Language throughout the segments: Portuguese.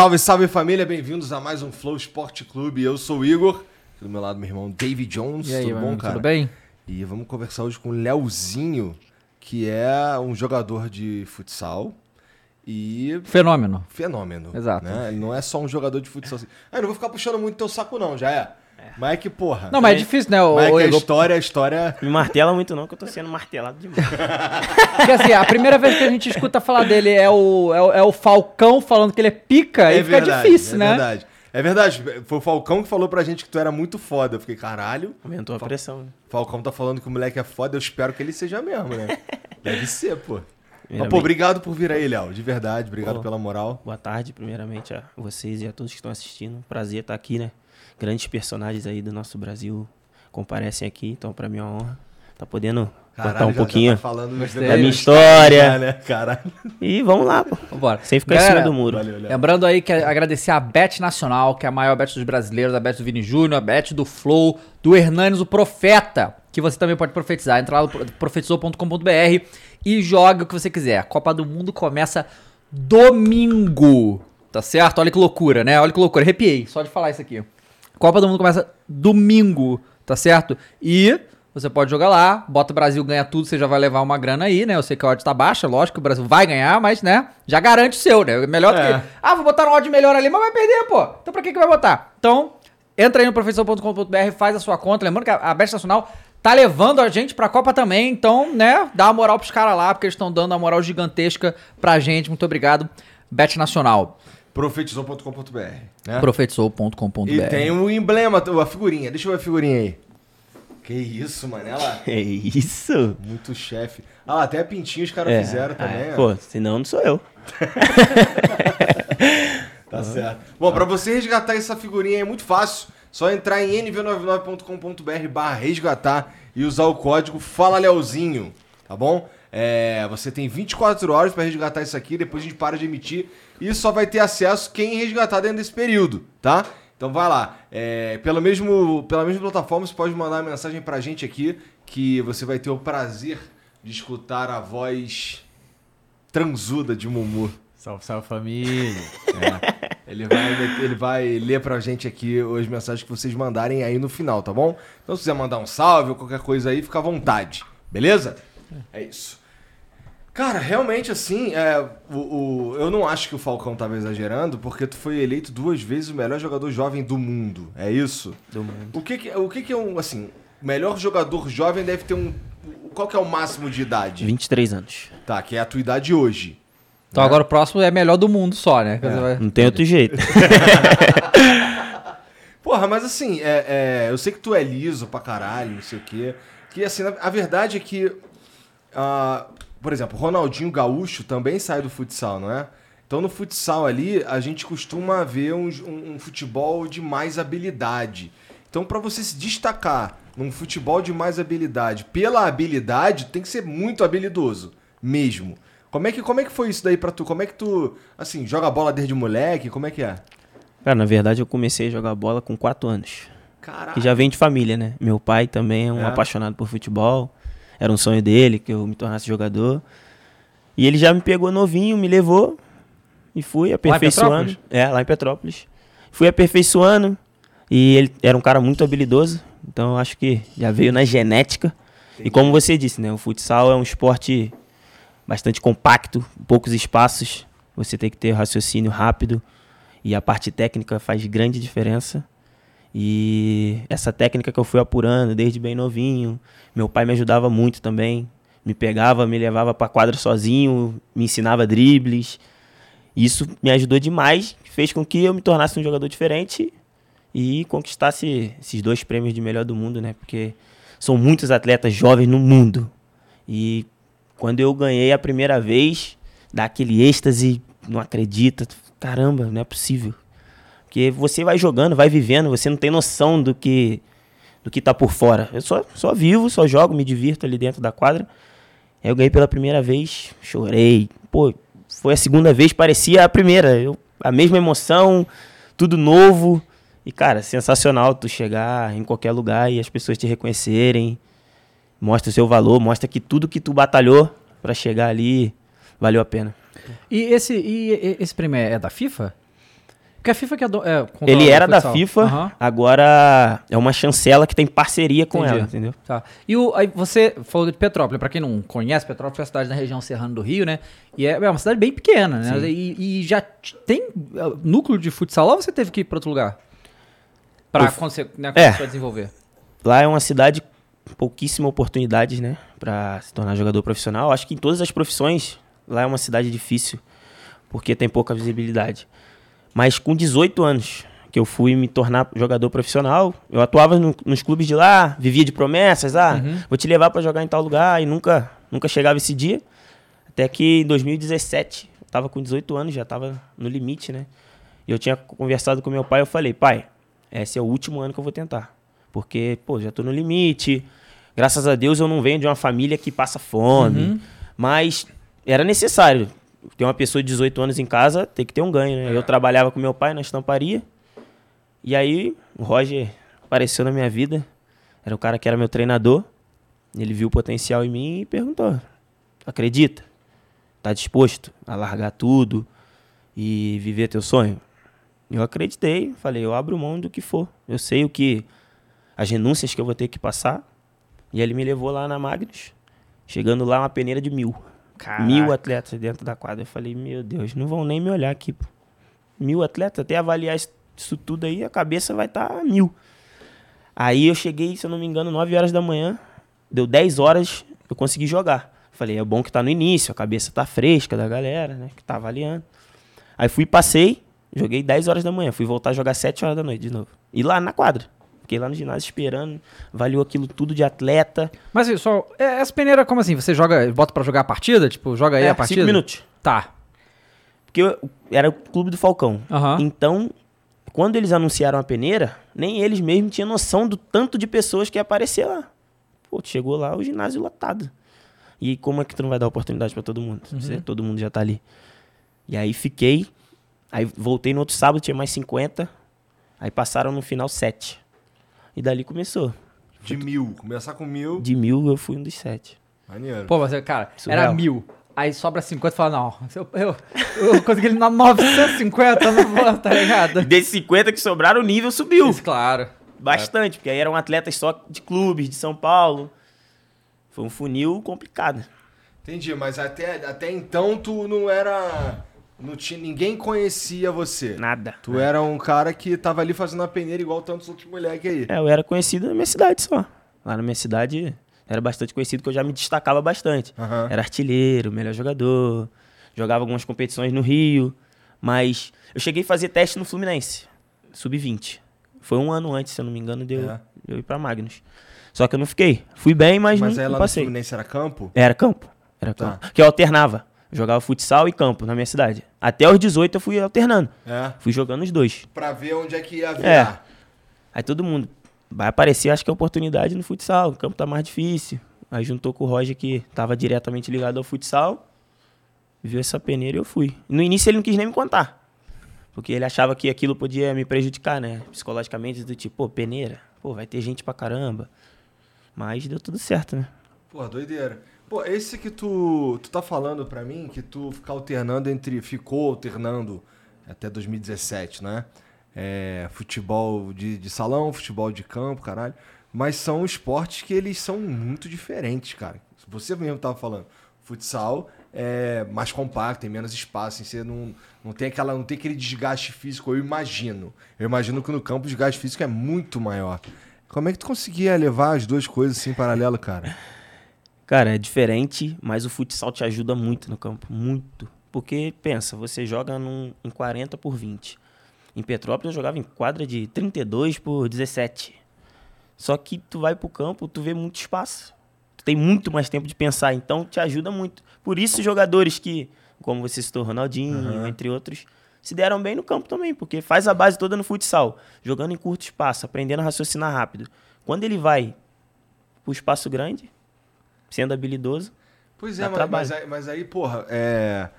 Salve, salve família, bem-vindos a mais um Flow Esporte Clube. Eu sou o Igor, do meu lado meu irmão David Jones. E aí, tudo bom, cara? tudo bem? E vamos conversar hoje com o Leozinho, que é um jogador de futsal e Fenômeno. fenômeno. Exato. né? Ele não é só um jogador de futsal assim. Ah, eu não vou ficar puxando muito teu saco não, já é. Mas é que, porra. Não, mas é difícil, né? O, é o a história, a história... Me martela muito não, que eu tô sendo martelado demais. Porque assim, a primeira vez que a gente escuta falar dele é o, é o, é o Falcão falando que ele é pica e fica difícil, é né? verdade. É verdade. Foi o Falcão que falou pra gente que tu era muito foda. Eu fiquei, caralho. Aumentou a pressão. né? Falcão tá falando que o moleque é foda, eu espero que ele seja mesmo, né? Deve ser, pô. Mas, pô, obrigado por vir aí, Léo. De verdade, obrigado Pô. pela moral. Boa tarde, primeiramente, a vocês e a todos que estão assistindo. Prazer estar aqui, né? Grandes personagens aí do nosso Brasil comparecem aqui, então pra mim é uma honra tá podendo contar um já- já pouquinho. tá falando Gostei. Da minha Já, história. né, caralho? E vamos lá, pô. Vambora. Sem ficar em Galera, cima do muro. Valeu. Lembrando aí que é agradecer a Bet Nacional, que é a maior bet dos brasileiros, a bet do Vini Júnior, a bet do Flow, do Hernanes, o Profeta, que você também pode profetizar. Entra lá no pro- profetizou.com.br e joga o que você quiser. A Copa do Mundo começa domingo, tá certo? Olha que loucura, né? Olha que loucura. Arrepiei só de falar isso aqui. Copa do Mundo começa domingo, tá certo? E você pode jogar lá, bota o Brasil ganha tudo, você já vai levar uma grana aí, né? Eu sei que a odd tá baixa, lógico que o Brasil vai ganhar, mas, né, já garante o seu, né? Melhor do É. que. Ah, vou botar um odd melhor ali, mas vai perder, pô. Então pra que que vai botar? Então, entra aí no professor.com.br, faz a sua conta. Lembrando que a a Bet Nacional tá levando a gente pra Copa também, então, né, dá uma moral pros caras lá, porque eles estão dando uma moral gigantesca pra gente. Muito obrigado, Bet Nacional. Profetizou.com.br. Né? Profetizou.com.br. E tem o emblema, a figurinha. Deixa eu ver a figurinha aí. Que isso, mano. Ela É isso? muito chefe. Ah, até a pintinha os caras É, fizeram também. ah, ó. Pô, senão não sou eu. Tá certo. Bom, pra você resgatar essa figurinha é muito fácil. Só entrar em nv99.com.br barra resgatar e usar o código Fala Leozinho, tá bom? É, você tem 24 horas pra resgatar isso aqui, depois a gente para de emitir e só vai ter acesso quem resgatar dentro desse período, tá? Então vai lá. É, pelo mesmo, pela mesma plataforma, você pode mandar uma mensagem pra gente aqui que você vai ter o prazer de escutar a voz transuda de Mumu. Salve, salve família. Ele vai, ele vai ler pra gente aqui as mensagens que vocês mandarem aí no final, tá bom? Então se quiser mandar um salve ou qualquer coisa aí, fica à vontade, beleza? É isso. Cara, realmente assim, é, o, o- eu não acho que o Falcão tava exagerando, porque tu foi eleito duas vezes o melhor jogador jovem do mundo, é isso? Do mundo. O que que, o que, que é um, assim, o melhor jogador jovem deve ter um... Qual que é o máximo de idade? 23 anos. Tá, que é a tua idade hoje. Então agora o próximo é melhor do mundo só, né? Você vai- Não tem outro jeito. Porra, mas assim, é, é, eu sei que tu é liso pra caralho, não sei o quê. Que assim, a, a verdade é que, ah, por exemplo, Ronaldinho Gaúcho também sai do futsal, não é? Então no futsal ali, a gente costuma ver um, um- um futebol de mais habilidade. Então pra você se destacar num futebol de mais habilidade, pela habilidade, tem que ser muito habilidoso, mesmo. Como é que, como é que foi isso daí pra tu? Como é que tu, assim, joga bola desde moleque? Como é que é? Cara, na verdade eu comecei a jogar bola com 4 anos. Caralho. Que já vem de família, né? Meu pai também é um É? apaixonado por futebol. Era um sonho dele que eu me tornasse jogador. E ele já me pegou novinho, me levou e fui aperfeiçoando. Petrópolis? É, lá em Petrópolis. Fui aperfeiçoando e ele era um cara muito habilidoso. Então acho que já veio na genética. E como você disse, né? O futsal é um esporte bastante compacto, poucos espaços. Você tem que ter raciocínio rápido. E a parte técnica faz grande diferença. E essa técnica que eu fui apurando desde bem novinho, meu pai me ajudava muito também. me pegava, me levava pra quadra sozinho, me ensinava dribles. Isso me ajudou demais, fez com que eu me tornasse um jogador diferente e conquistasse esses dois prêmios de melhor do mundo, né? Porque são muitos atletas jovens no mundo. E quando eu ganhei a primeira vez, dá aquele êxtase, não acredita, caramba, não é possível. Porque você vai jogando, vai vivendo, você não tem noção do que do que tá por fora. Eu só, só vivo, só jogo, me divirto ali dentro da quadra. Eu ganhei pela primeira vez, chorei. Pô, foi a segunda vez, parecia a primeira. Eu, a mesma emoção, tudo novo. E, cara, sensacional tu chegar em qualquer lugar e as pessoas te reconhecerem. Mostra o seu valor, mostra que tudo que tu batalhou pra chegar ali valeu a pena. E esse, e e- esse prêmio é da FIFA? Porque a FIFA que é, do, é Ele era da futsal. FIFA, Aham. agora é uma chancela que tem parceria com Entendi. ela, entendeu? Tá. E o, aí você falou de Petrópolis, pra quem não conhece, Petrópolis é uma cidade na região serrana do Rio, né? E é, é uma cidade bem pequena, né? E, e já tem uh, núcleo de futsal lá ou você teve que ir pra outro lugar? Quando você né, É. desenvolver. Lá é uma cidade com pouquíssimas oportunidades, né, Pra se tornar jogador profissional. Acho que em todas as profissões lá é uma cidade difícil, porque tem pouca visibilidade. Mas com 18 anos que eu fui me tornar jogador profissional, eu atuava no- nos clubes de lá, vivia de promessas, ah, vou te levar pra jogar em tal lugar e nunca nunca chegava esse dia. Até que em 2017, eu tava com 18 anos, já tava no limite, né? E eu tinha conversado com meu pai, eu falei, pai, esse é o último ano que eu vou tentar. Porque, pô, já tô no limite. Graças a Deus eu não venho de uma família que passa fome. Mas era necessário. Ter uma pessoa de 18 anos em casa, tem que ter um ganho, né? Eu trabalhava com meu pai na estamparia. E aí, o Roger apareceu na minha vida. Era o cara que era meu treinador. Ele viu o potencial em mim e perguntou: Acredita? Tá disposto a largar tudo e viver teu sonho? Eu acreditei, falei, eu abro mão do que for. Eu sei o que as renúncias que eu vou ter que passar. E ele me levou lá na Magnus, chegando lá uma peneira de mil. Mil atletas dentro da quadra. Eu falei, meu Deus, não vão nem me olhar aqui. Mil atletas, até avaliar isso, tudo aí, a cabeça vai estar a mil. Aí eu cheguei, se eu não me engano, 9 horas da manhã. Deu 10 horas, eu consegui jogar. Falei, é bom que tá no início, a cabeça tá fresca da galera, né? Que tá avaliando. Aí fui, passei, joguei 10 horas da manhã. Fui voltar a jogar 7 horas da noite de novo. E lá na quadra. Fiquei lá no ginásio esperando. Valeu aquilo tudo de atleta. Mas só, essa peneira, como assim? Você joga, bota pra jogar a partida? Tipo, joga aí É, a partida? cinco minutos. Tá. Porque eu- era o clube do Falcão. Aham. Então, quando eles anunciaram a peneira, nem eles mesmos tinham noção do tanto de pessoas que ia aparecer lá. Pô, chegou lá, o ginásio lotado. E como é que tu não vai dar oportunidade pra todo mundo? Uhum. Se todo mundo já tá ali. E aí fiquei. Aí voltei no outro sábado, tinha mais 50. Aí passaram no final 7. E dali começou. De mil. Começar com mil. De mil eu fui um dos sete. Maneiro. Pô, mas, cara, Surreal. era mil. Aí sobra 50 e fala, não, eu, eu, eu consegui ele na 950, não vou, tá ligado? E desses 50 que sobraram, o nível subiu. Isso, claro. Bastante, porque aí eram atletas só de clubes de São Paulo. Foi um funil complicado. Entendi, mas até, até então tu não era. Não tinha, ninguém conhecia você. Nada. Tu era um cara que tava ali fazendo a peneira igual tantos outros moleques aí. É, eu era conhecido na minha cidade só. Lá na minha cidade era bastante conhecido, que eu já me destacava bastante. Aham. Era artilheiro, melhor jogador. Jogava algumas competições no Rio. Mas eu cheguei a fazer teste no Fluminense, sub-20. Foi um ano antes, se eu não me engano, de eu, É. eu ir pra Magnus. Só que eu não fiquei. Fui bem, mas, Mas não, aí não lá no passei. Fluminense era campo? Era campo. Era Tá. campo. Que eu alternava. Jogava futsal e campo na minha cidade. Até os 18 eu fui alternando. É. Fui jogando os dois. Pra ver onde é que ia É. virar. Aí todo mundo vai aparecer, acho que a oportunidade no futsal. O campo tá mais difícil. Aí juntou com o Roger que tava diretamente ligado ao futsal. Viu essa peneira e eu fui. No início ele não quis nem me contar. Porque ele achava que aquilo podia me prejudicar, né? Psicologicamente, do tipo, pô, peneira. Pô, vai ter gente pra caramba. Mas deu tudo certo, né? Pô, doideira. Pô, esse que tu, tu tá falando pra mim, que tu fica alternando entre. Ficou alternando até 2017, né? É, futebol de, de salão, futebol de campo, caralho. Mas são esportes que eles são muito diferentes, cara. Você mesmo tava falando. Futsal é mais compacto, tem menos espaço, assim, você não, não tem aquela, não tem aquele desgaste físico, eu imagino. Eu imagino que no campo o desgaste físico é muito maior. Como é que tu conseguia levar as duas coisas assim em paralelo, cara? Cara, é diferente, mas o futsal te ajuda muito no campo. Muito. Porque, pensa, você joga num, em 40 por 20. Em Petrópolis eu jogava em quadra de 32 por 17. Só que tu vai pro campo, tu vê muito espaço. Tu tem muito mais tempo de pensar, então te ajuda muito. Por isso, jogadores que, como você citou, Ronaldinho, entre outros, se deram bem no campo também, porque faz a base toda no futsal, jogando em curto espaço, aprendendo a raciocinar rápido. Quando ele vai pro espaço grande, sendo habilidoso, Pois é, mas, mas aí, mas aí, porra, é.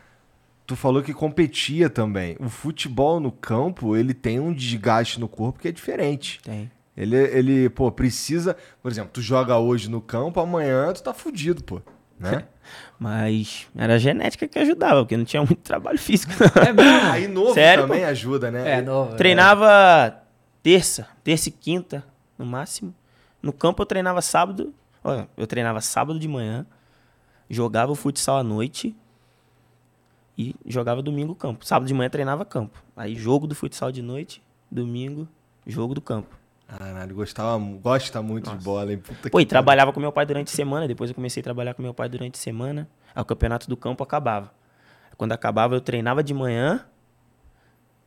Tu falou que competia também. O futebol no campo, ele tem um desgaste no corpo que é diferente. tem. Ele, ele, pô, precisa. Por exemplo, tu joga hoje no campo, amanhã tu tá fudido, pô. Né? Mas era a genética que ajudava, porque não tinha muito trabalho físico. É mesmo? Aí novo Sério, também ajuda, né? É, novo. Treinava terça, terça e quinta, no máximo. No campo eu treinava sábado. Olha, eu treinava sábado de manhã, jogava o futsal à noite e jogava domingo campo. Sábado de manhã treinava campo. Aí jogo do futsal de noite, domingo, jogo do campo. Caralho, gostava, gosta muito de bola, hein? Puta Pô, e trabalhava com meu pai durante a semana. Depois eu comecei a trabalhar com meu pai durante a semana. Aí o campeonato do campo acabava. Quando acabava, eu treinava de manhã,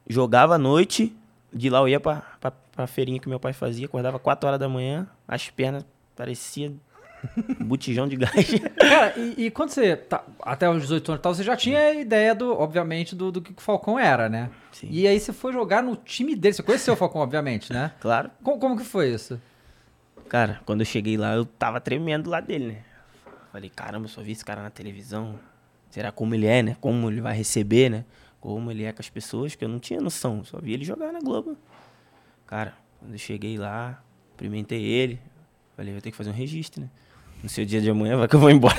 jogava à noite. De lá eu ia pra, pra, pra feirinha que meu pai fazia. Acordava 4 horas da manhã, as pernas pareciam um botijão de gás. Cara, e, e quando você. tá- até os 18 anos e tal, você já tinha ideia, do, obviamente, do, do que o Falcão era, né? Sim. E aí você foi jogar no time dele. Você conheceu o Falcão, obviamente, né? claro. Como, como que foi isso? Cara, quando eu cheguei lá, eu tava tremendo lá dele, né? Falei, caramba, eu só vi esse cara na televisão. Será como ele é, né? Como ele vai receber, né? Como ele é com as pessoas, que eu não tinha noção. Só vi ele jogar na Globo. Cara, quando eu cheguei lá, cumprimentei ele. Falei, vou ter que fazer um registro, né? No seu dia de amanhã vai que eu vou embora.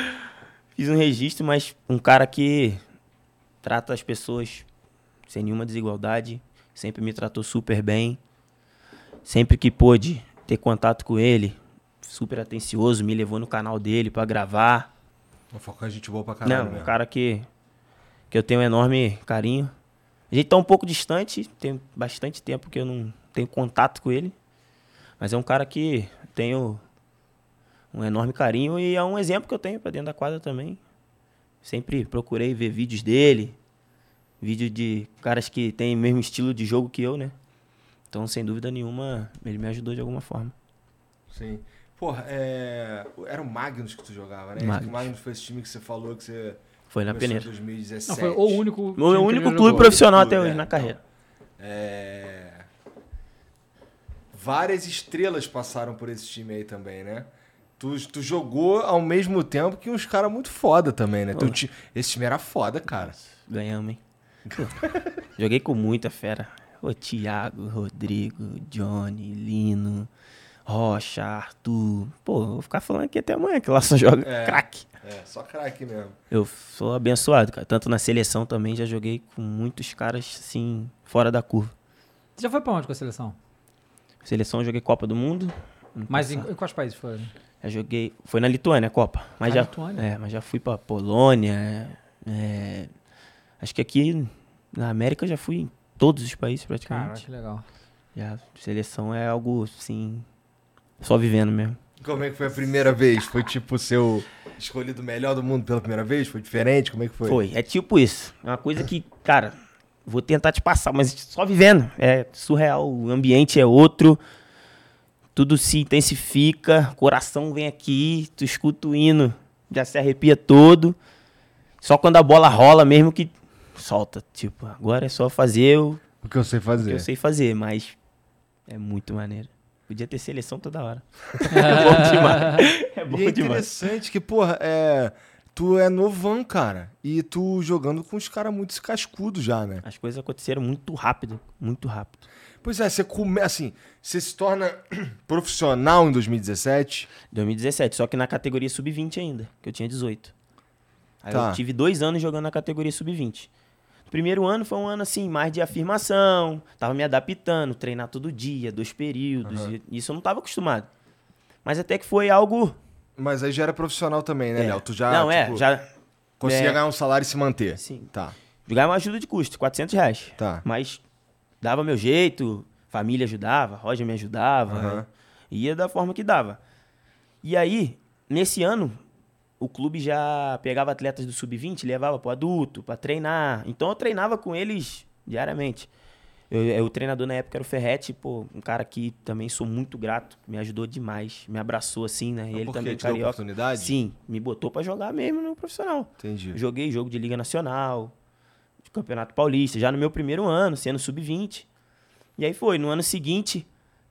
Fiz um registro, mas um cara que trata as pessoas sem nenhuma desigualdade. Sempre me tratou super bem sempre que pôde ter contato com ele, super atencioso, me levou no canal dele pra gravar. O Falcão é gente boa pra caralho Não, um mesmo. cara que, que eu tenho um enorme carinho. A gente tá um pouco distante, tem bastante tempo que eu não tenho contato com ele. Mas é um cara que tenho um enorme carinho e é um exemplo que eu tenho pra dentro da quadra também. Sempre procurei ver vídeos dele, vídeo de caras que têm o mesmo estilo de jogo que eu, né? Então, sem dúvida nenhuma, ele me ajudou de alguma forma. Sim. Porra, é... era o Magnus que tu jogava, né? Magnus. O Magnus foi esse time que você falou que você Foi na começou em peneira. 2017. Não, foi o único. O único clube jogou. profissional até hoje é. na carreira. É... Várias estrelas passaram por esse time aí também, né? Tu, tu jogou ao mesmo tempo que uns caras muito foda também, né? Ti- Esse time era foda, cara. Ganhamos, hein? Joguei com muita fera. O Thiago, Rodrigo, Johnny, Lino, Rocha, Arthur. Pô, vou ficar falando aqui até amanhã, que lá só joga É. craque. É, só craque mesmo. Eu sou abençoado, cara. Tanto na seleção também, já joguei com muitos caras, assim, fora da curva. Você já foi pra onde com a seleção? Seleção, eu joguei Copa do Mundo. Mas em, passado. em quais países foi? Já joguei. Foi na Lituânia, a Copa. Mas Ah, já, Lituânia. É, mas já fui pra Polônia. é, acho que aqui na América eu já fui em todos os países Cara, praticamente. que legal. Já, seleção é algo assim. Só vivendo mesmo. Como é que foi a primeira vez? Foi tipo o seu escolhido melhor do mundo pela primeira vez? Foi diferente? Como é que foi? Foi. É tipo isso. É uma coisa que, cara, vou tentar te passar, mas só vivendo. É surreal. O ambiente é outro. Tudo se intensifica. Coração vem aqui. Tu escuta o hino. Já se arrepia todo. Só quando a bola rola mesmo que solta. Tipo, agora é só fazer o O que eu sei que fazer. eu sei fazer, mas é muito maneiro. Podia ter seleção toda hora. é bom demais. É bom E é demais. interessante que, porra, é... tu é novão, cara. E tu jogando com os caras muito cascudos já, né? As coisas aconteceram muito rápido. Muito rápido. Pois é, você come... assim, você se torna profissional em 2017. 2017, só que na categoria sub-20 ainda, que eu tinha 18. Aí Tá. eu tive dois anos jogando na categoria sub-20. O primeiro ano foi um ano assim, mais de afirmação, tava me adaptando, treinar todo dia, dois períodos, e isso eu não tava acostumado. Mas até que foi algo. Mas aí já era profissional também, né, é, Léo? Tu já, não, é, tipo, já. conseguia é. ganhar um salário e se manter. Sim. Tá, Jogava uma ajuda de custo, 400 reais. tá. Mas dava meu jeito, família ajudava, Roger me ajudava, Aham. né? ia da forma que dava. E aí, nesse ano, o clube já pegava atletas do sub-20, levava pro adulto, pra treinar. Então eu treinava com eles diariamente. Eu, eu- o treinador na época era o Ferretti, pô, um cara que também sou muito grato, me ajudou demais, me abraçou assim, né? E ele também te deu carioca. oportunidade? Sim, me botou pra jogar mesmo no profissional. Entendi. Joguei jogo de Liga Nacional, de Campeonato Paulista, já no meu primeiro ano, sendo sub-20. E aí foi, no ano seguinte,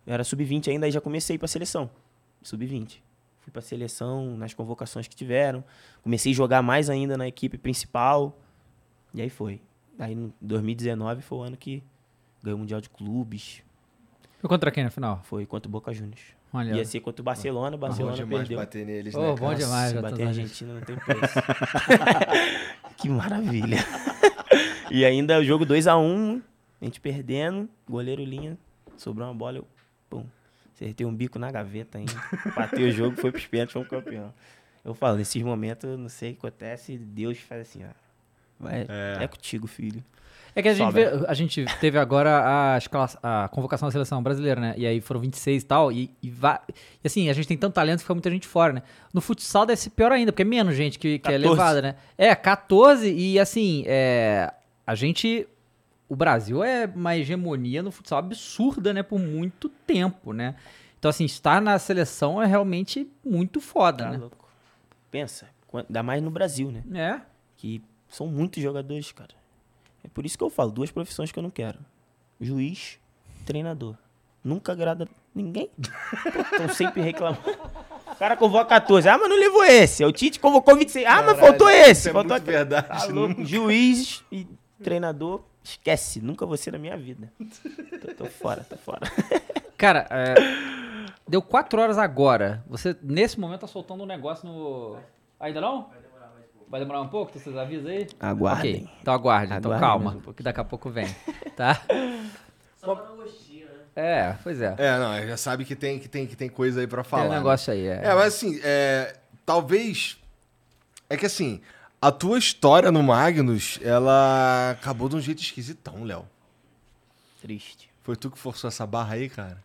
eu era sub-20 ainda, aí já comecei pra seleção. Sub-20. Fui pra seleção nas convocações que tiveram. Comecei a jogar mais ainda na equipe principal. E aí foi. Aí em 2019 foi o ano que ganhou o Mundial de Clubes. Foi contra quem na final? Foi contra o Boca Juniors. Olha. Ia ser contra o Barcelona, o Bom Barcelona demais perdeu. bater neles, Ô, né? bom cara? demais, bater a. Argentina não tem preço. que maravilha. e ainda o jogo 2x1, a gente perdendo, goleiro linha, sobrou uma bola, eu, pum, acertei um bico na gaveta ainda. Bateu o jogo, foi pros pênaltis, fomos campeão. Eu falo, nesses momentos, eu não sei o que acontece, Deus faz assim, ó. Vai, É. é. contigo, filho. É que a gente, vê- a gente teve agora a, a convocação da seleção brasileira, né? E aí foram 26 e tal. E, e, va- e assim, a gente tem tanto talento que fica muita gente fora, né? No futsal deve ser pior ainda, porque é menos gente que, que é 14. levada, né? É, 14 e assim, é, a gente. O Brasil é uma hegemonia no futsal absurda, né? Por muito tempo, né? Então, assim, estar na seleção é realmente muito foda, Tá né? louco. Pensa, ainda mais no Brasil, né? É. que são muitos jogadores, cara. É por isso que eu falo, duas profissões que eu não quero. Juiz, treinador. Nunca agrada ninguém. Estão sempre reclamando. O cara convoca 14. Ah, mas não levou esse. O Tite convocou 26. Ah, mas Caralho, faltou isso esse. é faltou muito aquele. verdade, Tá. Juiz e treinador, esquece. Nunca vou ser na minha vida. Tô, tô fora, tô fora. Cara, é, deu 4 horas agora. Você, nesse momento, tá soltando um negócio no. Ainda não? Vai demorar um pouco? Vocês avisam aí? Aguardem. Ok, então aguarde. Então Aguardem calma, um pouquinho. que daqui a pouco vem. Tá? É, pois é. É, não, já sabe que tem, que tem, que tem coisa aí pra falar. Tem um né? negócio aí. É. É, mas assim, é, talvez. É que assim, a tua história no Magnus, ela acabou de um jeito esquisitão, Léo. Triste. Foi tu que forçou essa barra aí, cara?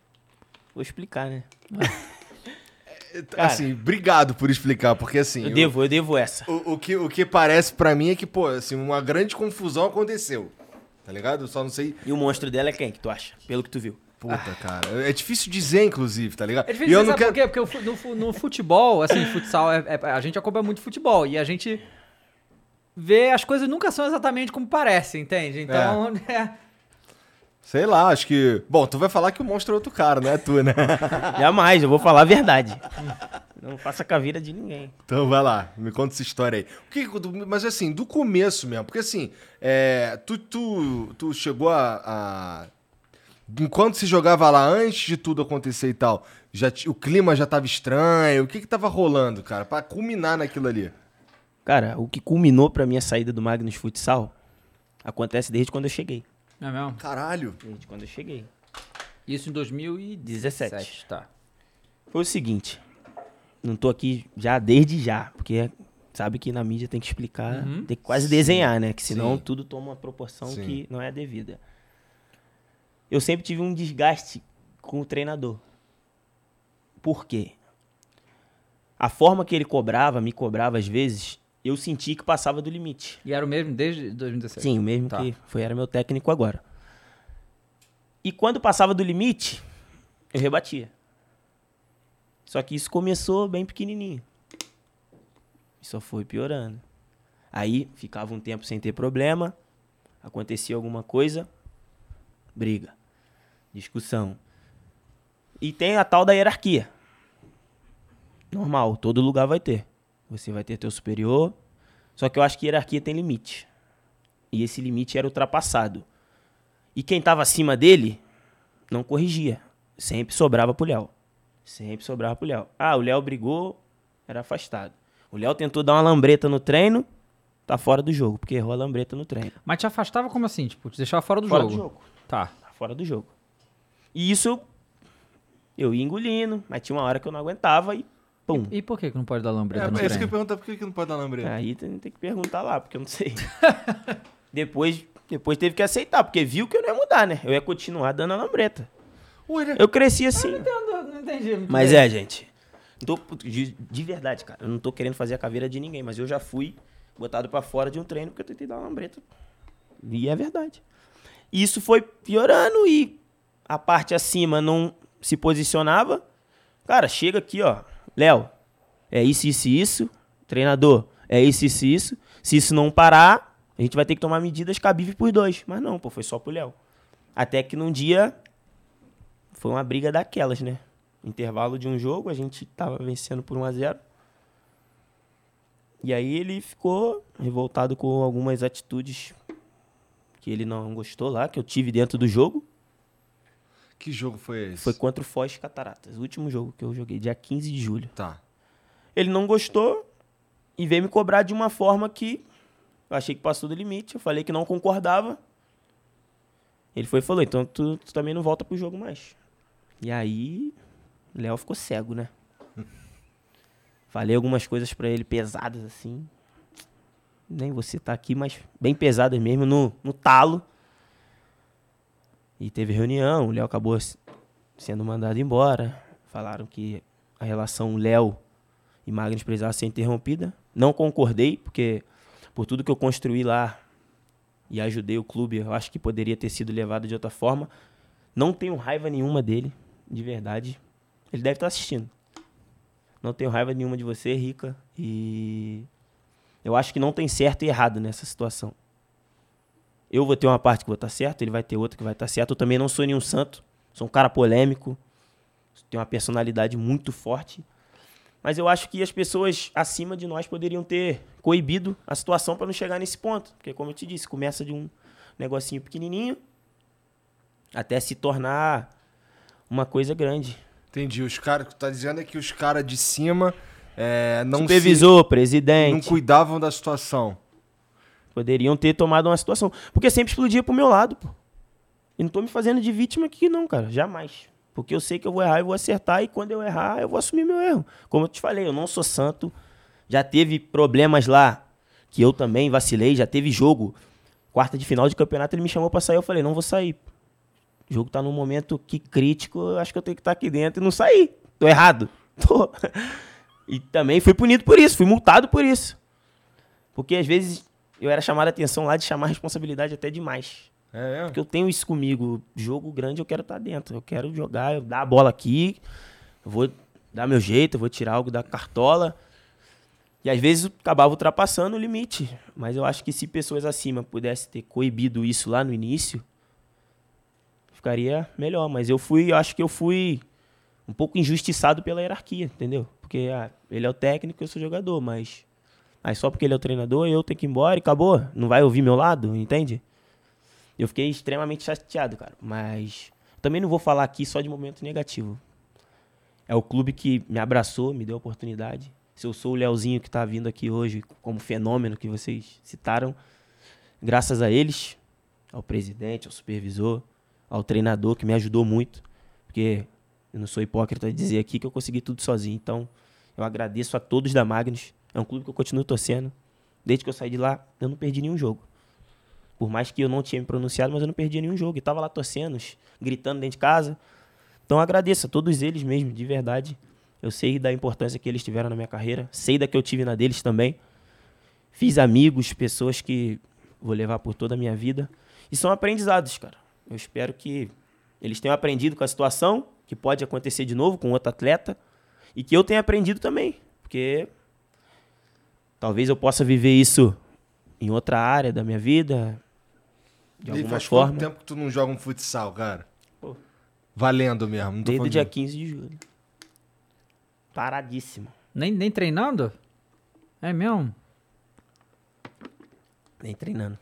Vou explicar, né? assim, obrigado por explicar, porque assim. Eu devo, eu devo essa. O, o que, o que parece pra mim é que, pô, assim, uma grande confusão aconteceu. Tá ligado? Eu só não sei. E o monstro dela é quem que tu acha? Pelo que tu viu. Puta, cara. É difícil dizer, inclusive, tá ligado? É E difícil, eu sabe não por quero. quê? Porque no, no futebol, assim, futsal, é- é- a gente acompanha muito futebol e a gente vê as coisas nunca são exatamente como parecem, entende? Então, é. Sei lá, acho que. Bom, tu vai falar que o monstro é outro cara, não é tu, né? Jamais, eu vou falar a verdade. Não faça caveira de ninguém. Então vai lá, me conta essa história aí. O que, mas assim, do começo mesmo, porque assim, é, tu, tu, tu chegou a, a- Enquanto se jogava lá, antes de tudo acontecer e tal, já, o clima já tava estranho, o que que tava rolando, cara, pra culminar naquilo ali? Cara, o que culminou pra minha saída do Magnus Futsal acontece desde quando eu cheguei. É mesmo? Caralho. Desde quando eu cheguei. Isso em 2017. Tá. Foi o seguinte. Não tô aqui já desde já, porque sabe que na mídia tem que explicar, tem que quase desenhar, né? Que senão Sim. tudo toma uma proporção Sim. que não é devida. Eu sempre tive um desgaste com o treinador. Por quê? A forma que ele cobrava, me cobrava às vezes, eu senti que passava do limite. E era o mesmo desde 2017? Sim, o mesmo Tá. que foi, era meu técnico agora. E quando passava do limite, eu rebatia. Só que isso começou bem pequenininho. E só foi piorando. Aí ficava um tempo sem ter problema, acontecia alguma coisa, briga, discussão. E tem a tal da hierarquia. Normal, todo lugar vai ter. Você vai ter teu superior, só que eu acho que hierarquia tem limite. E esse limite era ultrapassado. E quem estava acima dele não corrigia. Sempre sobrava pro Léo. Sempre sobrava pro Léo. Ah, o Léo brigou, era afastado. O Léo tentou dar uma lambreta no treino, tá fora do jogo, porque errou a lambreta no treino. Mas te afastava como assim? Tipo, te deixava fora do fora jogo? do jogo. Tá. Tá fora do jogo. E isso eu, eu ia engolindo, mas tinha uma hora que eu não aguentava e pum. E por que que não pode dar É, lambreta no é isso que eu pergunto, por que que não pode dar lambreta? Aí tem, tem que perguntar lá, porque eu não sei. depois, depois teve que aceitar, porque viu que eu não ia mudar, né? Eu ia continuar dando a lambreta. Ué, né? Eu cresci assim. Não entendi. muito Mas bem. é, gente. Não tô- de, de verdade, cara. Eu não tô querendo fazer a caveira de ninguém, mas eu já fui botado pra fora de um treino porque eu tentei dar uma lambreta. E é verdade. E isso foi piorando e a parte acima não se posicionava. Cara, chega aqui, ó. Léo, é isso, isso isso. Treinador, é isso, isso isso. Se isso não parar, a gente vai ter que tomar medidas cabíveis pros dois. Mas não, pô, foi só pro Léo. Até que num dia foi uma briga daquelas, né? Intervalo de um jogo, a gente tava vencendo por 1 a 0 E aí ele ficou revoltado com algumas atitudes que ele não gostou lá, que eu tive dentro do jogo. Que jogo foi esse? Foi contra o Foz Cataratas, o último jogo que eu joguei, dia 15 de julho. Tá. Ele não gostou e veio me cobrar de uma forma que eu achei que passou do limite. Eu falei que não concordava. Ele foi e falou: então tu, tu também não volta pro jogo mais. E aí, Léo ficou cego, né? Falei algumas coisas pra ele pesadas assim. Nem você tá aqui, mas bem pesadas mesmo, no, no talo. E teve reunião, o Léo acabou sendo mandado embora. Falaram que a relação Léo e Magnus precisava ser interrompida. Não concordei, porque por tudo que eu construí lá e ajudei o clube, eu acho que poderia ter sido levado de outra forma. Não tenho raiva nenhuma dele, de verdade. Ele deve estar assistindo. Não tenho raiva nenhuma de você, Rica. E eu acho que não tem certo e errado nessa situação. Eu vou ter uma parte que vou estar certo, ele vai ter outra que vai estar certo. Eu também não sou nenhum santo. Sou um cara polêmico. Tenho uma personalidade muito forte. Mas eu acho que as pessoas acima de nós poderiam ter coibido a situação para não chegar nesse ponto. Porque, como eu te disse, começa de um negocinho pequenininho até se tornar uma coisa grande. Entendi. Os caras, que tu tá dizendo é que os caras de cima é, não, se- Supervisor, não presidente, cuidavam da situação. Poderiam ter tomado uma situação. Porque sempre explodia pro meu lado, pô. E não tô me fazendo de vítima aqui, não, cara. Jamais. Porque eu sei que eu vou errar e vou acertar, e quando eu errar, eu vou assumir meu erro. Como eu te falei, eu não sou santo. Já teve problemas lá que eu também vacilei, já teve jogo. Quarta de final de campeonato, ele me chamou pra sair, eu falei, não vou sair. O jogo tá num momento que crítico, eu acho que eu tenho que estar aqui dentro e não sair. Tô errado. Tô. E também fui punido por isso, fui multado por isso. Porque às vezes eu era chamado a atenção lá de chamar responsabilidade até demais. É mesmo? Porque eu tenho isso comigo. Jogo grande eu quero estar dentro. Eu quero jogar, eu dar a bola aqui, eu vou dar meu jeito, eu vou tirar algo da cartola. E às vezes acabava ultrapassando o limite. Mas eu acho que se pessoas acima pudessem ter coibido isso lá no início, ficaria melhor. Mas eu fui, eu acho que eu fui um pouco injustiçado pela hierarquia, entendeu? Porque ah, ele é o técnico, eu sou jogador, mas. Aí só porque ele é o treinador, eu tenho que ir embora e acabou. Não vai ouvir meu lado, entende? Eu fiquei extremamente chateado, cara. Mas também não vou falar aqui só de momento negativo. É o clube que me abraçou, me deu a oportunidade. Se eu sou o Leozinho que tá vindo aqui hoje como fenômeno que vocês citaram, graças a eles, ao presidente, ao supervisor, ao treinador que me ajudou muito, porque eu não sou hipócrita de dizer aqui que eu consegui tudo sozinho. Então, eu agradeço a todos da Magnus. É um clube que eu continuo torcendo. Desde que eu saí de lá, eu não perdi nenhum jogo. Por mais que eu não tinha me pronunciado, mas eu não perdi nenhum jogo. E tava lá torcendo, gritando dentro de casa. Então agradeço a todos eles mesmo, de verdade. Eu sei da importância que eles tiveram na minha carreira. Sei da que eu tive na deles também. Fiz amigos, pessoas que vou levar por toda a minha vida. E são aprendizados, cara. Eu espero que eles tenham aprendido com a situação, que pode acontecer de novo com outro atleta. E que eu tenha aprendido também. Porque talvez eu possa viver isso em outra área da minha vida. De E alguma faz forma. quanto tempo que tu não joga um futsal, cara? Pô. Valendo mesmo. Não tô Desde o dia de- 15 de julho. Paradíssimo. Nem, nem treinando? É mesmo? Nem treinando.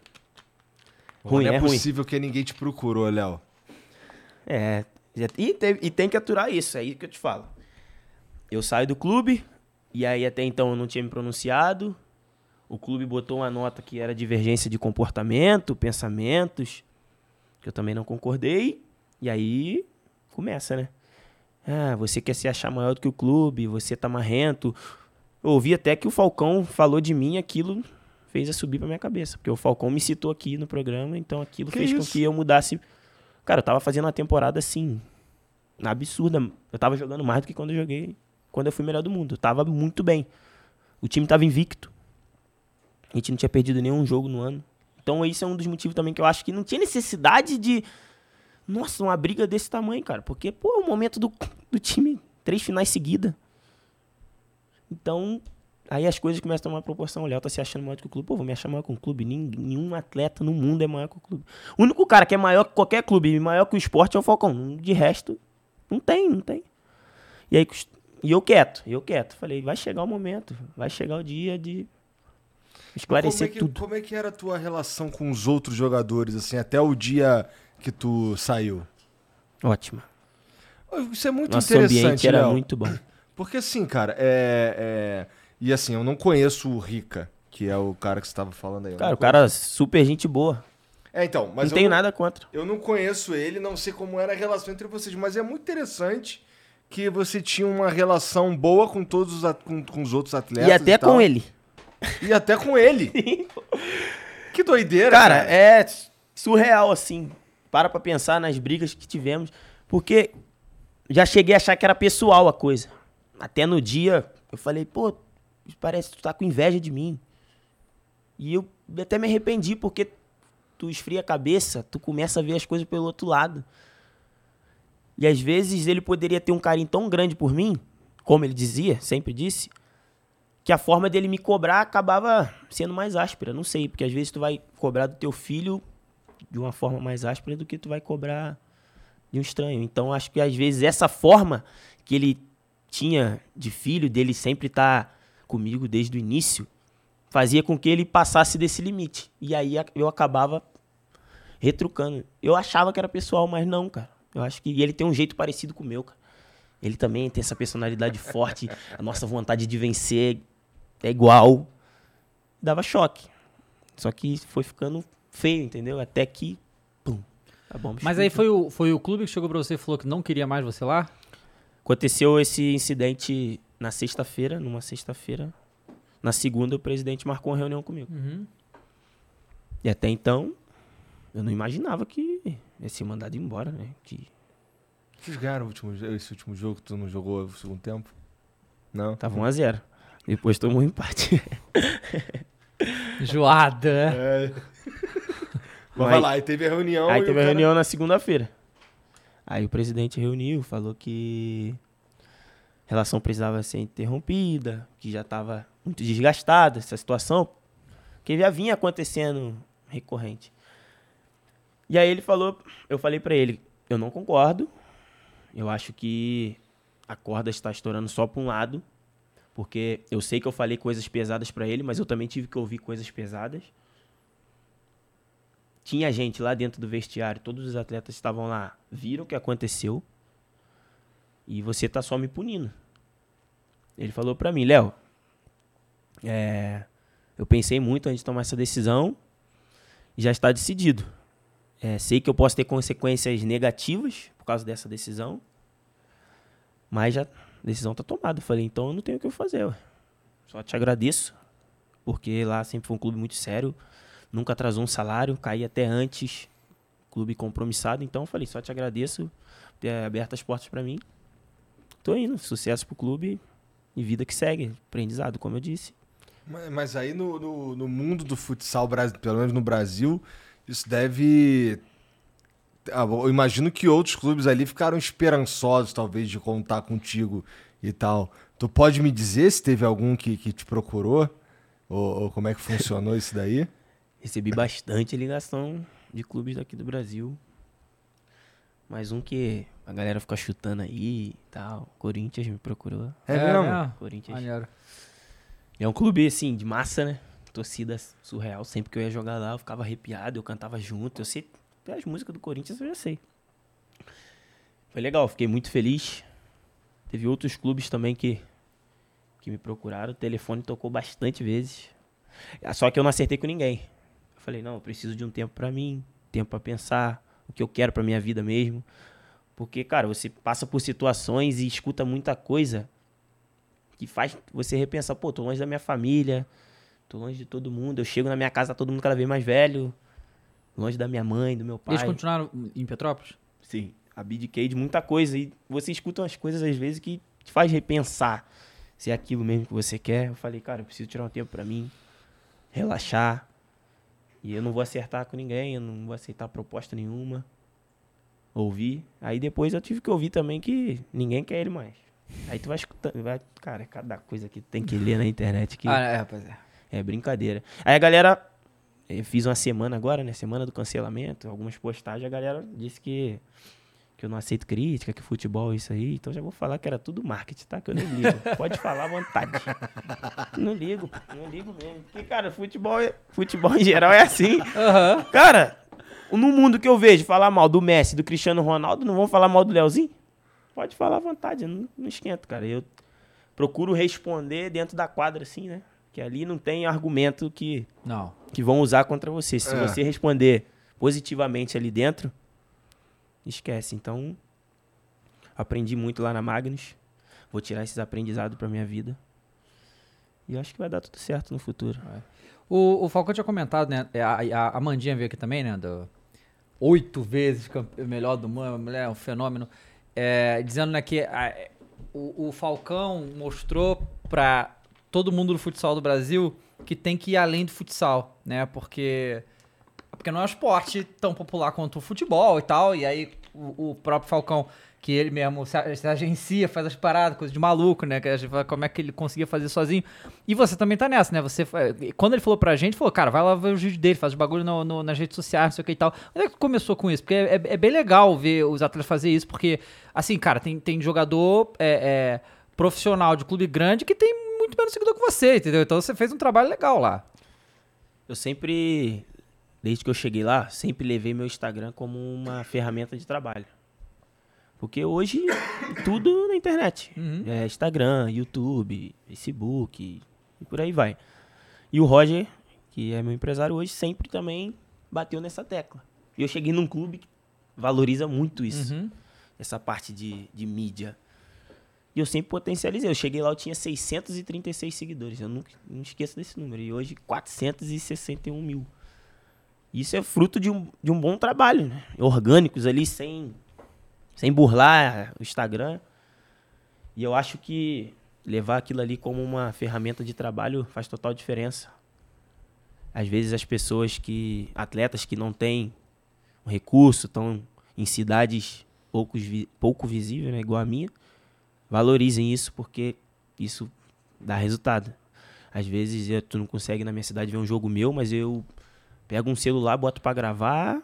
Ruim, não é, é ruim. possível que ninguém te procurou, Léo. É. E tem, e tem que aturar isso, é aí que eu te falo. Eu saio do clube, e aí até então eu não tinha me pronunciado. O clube botou uma nota que era divergência de comportamento, pensamentos, que eu também não concordei. E aí começa, né? Ah, você quer se achar maior do que o clube, você tá marrento. Eu ouvi até que o Falcão falou de mim, aquilo fez a subir pra minha cabeça. Porque o Falcão me citou aqui no programa, então aquilo Que fez com isso? que eu mudasse. Cara, eu tava fazendo uma temporada assim, absurda. Eu tava jogando mais do que quando eu joguei quando eu fui melhor do mundo. Eu tava muito bem. O time tava invicto. A gente não tinha perdido nenhum jogo no ano. Então isso é um dos motivos também que eu acho que não tinha necessidade de. Nossa, uma briga desse tamanho, cara. Porque, pô, é o momento do, do time, três finais seguidas. Então, aí as coisas começam a tomar proporção. O Léo tá se achando maior que o clube. Pô, vou me achar maior que o clube. Nenhum atleta no mundo é maior que o clube. O único cara que é maior que qualquer clube maior que o esporte é o Falcão. De resto, não tem, não tem. E aí, e eu quieto, eu quieto. Falei, vai chegar o momento, vai chegar o dia de esclarecer como é que, tudo. Como é que era a tua relação com os outros jogadores, assim, até o dia que tu saiu? Ótima. Isso é muito Nosso interessante, ambiente era Léo. muito bom. Porque assim, cara, é, é- E assim, eu não conheço o Rica, que é o cara que você tava falando aí. Cara, não o cara super gente boa. É, então, mas não tenho nada contra. Eu não conheço ele, não sei como era a relação entre vocês, mas é muito interessante que você tinha uma relação boa com todos os, com, com os outros atletas. e até tal. com ele. E até com ele. que doideira, Cara, cara. é surreal, assim. Para pra pensar nas brigas que tivemos. Porque já cheguei a achar que era pessoal a coisa. Até no dia, eu falei, pô, parece que tu tá com inveja de mim. E eu até me arrependi, porque tu esfria a cabeça, tu começa a ver as coisas pelo outro lado. E às vezes ele poderia ter um carinho tão grande por mim, como ele dizia, sempre disse, que a forma dele me cobrar acabava sendo mais áspera. Não sei, porque às vezes tu vai cobrar do teu filho de uma forma mais áspera do que tu vai cobrar de um estranho. Então acho que às vezes essa forma que ele tinha de filho, dele sempre estar comigo desde o início, fazia com que ele passasse desse limite. E aí eu acabava retrucando. Eu achava que era pessoal, mas não, cara. Eu acho que e ele tem um jeito parecido com o meu, cara. Ele também tem essa personalidade forte, a nossa vontade de vencer é igual. Dava choque. Só que foi ficando feio, entendeu? Até que. Pum. Tá bom, Mas aí foi o, foi o clube que chegou pra você e falou que não queria mais você lá? Aconteceu esse incidente na sexta-feira, numa sexta-feira. Na segunda, o presidente marcou uma reunião comigo. E até então, eu não imaginava que ia ser mandado embora, né? Que Vocês ganharam o último, esse último jogo que tu não jogou o segundo tempo? Não? tava 1x0. Depois tomou um empate. Joada. É. Mas vai lá, aí teve a reunião. Aí e teve a cara- reunião na segunda-feira. Aí o presidente reuniu, falou que a relação precisava ser interrompida, que já estava muito desgastada essa situação, que já vinha acontecendo recorrente. E aí ele falou, eu falei pra ele, eu não concordo, eu acho que a corda está estourando só pra um lado, porque eu sei que eu falei coisas pesadas pra ele, mas eu também tive que ouvir coisas pesadas tinha gente lá dentro do vestiário, todos os atletas estavam lá, viram o que aconteceu e você tá só me punindo. Ele falou pra mim, Léo, é, eu pensei muito antes de tomar essa decisão já está decidido. É, sei que eu posso ter consequências negativas por causa dessa decisão, mas já a decisão tá tomada. Falei, então eu não tenho o que eu fazer. ué. Só te agradeço, porque lá sempre foi um clube muito sério nunca atrasou um salário, caí até antes, clube compromissado, então eu falei, só te agradeço por ter aberto as portas pra mim. Tô indo, sucesso pro clube e vida que segue, aprendizado, como eu disse. Mas, mas aí no, no, no mundo do futsal, pelo menos no Brasil, isso deve. Ah, Eu imagino que outros clubes ali ficaram esperançosos, talvez, de contar contigo e tal. Tu pode me dizer se teve algum que, que te procurou? Ou, ou como é que funcionou isso daí? Recebi bastante ligação de clubes daqui do Brasil. Mais um que a galera fica chutando aí e tal. Corinthians me procurou. É, mesmo? mesmo? Corinthians. Maneiro. É um clube, assim, de massa, né? Torcida surreal. Sempre que eu ia jogar lá, eu ficava arrepiado, eu cantava junto. Eu sei, as músicas do Corinthians eu já sei. Foi legal, fiquei muito feliz. Teve outros clubes também que, que me procuraram. O telefone tocou bastante vezes. Ah, Só que eu não acertei com ninguém. Eu falei, não, eu preciso de um tempo pra mim, tempo pra pensar o que eu quero pra minha vida mesmo. Porque, cara, você passa por situações e escuta muita coisa que faz você repensar, pô, tô longe da minha família, tô longe de todo mundo, eu chego na minha casa, tá todo mundo cada vez mais velho, longe da minha mãe, do meu pai. Eles continuaram em Petrópolis? Sim, abdiquei de muita coisa e você escuta umas coisas às vezes que te faz repensar se é aquilo mesmo que você quer. Eu falei, cara, eu preciso tirar um tempo pra mim, relaxar. E eu não vou acertar com ninguém, eu não vou aceitar proposta nenhuma. Ouvir. Aí depois eu tive que ouvir também que ninguém quer ele mais. Aí tu vai escutando, vai, cara, cada coisa que tem que ler na internet que Ah, é, rapaz. É. é brincadeira. Aí a galera, eu fiz uma semana agora, né? Semana do cancelamento, algumas postagens, a galera disse que, que eu não aceito crítica, que futebol é isso aí. Então já vou falar que era tudo marketing, tá? Que eu nem ligo. Pode falar à vontade. Não ligo, não ligo mesmo. Porque, cara, futebol, é- futebol em geral é assim. Aham. Cara, no mundo que eu vejo falar mal do Messi, do Cristiano Ronaldo, não vão falar mal do Leozinho? Pode falar à vontade, eu não, não esquento, cara. Eu procuro responder dentro da quadra, assim, né? Que ali não tem argumento que, Não. que vão usar contra você. Se É. você responder positivamente ali dentro, esquece. Então, aprendi muito lá na Magnus. Vou tirar esses aprendizados pra minha vida. E acho que vai dar tudo certo no futuro. O, o Falcão tinha comentado, né? é, A, a, a Mandinha veio aqui também, né? Do, oito vezes campe- melhor do mundo, a mulher é um fenômeno. é, dizendo né, que a- o, o Falcão mostrou pra todo mundo do futsal do Brasil que tem que ir além do futsal, né? Porque, porque não é um esporte tão popular quanto o futebol e tal. E aí o, o próprio Falcão, que ele mesmo se, agencia, faz as paradas, coisa de maluco, né? Como é que ele conseguia fazer sozinho. E você também tá nessa, né? Você, quando ele falou pra gente, falou, cara, vai lá ver os vídeos dele, faz os bagulho no, no- nas redes sociais, não sei o que e tal. Onde é que começou com isso? Porque é, é- é bem legal ver os atletas fazer isso, porque, assim, cara, tem, tem jogador é, é, profissional de clube grande que tem muito menos seguidor que você, entendeu? Então você fez um trabalho legal lá. Eu sempre, desde que eu cheguei lá, sempre levei meu Instagram como uma ferramenta de trabalho. Porque hoje tudo na internet. É Instagram, YouTube, Facebook e por aí vai. E o Roger, que é meu empresário hoje, sempre também bateu nessa tecla. E eu cheguei num clube que valoriza muito isso. Uhum. Essa parte de, de mídia. E eu sempre potencializei. Eu cheguei lá, eu tinha 636 seguidores. Eu nunca, não esqueço desse número. E hoje, 461 mil. Isso é fruto de um, de um bom trabalho, né? Orgânicos ali, sem, sem burlar o Instagram. E eu acho que levar aquilo ali como uma ferramenta de trabalho faz total diferença. Às vezes as pessoas que. atletas que não têm um recurso, estão em cidades poucos pouco visíveis, né, igual a minha, valorizem isso porque isso dá resultado. Às vezes eu- tu não consegue na minha cidade ver um jogo meu, mas eu pego um celular, boto pra gravar,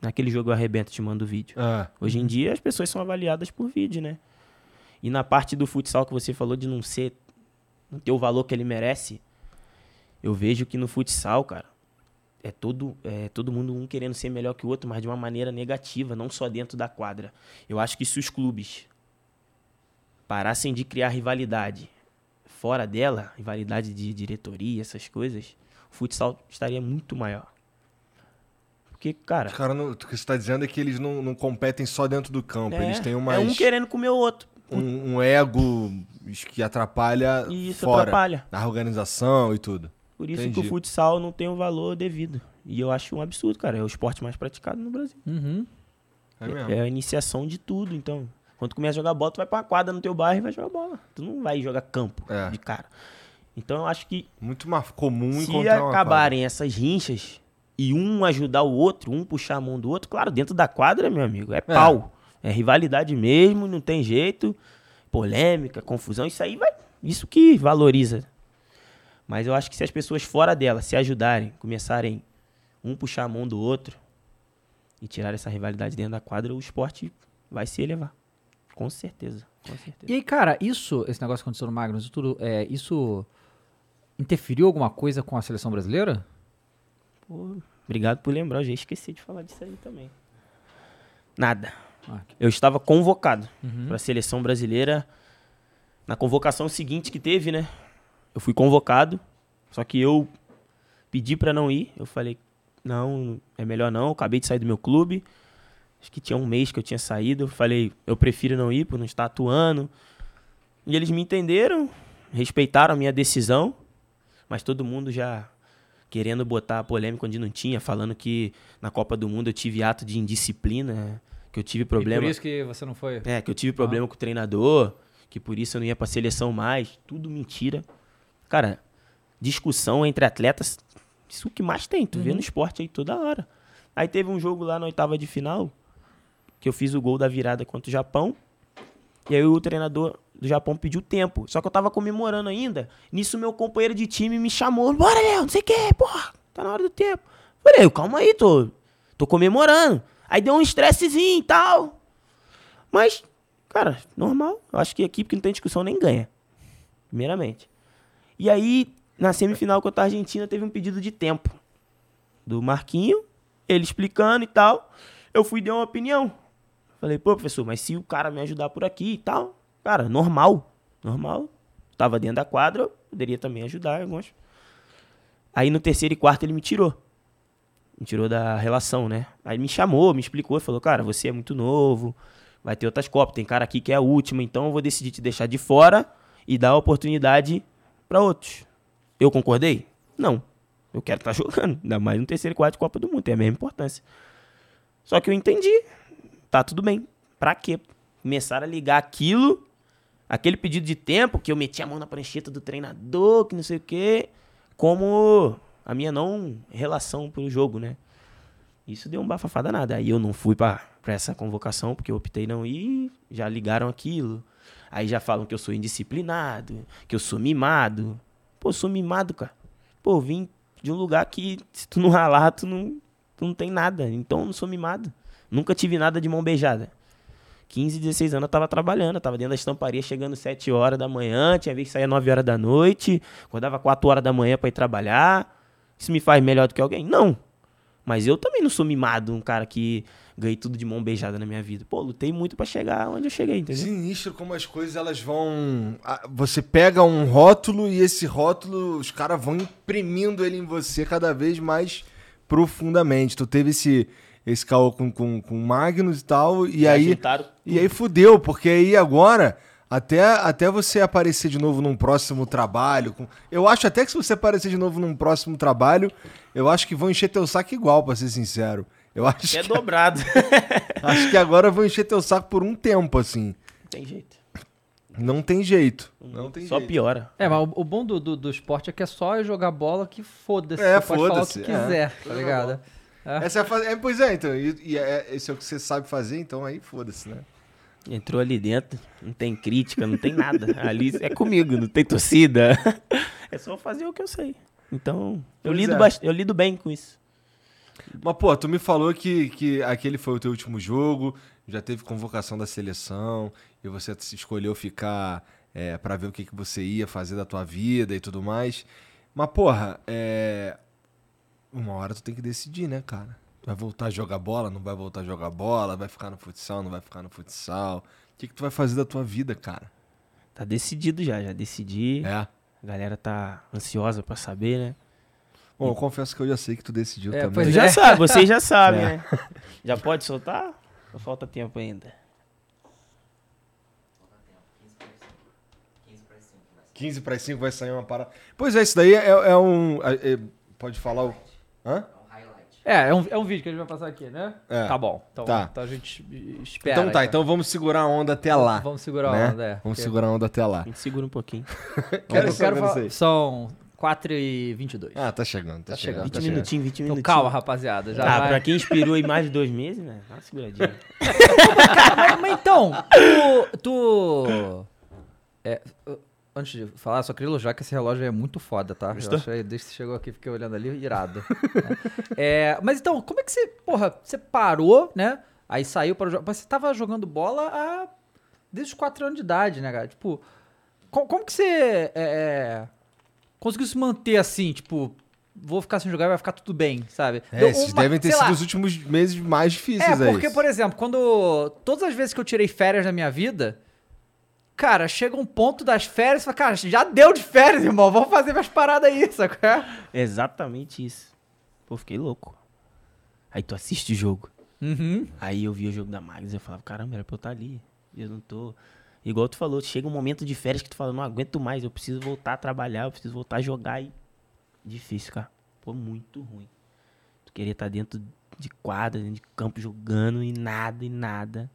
naquele jogo eu arrebento, te mando o vídeo. É. Hoje em dia as pessoas são avaliadas por vídeo, né? E na parte do futsal que você falou de não ser, não ter o valor que ele merece, eu vejo que no futsal, cara, é todo, é todo mundo um querendo ser melhor que o outro, mas de uma maneira negativa, não só dentro da quadra. Eu acho que se os clubes parassem de criar rivalidade fora dela, rivalidade de diretoria, essas coisas, o futsal estaria muito maior. Porque, cara, Os caras não- o que você tá dizendo é que eles não, não competem só dentro do campo. é, eles têm é umas, um querendo comer o outro. um, um ego que atrapalha E isso fora. atrapalha. Na organização e tudo. Por isso que Entendi. o futsal não tem o valor devido. E eu acho um absurdo, cara. É o esporte mais praticado no Brasil. Uhum. É mesmo. É a iniciação de tudo, então. Quando tu começa a jogar bola, tu vai pra uma quadra no teu bairro e vai jogar bola. Tu não vai jogar campo É. de cara. Então eu acho que Muito mais comum se acabarem essas rinchas e um ajudar o outro, um puxar a mão do outro, claro, dentro da quadra, meu amigo, é pau. É rivalidade mesmo, não tem jeito. Polêmica, confusão, isso aí vai. Isso que valoriza. Mas eu acho que se as pessoas fora dela se ajudarem, começarem um puxar a mão do outro e tirar essa rivalidade dentro da quadra, o esporte vai se elevar. Com certeza. Com certeza. E aí, cara, isso, esse negócio que aconteceu no Magnus e tudo, é, isso interferiu alguma coisa com a seleção brasileira? Pô, obrigado por lembrar, eu já esqueci de falar disso aí também. Nada. Ah, Eu estava convocado Uhum. para a seleção brasileira na convocação seguinte que teve, né? Eu fui convocado, só que eu pedi para não ir. Eu falei, não, é melhor não. Eu acabei de sair do meu clube. Acho que tinha um mês que eu tinha saído. Eu falei, eu prefiro não ir por não estar atuando. E eles me entenderam, respeitaram a minha decisão, mas todo mundo já querendo botar polêmica onde não tinha, falando que na Copa do Mundo eu tive ato de indisciplina, que eu tive E problema. por isso que você não foi? É, que eu tive problema com o treinador, que por isso eu não ia pra seleção mais. Tudo mentira. Cara, discussão entre atletas, isso que mais tem. Tu vê no esporte aí toda hora. Aí teve um jogo lá na oitava de final, que eu fiz o gol da virada contra o Japão. E aí o treinador do Japão pediu tempo. Só que eu tava comemorando ainda. Nisso meu companheiro de time me chamou. Bora, Léo, não sei o que, porra. Tá na hora do tempo. Falei, calma aí, tô, tô comemorando. Aí deu um estressezinho e tal. Mas, cara, normal. Eu acho que equipe que não tem discussão nem ganha. Primeiramente. E aí, na semifinal contra a Argentina, teve um pedido de tempo. Do Marquinho, ele explicando e tal. Eu fui dei uma opinião. Falei, pô, professor, mas se o cara me ajudar por aqui e tal, cara, normal. Normal. Tava dentro da quadra, eu poderia também ajudar. Alguns. Aí no terceiro e quarto ele me tirou. Me tirou da relação, né? Aí me chamou, me explicou, falou, cara, você é muito novo, vai ter outras copas, tem cara aqui que é a última, então eu vou decidir te deixar de fora e dar a oportunidade pra outros. Eu concordei? Não. Eu quero estar jogando, ainda mais no terceiro e quarto de Copa do Mundo, tem a mesma importância. Só que eu entendi, tá tudo bem. Pra quê? Começaram a ligar aquilo, aquele pedido de tempo, que eu meti a mão na prancheta do treinador, que não sei o quê, como a minha não relação pro jogo, né? Isso deu um bafafá danado. Aí eu não fui pra, pra essa convocação, porque eu optei não ir, já ligaram aquilo. Aí já falam que eu sou indisciplinado, que eu sou mimado. Pô, sou mimado, cara. Pô, vim de um lugar que se tu não ralar, tu não, tu não tem nada. Então eu não sou mimado. Nunca tive nada de mão beijada. 15, 16 anos eu tava trabalhando, eu tava dentro da estamparia chegando 7 horas da manhã, tinha vez que saía 9 horas da noite, acordava 4 horas da manhã pra ir trabalhar. Isso me faz melhor do que alguém? Não. Mas eu também não sou mimado, um cara que ganhei tudo de mão beijada na minha vida. Pô, lutei muito pra chegar onde eu cheguei, entendeu? Sinistro como as coisas elas vão. Você pega um rótulo e esse rótulo, os caras vão imprimindo ele em você cada vez mais profundamente. Tu teve esse, esse caô com, com, com o Magnus e tal, e Já aí. juntaram E aí fudeu, porque aí agora. Até, até você aparecer de novo num próximo trabalho. com- Eu acho até que se você aparecer de novo num próximo trabalho, eu acho que vão encher teu saco igual, pra ser sincero. Eu acho, É que, dobrado. acho que agora vão encher teu saco por um tempo, assim. Não tem jeito. Não tem jeito. Não tem Só jeito. piora. É, mas o, o bom do, do, do esporte é que é só jogar bola que foda-se. É, pode falar o foda-se, que é. quiser, tá Joga ligado? É. Essa é a fa- é, pois é, então. E, e é, esse é o que você sabe fazer, então aí foda-se, né? Entrou ali dentro, não tem crítica, não tem nada. Ali é comigo, não tem torcida. É só fazer o que eu sei. Então, eu Pois lido, é. bast- eu lido bem com isso. Mas, pô, tu me falou que, que aquele foi o teu último jogo, já teve convocação da seleção, e você escolheu ficar é, para ver o que, que você ia fazer da tua vida e tudo mais. Mas, porra, é. Uma hora tu tem que decidir, né, cara? Vai voltar a jogar bola, não vai voltar a jogar bola, vai ficar no futsal, não vai ficar no futsal. O que, que tu vai fazer da tua vida, cara? Tá decidido já, já decidi. É. A galera tá ansiosa pra saber, né? Bom, eu confesso que eu já sei que tu decidiu É, também. Tu é. já sabe, vocês já sabem, É. né? Já pode soltar? Ou falta tempo ainda? 15 para 5 vai sair uma parada. Pois é, isso daí é, é um. é- é- pode falar o. Hã? É, é um, é um vídeo que a gente vai passar aqui, né? É. Tá bom. Então, Tá. então a gente espera. Então tá, então vamos segurar a onda até lá. Vamos segurar né? a onda, é. Vamos Porque- segurar a onda até lá. A gente segura um pouquinho. Quero eu quero falar, aí. são 4 e 22 Ah, tá chegando, tá, Tá chegando. chegando. 20 tá chegando. minutinhos, 20 Então minutinhos. calma, rapaziada. Já Ah, vai. pra quem inspirou em mais de dois meses, né? Dá uma seguradinha. mas, mas então, tu. tu é, uh, antes de falar, só queria elogiar que esse relógio é muito foda, tá? Gostou? Eu achei, desde que você chegou aqui, fiquei olhando ali, irado. né? É, mas então, como é que você. Porra, você parou, né? Aí saiu para jogar. Mas você tava jogando bola há. Desde os 4 anos de idade, né, cara? Tipo, co- como, que você. é, é, conseguiu se manter assim, tipo. Vou ficar sem jogar e vai ficar tudo bem, sabe? É, esses uma- devem ter sido lá, os últimos meses mais difíceis é, aí. porque, por exemplo, quando. Todas as vezes que eu tirei férias na minha vida, cara, chega um ponto das férias e fala, cara, já deu de férias, irmão, vamos fazer minhas paradas aí, sacou? Exatamente isso. Pô, fiquei louco. Aí tu assiste o jogo. Uhum. Aí eu via o jogo da Magnus e eu falava, caramba, era pra eu estar ali. E eu não tô. Igual tu falou, chega um momento de férias que tu fala, não aguento mais, eu preciso voltar a trabalhar, eu preciso voltar a jogar e. Difícil, cara. Pô, muito ruim. Tu queria estar dentro de quadra, dentro de campo jogando e nada, e nada.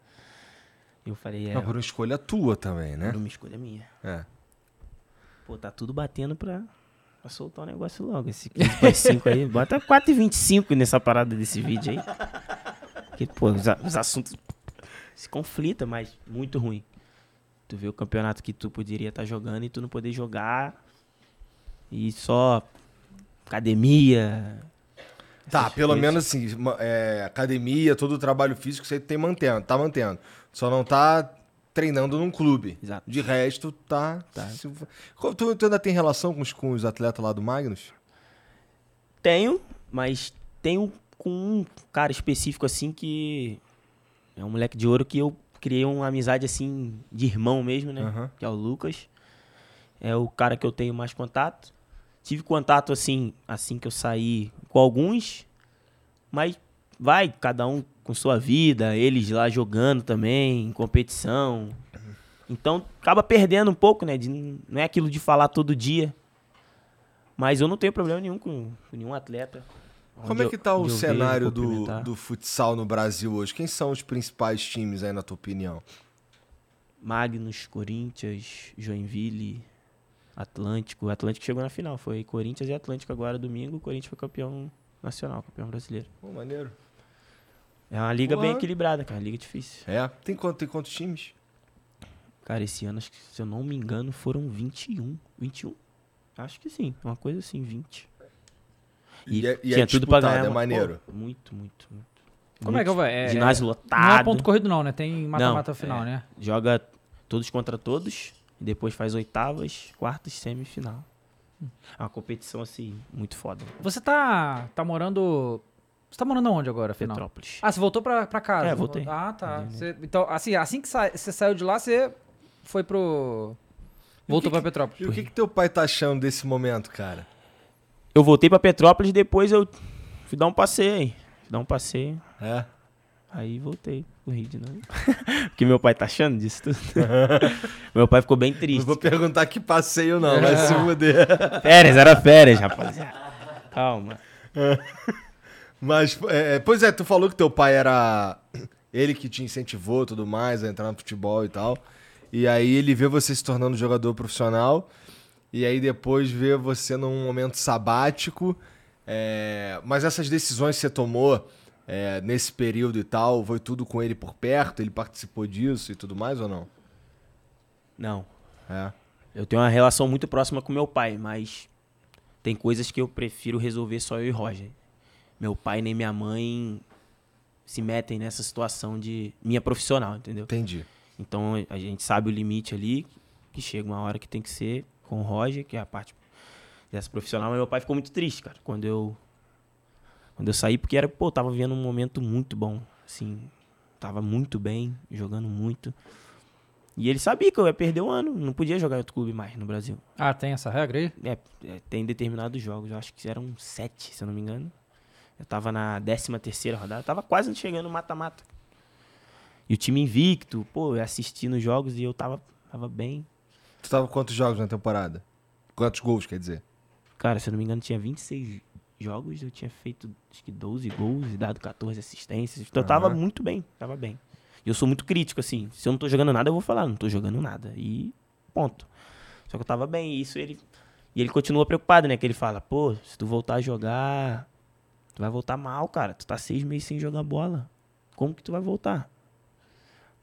Eu falei, é, Não, por uma escolha tua também, né? por uma escolha minha. É. Pô, tá tudo batendo pra, pra soltar o negócio logo. Esse 15 para 5 aí. Bota 4,25 nessa parada desse vídeo aí. Porque, pô, os, os assuntos se conflitam, mas muito ruim. Tu vê o campeonato que tu poderia estar jogando e tu não poder jogar. E só academia. Tá, pelo menos assim, é, academia, todo o trabalho físico você tem mantendo, tá mantendo. Só não tá treinando num clube. Exato. De resto, tá. Tá. se- Tu, tu ainda tem relação com os, com os atletas lá do Magnus? Tenho, mas tenho com um cara específico assim que é um moleque de ouro que eu criei uma amizade assim de irmão mesmo, né? Aham. Que é o Lucas. É o cara que eu tenho mais contato. Tive contato assim, assim que eu saí com alguns, mas vai cada um com sua vida, eles lá jogando também, em competição. Então acaba perdendo um pouco, né? De, não é aquilo de falar todo dia. Mas eu não tenho problema nenhum com, com nenhum atleta. Como é que tá o eu cenário vejo, do, do futsal no Brasil hoje? Quem são os principais times aí, na tua opinião? Magnus, Corinthians, Joinville, Atlântico. O Atlântico chegou na final. Foi Corinthians e Atlântico agora domingo. O Corinthians foi campeão nacional, campeão brasileiro. Pô, maneiro. É uma liga bem equilibrada, cara. Liga difícil. É? Tem, quanto, tem quantos times? Cara, esse ano, acho que, se eu não me engano, foram 21. 21? Acho que sim. Uma coisa assim, 20. E é- e é tinha tudo pra ganhar. é maneiro. pô, muito, muito, muito. Como é que vai? É, Ginásio Não lotado. é ponto corrido, não, né? Tem mata-mata Não, final, é. né? Joga todos contra todos. E depois faz oitavas, quartas, semifinal. É uma competição, assim, muito foda. Você tá, tá morando. Você tá morando onde agora, afinal? Petrópolis. Ah, você voltou pra, pra casa? É, voltei. Ah, tá. Voltei, Você- então, assim, assim que sa- você saiu de lá, você foi pro. Voltou pra Petrópolis. E o que, que teu pai tá achando desse momento, cara? Eu voltei pra Petrópolis, depois eu fui dar um passeio aí. Fui dar um passeio. É? Aí voltei pro Rio de novo. Porque meu pai tá achando disso tudo. meu pai ficou bem Não triste. vou perguntar que passeio, não, vai se fuder. Férias, era férias, rapaziada. Calma. Mas, é, pois é, tu falou que teu pai era ele que te incentivou e tudo mais a entrar no futebol e tal. E aí ele vê você se tornando jogador profissional. E aí depois vê você num momento sabático. é, mas essas decisões que você tomou é, nesse período e tal, foi tudo com ele por perto? Ele participou disso e tudo mais ou não? Não. É. Eu tenho uma relação muito próxima com meu pai, mas tem coisas que eu prefiro resolver só eu e Roger. Meu pai nem minha mãe se metem nessa situação de minha profissional, entendeu? Entendi. Então a gente sabe o limite ali, que chega uma hora que tem que ser com o Roger, que é a parte dessa profissional, mas meu pai ficou muito triste, cara, quando eu quando eu saí, porque era, pô, tava vivendo um momento muito bom, assim, tava muito bem, jogando muito. E ele sabia que eu ia perder um ano, não podia jogar em outro clube mais no Brasil. Ah, tem essa regra aí? É, é, tem determinados jogos, eu acho que eram sete, se eu não me engano. Eu tava na décima terceira rodada, tava quase chegando no mata-mata. E o time invicto, pô, eu assistindo os jogos e eu tava, tava bem. Tu tava com quantos jogos na temporada? Quantos gols, quer dizer? Cara, se eu não me engano, tinha 26 jogos, eu tinha feito acho que 12 gols e dado 14 assistências. Então eu tava muito bem, tava bem. E eu sou muito crítico, assim. Se eu não tô jogando nada, eu vou falar, não tô jogando nada. E ponto. Só que eu tava bem, e isso ele. E ele continua preocupado, né? Que ele fala, pô, se tu voltar a jogar, tu vai voltar mal, cara. Tu tá seis meses sem jogar bola. Como que tu vai voltar?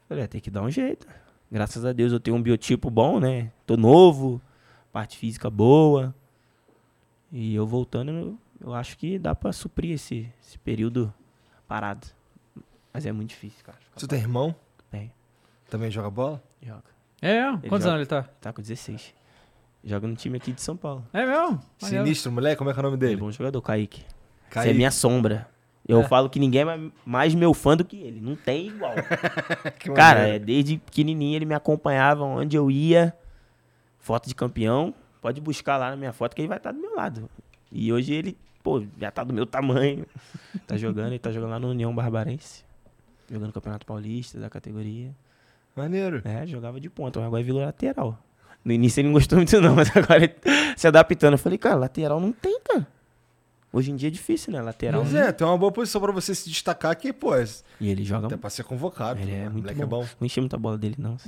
Eu Falei, é, tem que dar um jeito. Graças a Deus eu tenho um biotipo bom, né? Tô novo, parte física boa. E eu voltando, eu, acho que dá pra suprir esse, esse período parado. Mas é muito difícil, cara. Tu tem irmão? Tem, Também joga bola? joga. É, quantos joga. anos ele tá? Tá com 16. Joga no time aqui de São Paulo. É mesmo? Sinistro, moleque? Como é que é o nome Ele é dele? bom jogador, Kaique. Você Kaique. é minha sombra. Eu É. falo que ninguém é ma- mais meu fã do que ele. Não tem igual. Cara, maneiro. é, desde pequenininho ele me acompanhava onde eu ia. Foto de campeão. Pode buscar lá na minha foto que ele vai estar do meu lado. E hoje ele, pô, já tá do meu tamanho. Tá jogando, ele tá jogando lá no União Barbarense. Jogando Campeonato Paulista da categoria. Maneiro. É, jogava de ponta, mas agora virou lateral. No início ele não gostou muito não, mas agora ele se adaptando. Eu falei, cara, lateral não tem, cara. Hoje em dia é difícil, né? Lateral. Pois né? é, tem uma boa posição pra você se destacar que, pô, é E ele joga até pra ser convocado. Ele é O muito moleque bom. é bom. Não enchi muita bola dele, não.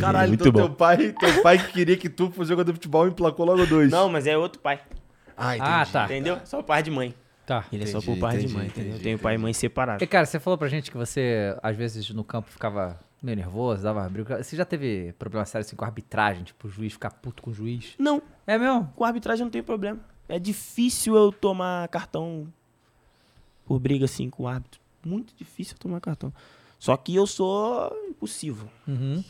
Caralho, muito então bom. teu pai, teu pai que queria que tu fosse jogador de futebol emplacou logo dois. Não, mas é outro pai. Ah, entendi. Ah, tá. Entendeu? Só pai de mãe. Tá. Ele é só Entendi, por pai de entendi, mãe, entendi, entendeu? Eu tenho pai e mãe separados. E, cara, você falou pra gente que você, às vezes, no campo ficava meio nervoso, dava briga. Você já teve problema sério assim com arbitragem? Tipo, o juiz ficar puto com o juiz? Não, É mesmo? com a arbitragem não tem problema. É difícil eu tomar cartão por briga assim com o árbitro. Muito difícil eu tomar cartão. Só que eu sou impulsivo. Uhum.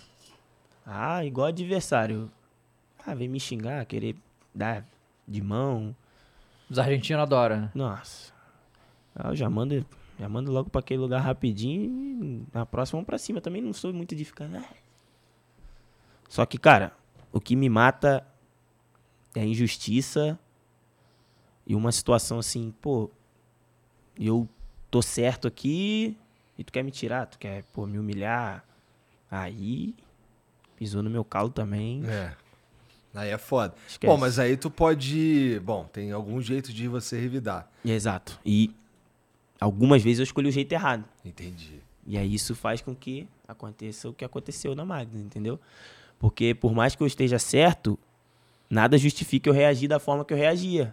Ah, igual adversário. Ah, vem me xingar, querer dar de mão. Os argentinos adoram, né? Nossa. Ah, Eu já mando, já mando logo pra aquele lugar rapidinho e na próxima vamos pra cima. Também não sou muito de ficar. "Ah". Só que, cara, o que me mata é a injustiça e uma situação assim, pô, eu tô certo aqui e tu quer me tirar, tu quer, pô, me humilhar. Aí pisou no meu calo também. É. Aí é foda. Esquece. Bom, mas aí tu pode. Bom, tem algum jeito de você revidar. Exato. E algumas vezes eu escolhi o jeito errado. Entendi. E aí isso faz com que aconteça o que aconteceu na Magnus, entendeu? Porque por mais que eu esteja certo, nada justifica eu reagir da forma que eu reagia.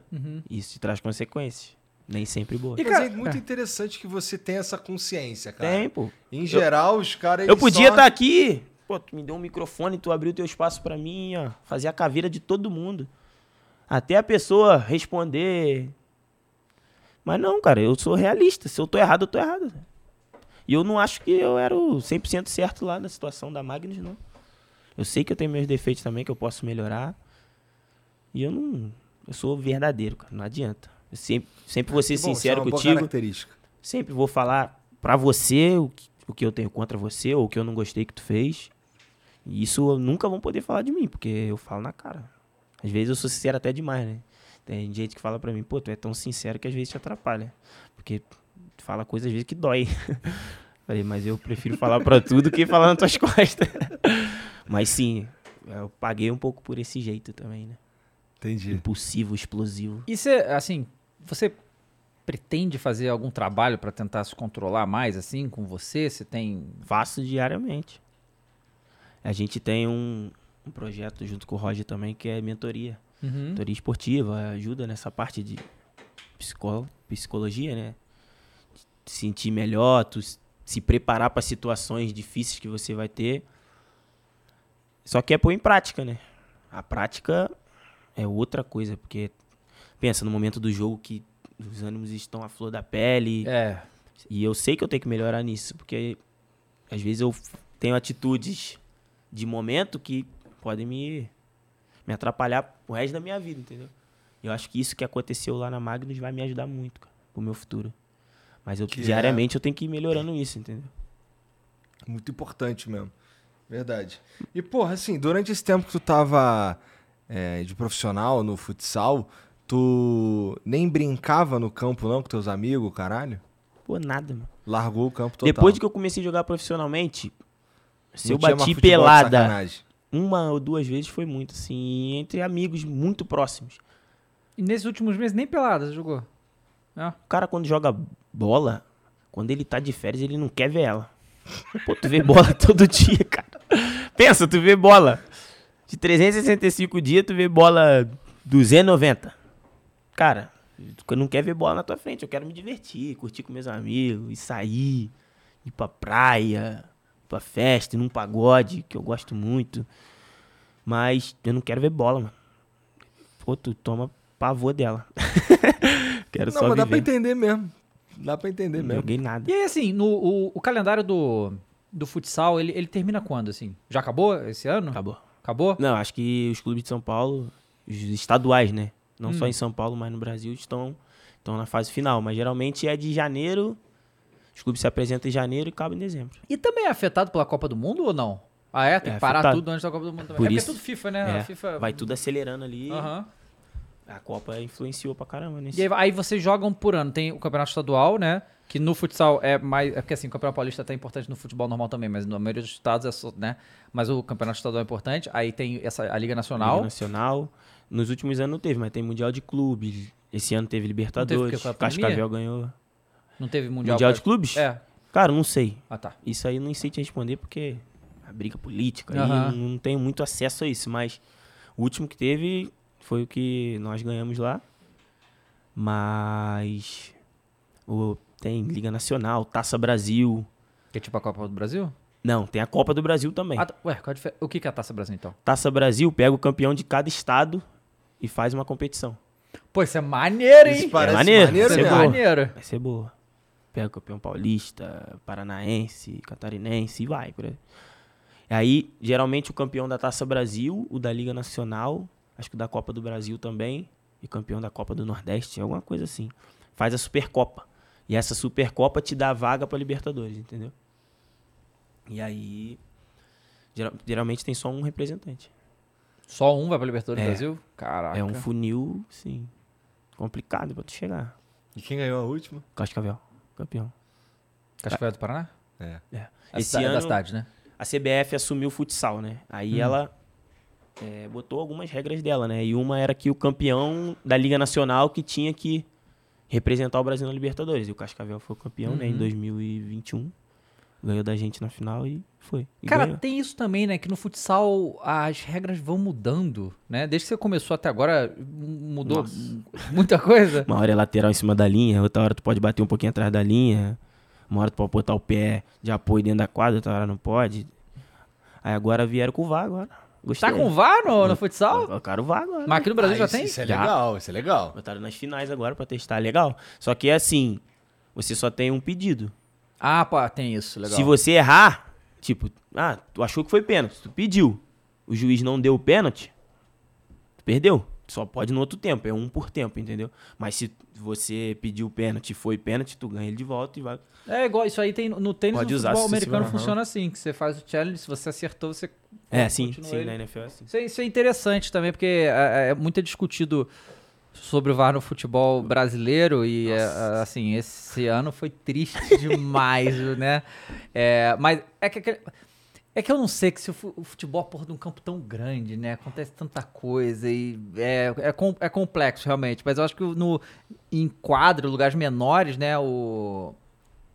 Isso traz consequências. Nem sempre boas. E, cara, é muito interessante que você tenha essa consciência, cara. Tem, pô. Em geral, os caras. Eu podia só- estar aqui. Pô, tu me deu um microfone, tu abriu teu espaço pra mim, ó. Fazer a caveira de todo mundo. Até a pessoa responder. Mas não, cara, eu sou realista. Se eu tô errado, eu tô errado. E eu não acho que eu era o 100% certo lá na situação da Magnus, não. Eu sei que eu tenho meus defeitos também, que eu posso melhorar. E eu não. Eu sou verdadeiro, cara. Não adianta. Eu sempre, sempre vou ser bom, é sincero boa contigo. característica. Sempre vou falar pra você o que, o que eu tenho contra você ou o que eu não gostei que tu fez. E isso nunca vão poder falar de mim, porque eu falo na cara. Às vezes eu sou sincero até demais, né? Tem gente que fala pra mim, pô, tu é tão sincero que às vezes te atrapalha. Porque tu fala coisas às vezes que dói. Falei, mas eu prefiro falar pra tu do que falar nas tuas costas. mas sim, eu paguei um pouco por esse jeito também, né? Entendi. Impulsivo, explosivo. E você, assim, você pretende fazer algum trabalho pra tentar se controlar mais, assim, com você? Você tem... Faço diariamente. A gente tem um, um projeto junto com o Roger também que é mentoria. Uhum. Mentoria esportiva, ajuda nessa parte de psicó- psicologia, né? Se sentir melhor, tu se preparar para situações difíceis que você vai ter. Só que é pôr em prática, né? A prática é outra coisa, porque pensa no momento do jogo que os ânimos estão à flor da pele. É, E eu sei que eu tenho que melhorar nisso, porque às vezes eu tenho atitudes de momento que podem me, me atrapalhar o resto da minha vida, entendeu? Eu acho que isso que aconteceu lá na Magnus vai me ajudar muito, cara, pro meu futuro. Mas eu, Que é- diariamente eu tenho que ir melhorando isso, entendeu? Muito importante mesmo. Verdade. E, porra, assim, durante esse tempo que tu tava é, de profissional no futsal, tu nem brincava no campo, não, com teus amigos, caralho? Pô, nada, mano. Largou o campo total. Depois de que eu comecei a jogar profissionalmente, se Não eu bati pelada uma ou duas vezes foi muito, assim, entre amigos muito próximos. e nesses últimos meses nem pelada você jogou. É. O cara, quando joga bola, quando ele tá de férias, ele não quer ver ela. Pô, tu vê bola todo dia, cara. Pensa, tu vê bola. De 365 dias, tu vê bola 290. Cara, tu não quer ver bola na tua frente. Eu quero me divertir, curtir com meus amigos, e sair, ir pra praia, pra festa, num pagode, que eu gosto muito. Mas eu não quero ver bola, mano. Pô, tu toma pavor dela. quero Não, só mas dá pra viver. entender mesmo. Dá pra entender Não mesmo. joguei nada. E aí, assim, no, o, o calendário do, do futsal, ele, ele termina quando, assim? Já acabou esse ano? Acabou. Acabou? Não, acho que os clubes de São Paulo, os estaduais, né? Não Hum. só em São Paulo, mas no Brasil, estão, estão na fase final. Mas geralmente é de janeiro. Os clubes se apresentam em janeiro e acabam em dezembro. E também é afetado pela Copa do Mundo ou não? Ah, é? Tem É que parar afetado. tudo antes da Copa do Mundo também. Por é porque isso- é tudo FIFA, né? É, FIFA... Vai tudo acelerando ali. Aham. A Copa influenciou pra caramba nesse. E aí, aí vocês jogam por ano. Tem o campeonato estadual, né? Que no futsal é mais. É porque assim, o campeonato paulista é importante no futebol normal também, mas na maioria dos estados é só, né? Mas o campeonato estadual é importante. Aí tem essa, a Liga Nacional. Liga Nacional. Nos últimos anos não teve, mas tem Mundial de Clubes. Esse ano teve Libertadores. pandemia? Cascavel ganhou. Não teve mundial. Mundial de Clubes? É. Cara, não sei. Ah, tá. Isso aí eu não sei te responder porque a briga política, não, não tenho muito acesso a isso, mas o último que teve foi o que nós ganhamos lá. Mas o, tem Liga Nacional, Taça Brasil. Que é tipo a Copa do Brasil? Não, tem a Copa do Brasil também. Ah, tá. Ué, qual a o que é a Taça Brasil então? Taça Brasil pega o campeão de cada estado e faz uma competição. Pô, isso é maneiro, hein? Isso parece maneiro, maneiro, Isso é é maneiro. Vai ser boa. Pega o campeão paulista, paranaense, catarinense e vai. Por aí. aí, geralmente, o campeão da Taça Brasil, o da Liga Nacional, acho que o da Copa do Brasil também, e campeão da Copa do Nordeste, alguma coisa assim. Faz a Supercopa. E essa Supercopa te dá a vaga pra Libertadores, entendeu? E aí, geral- geralmente tem só um representante. Só um vai pra Libertadores do É. Brasil? Caraca. É um funil, sim, complicado pra tu chegar. E quem ganhou a última? Cascavel, campeão. Cascavel do Paraná? É. É. A Esse cida- ano, da cidade, né? a CBF assumiu o futsal, né? Aí ela é, botou algumas regras dela, né? E uma era que o campeão da Liga Nacional que tinha que representar o Brasil na Libertadores. E o Cascavel foi o campeão, né? Em 2021. Ganhou da gente na final e foi. E Cara, ganhou. tem isso também, né? Que no futsal as regras vão mudando, né? Desde que você começou até agora, mudou Nossa. muita coisa. Uma hora é lateral em cima da linha, outra hora tu pode bater um pouquinho atrás da linha. Uma hora tu pode botar o pé de apoio dentro da quadra, outra hora não pode. Aí agora vieram com o VAR agora. Gostei. Tá com VAR no, no futsal? Colocaram o VAR agora. Mas aqui no Brasil Ah, já isso, tem? Isso é Já. legal, isso é legal. Botaram nas finais agora pra testar, legal. Só que é assim, você só tem um pedido. Ah, pá, tem isso, legal. Se você errar, tipo, ah, tu achou que foi pênalti, tu pediu. O juiz não deu o pênalti, tu perdeu. Só pode no outro tempo, é um por tempo, entendeu? Mas se você pediu o pênalti e foi pênalti, tu ganha ele de volta e vai. É igual, isso aí tem no tênis Pode no usar futebol americano funciona assim, que você faz o challenge, se você acertou, você É, sim, sim, ele. na NFL é assim. Isso é, isso é interessante também, porque é, é muito discutido sobre o VAR no futebol brasileiro e, é, assim, esse ano foi triste demais, né? É, mas é que, aquele- é que eu não sei que se o fu- o futebol é porra de um campo tão grande, né? Acontece tanta coisa e é, é, com- é complexo, realmente. Mas eu acho que no, em quadro, lugares menores, né, o,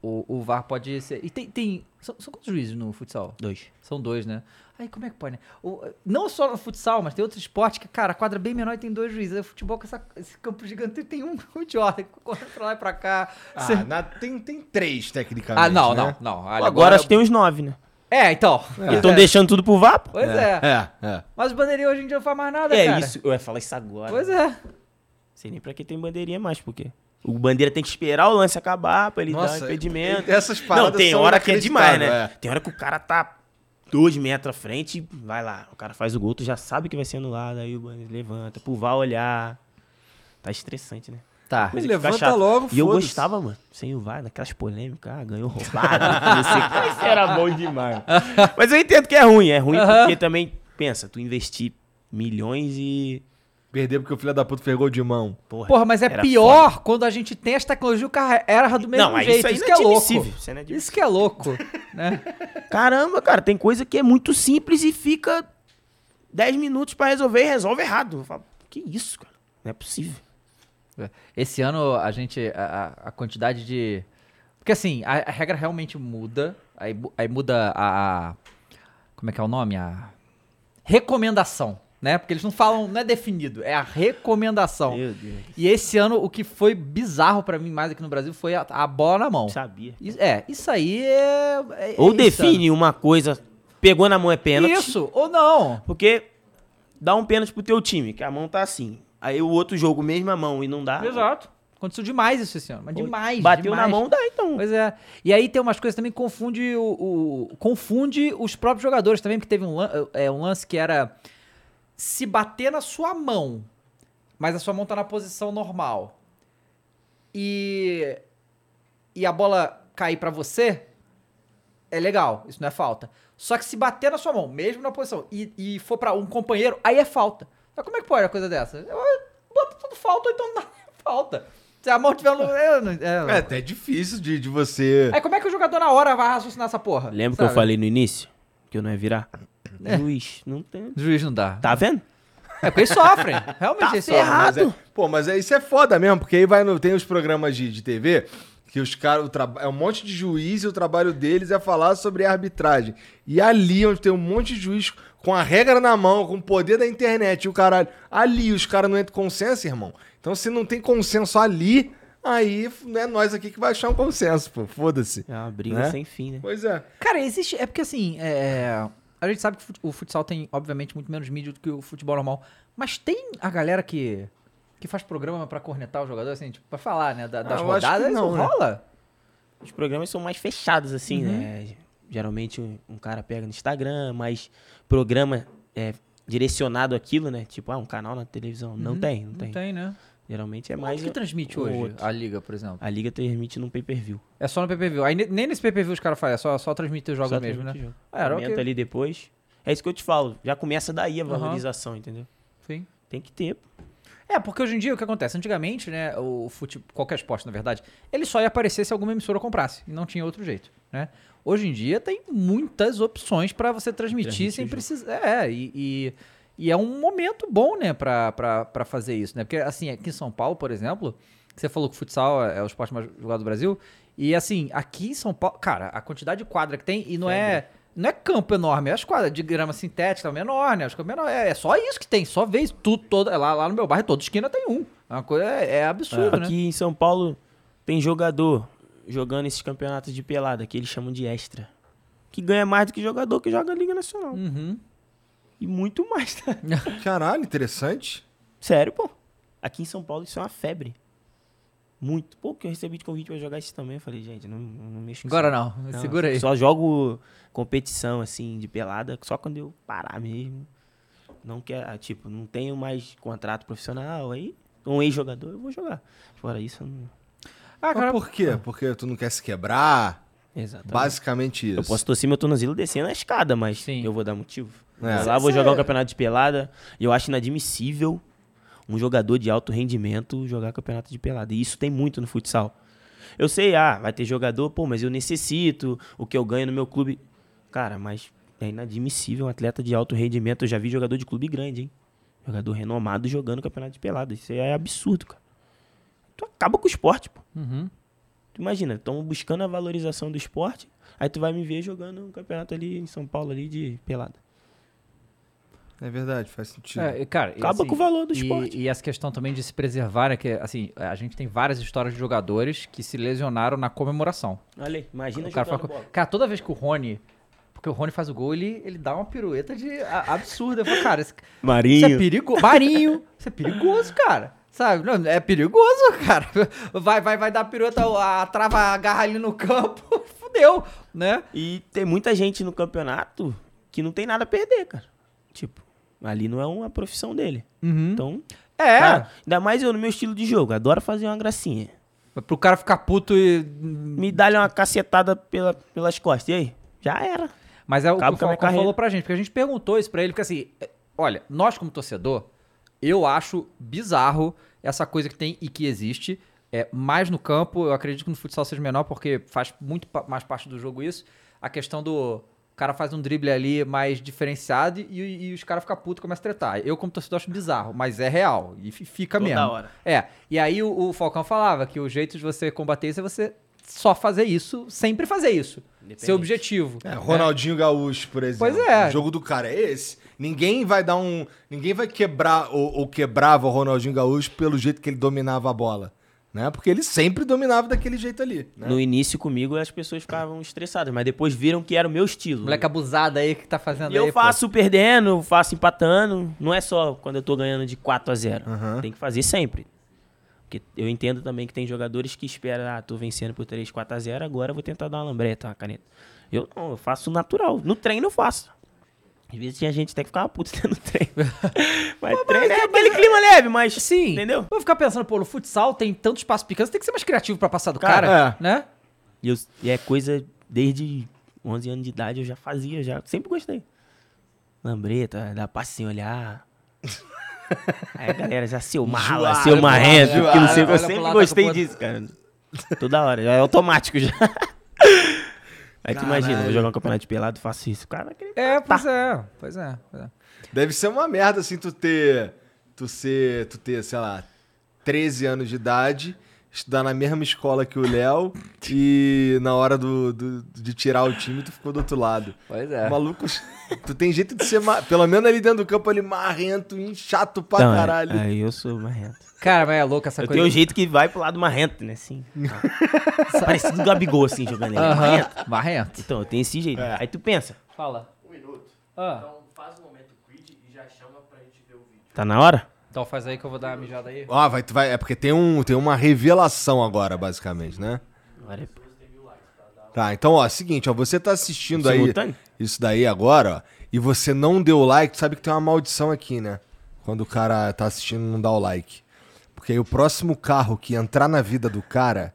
o, o VAR pode ser... E tem... tem são, são quantos juízes no futsal? Dois. São dois, né? Aí como é que pode, né? O- não só no futsal, mas tem outros esportes que, cara, a quadra é bem menor e tem dois juízes. Aí O futebol com essa- esse campo gigante tem um, um idiota que corre pra lá e pra cá. Cê- Ah, na- tem, tem três, tecnicamente. Ah, não, né? não, não. Agora, agora acho que tem uns nove, né? É, então. Eles estão deixando tudo pro VAR, pô. Pois é. É, é. Mas o bandeirinha hoje em dia não faz mais nada, É cara. isso, eu ia falar isso agora. Pois é. Sei nem pra que tem bandeirinha mais, porque o bandeira tem que esperar o lance acabar pra ele dar Nossa, um impedimento. essas Não, paradas tem são hora que é demais, né? é. Tem hora que o cara tá dois metros à frente vai lá. O cara faz o gol, tu já sabe que vai ser anulado, aí o bandeira levanta, pro VAR olhar. Tá estressante, né? Tá. Fica Levanta logo, E eu gostava, mano, sem o VAR, daquelas polêmicas, ah, ganhou roubado, não. Isso era bom demais. Mas eu entendo que é ruim, é ruim Aham. porque também, pensa, tu investir milhões e... Perder porque o filho da puta fez gol de mão. Porra, Porra, mas é pior quando a gente tem as tecnologias e o carro erra do mesmo Não, jeito. isso aí Isso, não que é é louco. isso é. Isso que é louco, né? Caramba, cara, tem coisa que é muito simples e fica 10 minutos pra resolver e resolve errado. Eu falo, que isso, cara? Não é possível. Esse ano a gente. A, a- quantidade de. Porque assim, a, a regra realmente muda. Aí, aí muda a, a- Como é que é o nome? A. Recomendação, né? Porque eles não falam. Não é definido, é a recomendação. Meu Deus. E esse ano o que foi bizarro pra mim mais aqui no Brasil foi a, a bola na mão. Sabia. Isso- É, isso aí é. é Ou é define uma coisa, pegou na mão é insano. pênalti. Isso, ou não. Porque dá um pênalti pro teu time, que a mão tá assim. Aí o outro jogo, mesma mão e não dá. Exato. Aconteceu demais isso esse ano, mas demais. Bateu demais. na mão, dá então. Pois é. E aí tem umas coisas também que confunde o, o- confunde os próprios jogadores também, porque teve um, é, um lance que era se bater na sua mão, mas a sua mão tá na posição normal. E e a bola cair pra você, é legal, isso não é falta. Só que se bater na sua mão, mesmo na posição, e, e for pra um companheiro, aí é falta. Mas como é que pode uma coisa dessa? Eu, bota tudo falta, ou então não é falta. Se a mão tiver no. É, não- é, É até difícil de, de você. Aí como é que o jogador na hora vai raciocinar essa porra? Lembra que eu Sabe? falei no início? Que eu não ia virar? Juiz, não tem. Juiz não dá. Tá vendo? É porque eles sofrem. Realmente Tá eles sofrem. Mas é- pô, mas é, isso é foda mesmo, porque aí vai no, tem os programas de, de TV que os caras. É um monte de juiz e o trabalho deles é falar sobre arbitragem. E ali, onde tem um monte de juiz com a regra na mão, com o poder da internet e o caralho. Ali os caras não entram consenso, irmão. Então se não tem consenso ali, aí não é nós aqui que vai achar um consenso, pô. Foda-se. É uma briga Né? sem fim, né? Pois é. Cara, existe. É porque assim, é, a gente sabe que o fut- o futsal tem, obviamente, muito menos mídia do que o futebol normal. Mas tem a galera que, que faz programa pra cornetar o jogador, assim, tipo, pra falar, né? da- das Ah, acho que rodadas, não, isso né? rola? Os programas são mais fechados, assim, Uhum. né? Geralmente um, cara pega no Instagram, mas programa é, direcionado àquilo, né? Tipo, ah, um canal na televisão. Não tem, não tem. Uhum. Não tem, né? Geralmente é mais. que transmite hoje outro. a liga, por exemplo? A liga transmite num pay-per-view. É só no pay-per-view. Aí ne- nem nesse pay-per-view os caras fazem, é só, só transmitir os jogos Só mesmo, né? jogo. Ah, era Comenta ok. ali depois. É isso que eu te falo. Já começa daí a valorização, entendeu? Sim. Tem que ter. É, porque hoje em dia o que acontece? Antigamente, né, o fute... qualquer esporte, na verdade, ele só ia aparecer se alguma emissora comprasse. E não tinha outro jeito, né? Hoje em dia tem muitas opções pra você transmitir Transmitir sem o precisar. É, e, e, e é um momento bom, né, pra fazer isso, né? Porque, assim, aqui em São Paulo, por exemplo, você falou que o futsal é o esporte mais jogado do Brasil. E, assim, aqui em São Paulo, cara, a quantidade de quadra que tem, e não é. Não é campo enorme, é as quadras de grama sintética é menor, né? Acho que é menor. É, é só isso que tem, só vez. Tudo, todo, lá, lá no meu bairro, toda esquina tem um. É uma coisa, é, é absurdo, né? Aqui em São Paulo tem jogador jogando esses campeonatos de pelada, que eles chamam de extra. Que ganha mais do que jogador que joga Liga Nacional. Uhum. E muito mais, tá? Caralho, interessante. Sério, pô. Aqui em São Paulo isso é uma febre. Muito. Pô, que eu recebi de convite pra jogar isso também. Eu falei, gente, não, não mexo com Agora isso. não, segura aí. Só jogo competição, assim, de pelada, só quando eu parar mesmo. Não quer, tipo, não tenho mais contrato profissional, aí um ex-jogador eu vou jogar. Fora isso, eu não... Ah, Mas cara, por quê? Porque tu não quer se quebrar? Exatamente. Basicamente isso. Eu posso torcer meu tornozelo descendo a escada, mas Sim. eu vou dar motivo. É. Lá, vou jogar um campeonato de pelada. E eu acho inadmissível um jogador de alto rendimento jogar campeonato de pelada. E isso tem muito no futsal. Eu sei, ah, vai ter jogador, pô, mas eu necessito o que eu ganho no meu clube. Cara, mas é inadmissível um atleta de alto rendimento. Eu já vi jogador de clube grande, hein? Jogador renomado jogando campeonato de pelada. Isso é absurdo, cara. Tu acaba com o esporte, pô. Uhum. Tu imagina, estão buscando a valorização do esporte, aí tu vai me ver jogando um campeonato ali em São Paulo ali de pelada. É verdade, faz sentido. É, e, cara, Acaba assim, com o valor do e- esporte. E, essa questão também de se preservar, né? Que, assim, a gente tem várias histórias de jogadores que se lesionaram na comemoração. Olha aí, imagina O cara, fala- bola. cara, toda vez que o Rony. Porque o Rony faz o gol, ele, ele dá uma pirueta de a- absurda. Eu falo, cara, esse, isso é Marinho. perigoso. Marinho, isso é perigoso, cara. Sabe? Não, é perigoso, cara. Vai, vai, vai dar pirueta, a trava agarra ali no campo, fudeu, né? E tem muita gente no campeonato que não tem nada a perder, cara. Tipo, ali não é uma profissão dele. Então, É, cara, ainda mais eu no meu estilo de jogo, adoro fazer uma gracinha. pro cara ficar puto e. Me dá-lhe uma cacetada pela, pelas costas. E aí? Já era. Mas é o que o Falcão falou pra gente, porque a gente perguntou isso pra ele, porque assim, é, olha, nós como torcedor, eu acho bizarro essa coisa que tem e que existe. É, mais no campo, eu acredito que no futsal seja menor, porque faz muito pa- mais parte do jogo isso. A questão do. O cara faz um drible ali mais diferenciado e, e os caras ficam putos e começam a tretar. Eu, como torcedor, acho bizarro, mas é real. E fi- fica Toda mesmo. hora. É. E aí o, o Falcão falava que o jeito de você combater isso é você só fazer isso, sempre fazer isso. Seu objetivo. É, Ronaldinho Gaúcho, por exemplo. Pois é. O jogo do cara é esse. Ninguém vai dar um. Ninguém vai quebrar ou, ou quebrava o Ronaldinho Gaúcho pelo jeito que ele dominava a bola. Né? Porque ele sempre dominava daquele jeito ali. Né? No início comigo as pessoas ficavam estressadas, mas depois viram que era o meu estilo. Moleque abusado aí que tá fazendo E aí. eu faço perdendo, faço empatando. Não é só quando eu tô ganhando de 4 a 0 Aham. Tem que fazer sempre. Porque eu entendo também que tem jogadores que esperam, ah, tô vencendo por 3, 4 a 0 agora eu vou tentar dar uma lambreta, uma caneta. Eu não, eu faço natural. No treino eu faço. Às vezes tinha gente até que ficava puto no treino. mas treino é aquele clima leve, mas. Sim. Entendeu? Vou ficar pensando, pô, no futsal tem tanto espaço pequeno, você tem que ser mais criativo pra passar do Cara, cara, né? E, eu- e é coisa desde 11 anos de idade eu já fazia, já sempre gostei. Lambreta, dar passe sem olhar. Aí a galera já seu mala, seu marrento, que não sei, eu sempre gostei disso, cara. Toda hora, já é automático já. Aí tu imagina, vou jogar um campeonato de pelado, faço isso. O cara vai querer É, pois é, pois é. pois é. Deve ser uma merda, assim, tu ter. Tu ser. Tu ter, sei lá, 13 anos de idade, estudar na mesma escola que o Léo e na hora do, do- de tirar o time, tu ficou do outro lado. Pois é. Maluco, tu tem jeito de ser. ma- Pelo menos ali dentro do campo, ali, marrento e chato pra Então, é, caralho. Aí eu sou marrento. Cara, mas é louco essa Eu coisa. tenho um jeito que vai pro lado marrento, né? Assim. Parecido do Gabigol, assim, jogando ele. Aham, Marrento. Marrento. Então, eu tenho esse jeito. É. Aí tu pensa, Fala. Um minuto. Ah, faz o momento Creed e já chama pra gente ver o vídeo. Tá na hora? Então faz aí que eu vou dar uma mijada aí. Ó, vai, tu vai, é porque tem, um, tem uma revelação agora, basicamente, né? Agora é Tá, então, ó, seguinte, ó, você tá assistindo aí Simultâneo? isso daí agora, ó, e você não deu like, tu sabe que tem uma maldição aqui, né? Quando o cara tá assistindo e não dá o like. Porque aí o próximo carro que entrar na vida do cara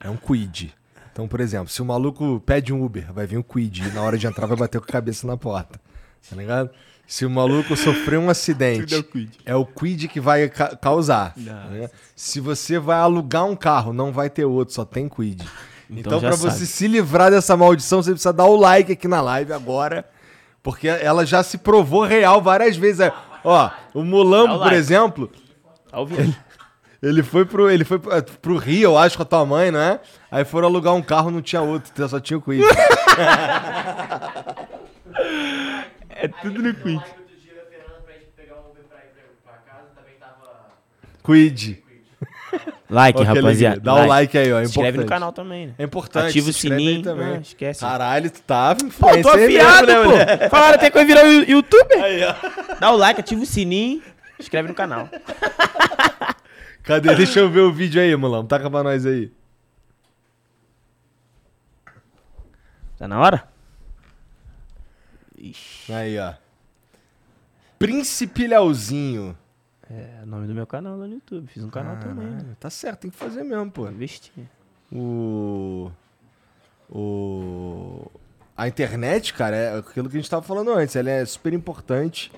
é um Quid. Então, por exemplo, se o maluco pede um Uber, vai vir um Quid e na hora de entrar vai bater com a cabeça na porta. Tá ligado? Se o maluco sofrer um acidente, é o Quid que vai ca- causar. ligado? Se você vai alugar um carro, não vai ter outro, só tem Quid. Então, Então pra você se livrar dessa maldição, você precisa dar o like aqui na live agora. Porque ela já se provou real várias vezes. É, Ó, o Mulambo, o por like. exemplo, vivo. ele foi pro, ele foi pro, pro Rio, eu acho, com a tua mãe, não é? Aí foram alugar um carro, não tinha outro, só tinha o Quid. É tudo no Creed. Quid. Like, que rapaziada. Dá o like aí, ó. É Se inscreve no importante. canal também, né? É importante. Ativa o aí sininho. também. Ah, esquece. Caralho, tu tava Pô, influencer tô mesmo, afiado, né, moleque? pô. Falaram até que eu ia virar o youtuber. Dá o like, ativa o sininho, inscreve no canal. Cadê? Deixa eu ver o vídeo aí, Mulambo. Taca pra nós aí. Tá na hora? Aí, ó. Príncipe Leozinho. É nome do meu canal lá no YouTube. Fiz um canal também, né? Tá certo, tem que fazer mesmo, pô. Investir. O. O. A internet, cara, é aquilo que a gente tava falando antes. Ela é super importante.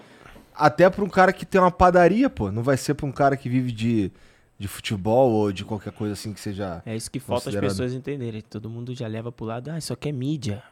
Até pra um cara que tem uma padaria, pô. Não vai ser pra um cara que vive de, de futebol ou de qualquer coisa assim que seja. É isso que falta as pessoas entenderem. Todo mundo já leva pro lado, ah, isso aqui é mídia.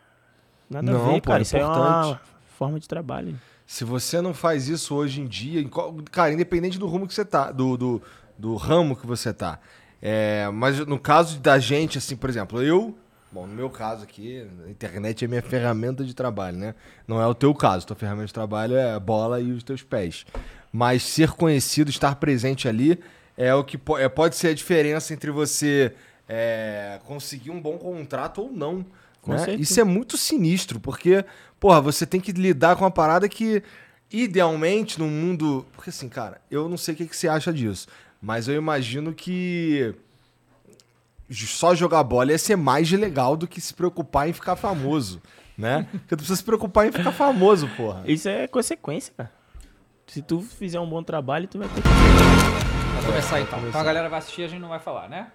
Nada Não, a ver, pô, cara. é isso é uma. Forma de trabalho. Se você não faz isso hoje em dia, cara, independente do rumo que você tá, do, do, do ramo que você tá. É, mas no caso da gente, assim, por exemplo, eu, bom, no meu caso aqui, a internet é minha ferramenta de trabalho, né? Não é o teu caso, tua ferramenta de trabalho é a bola e os teus pés. Mas ser conhecido, estar presente ali, é o que po- é, pode ser a diferença entre você é, conseguir um bom contrato ou não. Com né? Isso é muito sinistro, porque, porra, você tem que lidar com uma parada que, idealmente, no mundo. Porque assim, cara, eu não sei o que, que você acha disso, mas eu imagino que só jogar bola ia ser mais legal do que se preocupar em ficar famoso, né? Porque tu precisa se preocupar em ficar famoso, porra. Isso é consequência, cara. Se tu fizer um bom trabalho, tu vai ter que. Vamos começar então. Então a galera vai assistir e a gente não vai falar, né?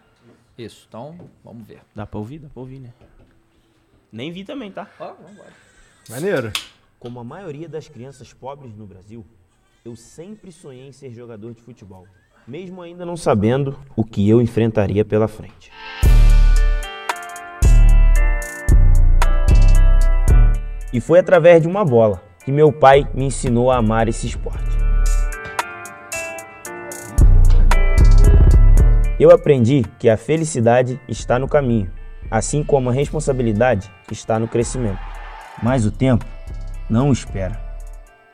Isso, então vamos ver. Dá pra ouvir? Dá pra ouvir, né? Nem vi também, tá? Ó, vamos embora. Maneiro. Como a maioria das crianças pobres no Brasil, eu sempre sonhei em ser jogador de futebol, mesmo ainda não sabendo o que eu enfrentaria pela frente. E foi através de uma bola que meu pai me ensinou a amar esse esporte. Eu aprendi que a felicidade está no caminho, assim como a responsabilidade está no crescimento. Mas o tempo não espera.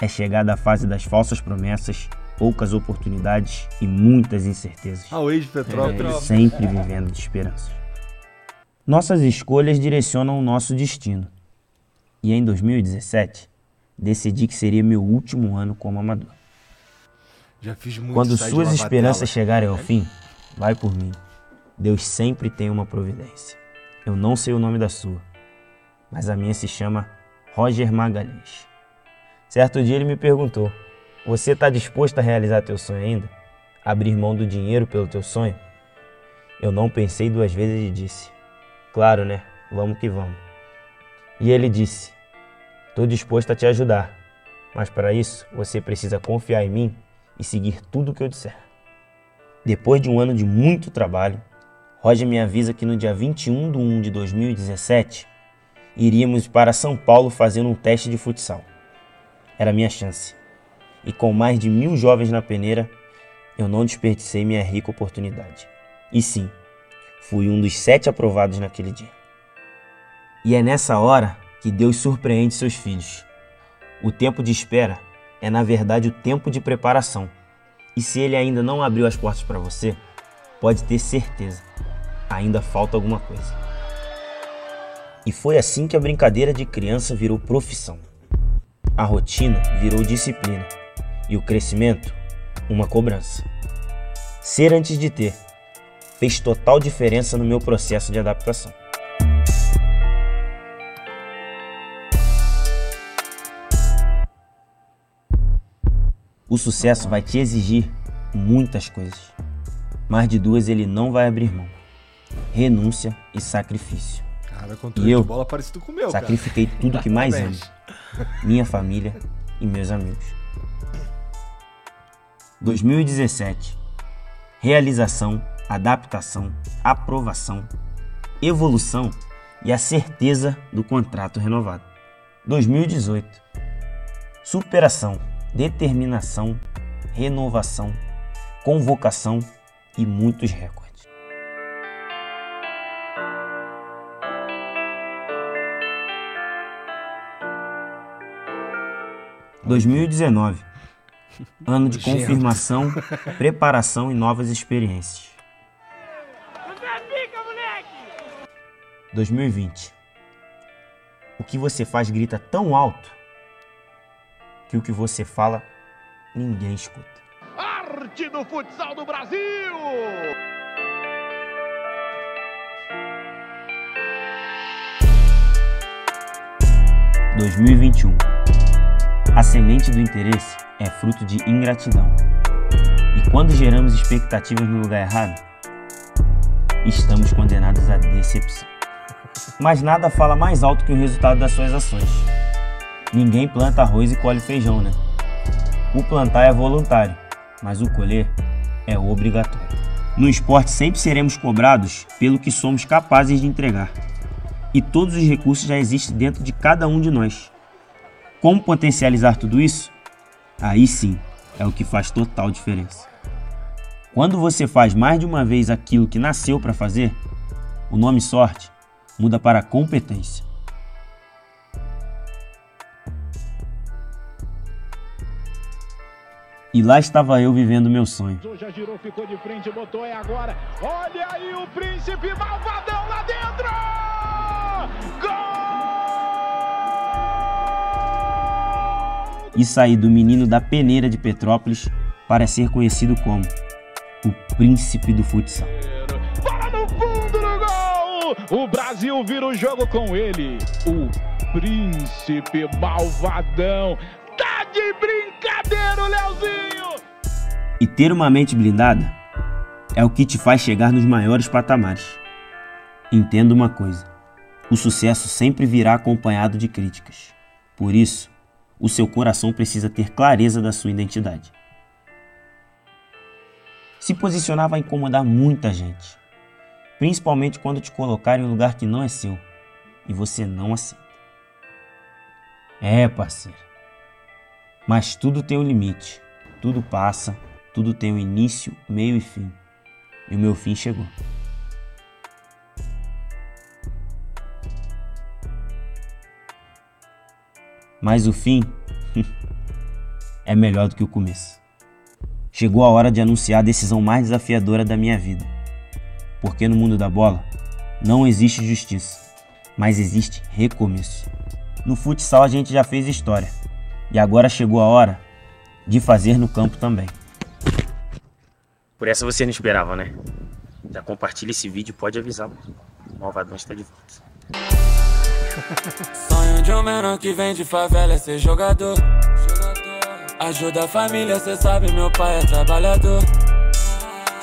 É chegada a fase das falsas promessas, poucas oportunidades e muitas incertezas. Ah, o ex Petrópolis. Sempre vivendo de esperanças. Nossas escolhas direcionam o nosso destino. E em 2017, decidi que seria meu último ano como amador. Já fiz muito Quando suas esperanças chegarem ao fim, vai por mim. Deus sempre tem uma providência. Eu não sei o nome da sua, mas a minha se chama Roger Magalhães. Certo dia ele me perguntou: Você está disposto a realizar teu sonho ainda? Abrir mão do dinheiro pelo teu sonho? Eu não pensei duas vezes e disse: Claro, né? Vamos que vamos. E ele disse: Estou disposto a te ajudar, mas para isso você precisa confiar em mim e seguir tudo o que eu disser. Depois de um ano de muito trabalho, Roger me avisa que no dia 21 de 1 de 2017 iríamos para São Paulo fazendo um teste de futsal. Era minha chance. e com mais de mil jovens na peneira, eu não desperdicei minha rica oportunidade. E sim, fui um dos sete aprovados naquele dia. E é nessa hora que Deus surpreende seus filhos. O tempo de espera é, na verdade, o tempo de preparação. E se ele ainda não abriu as portas para você, pode ter certeza, ainda falta alguma coisa. E foi assim que a brincadeira de criança virou profissão. A rotina virou disciplina e o crescimento, uma cobrança. Ser antes de ter fez total diferença no meu processo de adaptação. O sucesso vai te exigir muitas coisas. Mais de duas ele não vai abrir mão: renúncia e sacrifício. Cara, E eu? de bola parecido com o meu, cara. Sacrifiquei tudo que mais amo: minha família e meus amigos. 2017 Realização, adaptação, aprovação, evolução e a certeza do contrato renovado. 2018 Superação, determinação, renovação, convocação e muitos recordes. ...2019... ...ano de confirmação, preparação e novas experiências. 2020... ...o que você faz grita tão alto... ...que o que você fala... ...ninguém escuta. Arte do futsal do Brasil! 2021. A semente do interesse é fruto de ingratidão. E quando geramos expectativas no lugar errado, estamos condenados à decepção. Mas nada fala mais alto que o resultado das suas ações. Ninguém planta arroz e colhe feijão, né? O plantar é voluntário, mas o colher é obrigatório. No esporte sempre seremos cobrados pelo que somos capazes de entregar e todos os recursos já existem dentro de cada um de nós. Como potencializar tudo isso? Aí sim é o que faz total diferença. Quando você faz mais de uma vez aquilo que nasceu para fazer, o nome sorte muda para competência. E lá estava eu vivendo meu sonho. Já girou, ficou de frente, botou é agora. Olha aí o príncipe malvadão lá dentro! Gol! E saí do menino da peneira de Petrópolis para ser conhecido como o príncipe do futsal. Bola no fundo do gol! O Brasil vira o jogo com ele, o príncipe malvadão. Tá de brincadeira, Leozinho! E ter uma mente blindada é o que te faz chegar nos maiores patamares. Entenda uma coisa: o sucesso sempre virá acompanhado de críticas. Por isso, o seu coração precisa ter clareza da sua identidade. Se posicionar vai incomodar muita gente, principalmente quando te colocar em um lugar que não é seu e você não aceita. É, parceiro. Mas tudo tem um limite, tudo passa, tudo tem um início, meio e fim. E o meu fim chegou. Mas o fim é melhor do que o começo. Chegou a hora de anunciar a decisão mais desafiadora da minha vida. Porque no mundo da bola não existe justiça, mas existe recomeço. No futsal a gente já fez história. E agora chegou a hora de fazer no campo também. Por essa você não esperava, né? Já compartilha esse vídeo, pode avisar. O Malvadão está de volta. Sonho de um menor que vem de favela é ser jogador. Ajuda a família, cê sabe, meu pai é trabalhador.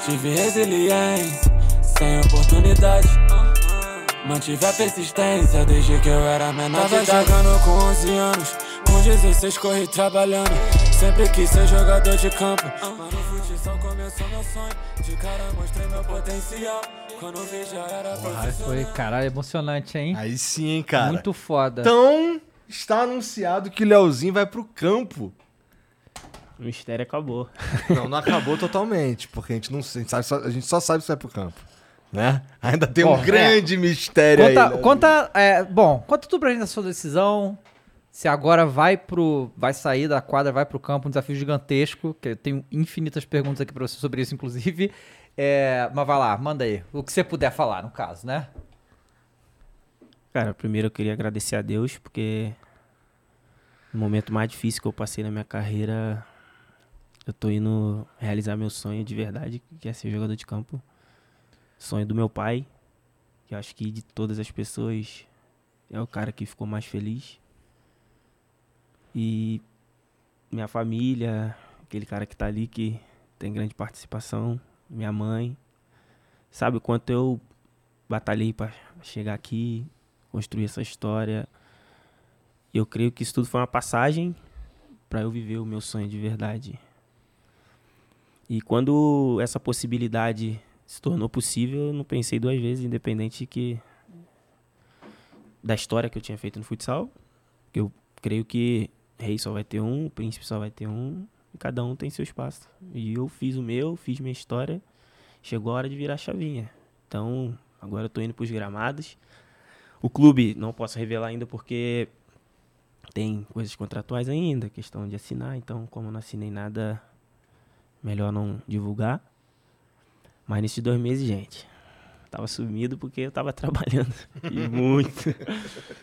Tive resiliência, sem oportunidade. Mantive a persistência desde que eu era menor. Tava jogando com 11 anos, com 16 corri trabalhando. Sempre quis ser jogador de campo. Mas no futsal começou meu sonho. De cara mostrei meu potencial. Profissional. Foi, caralho, emocionante, hein? Aí sim, hein, cara. Muito foda. Então, está anunciado que o Leozinho vai pro campo. O mistério acabou. Não, não acabou totalmente, porque a gente não a gente sabe, só- a gente só sabe se vai pro campo. Né? Ainda tem Bom, um grande mistério Conta, aí. né? conta, é, bom, conta tudo pra gente da sua decisão. Se agora vai pro. Vai sair da quadra, vai pro campo, um desafio gigantesco. Que eu tenho infinitas perguntas aqui pra você sobre isso, inclusive. É, mas vai lá, manda aí. O que você puder falar, no caso, né? Cara, primeiro eu queria agradecer a Deus, porque no momento mais difícil que eu passei na minha carreira, eu tô indo realizar meu sonho de verdade, que é ser jogador de campo. Sonho do meu pai, que eu acho que de todas as pessoas é o cara que ficou mais feliz. E minha família, aquele cara que tá ali que tem grande participação, minha mãe, sabe o quanto eu batalhei para chegar aqui, construir essa história. Eu creio que isso tudo foi uma passagem para eu viver o meu sonho de verdade. E quando essa possibilidade se tornou possível, eu não pensei duas vezes, independente que da história que eu tinha feito no futsal. Eu creio que rei só vai ter um, príncipe só vai ter um, e cada um tem seu espaço. E eu fiz o meu, fiz minha história, chegou a hora de virar a chavinha. Então, agora eu tô indo pros gramados. O clube não posso revelar ainda porque tem coisas contratuais ainda, questão de assinar, então como eu não assinei nada, melhor não divulgar. Mas nesses dois meses, gente, tava sumido porque eu tava trabalhando e muito.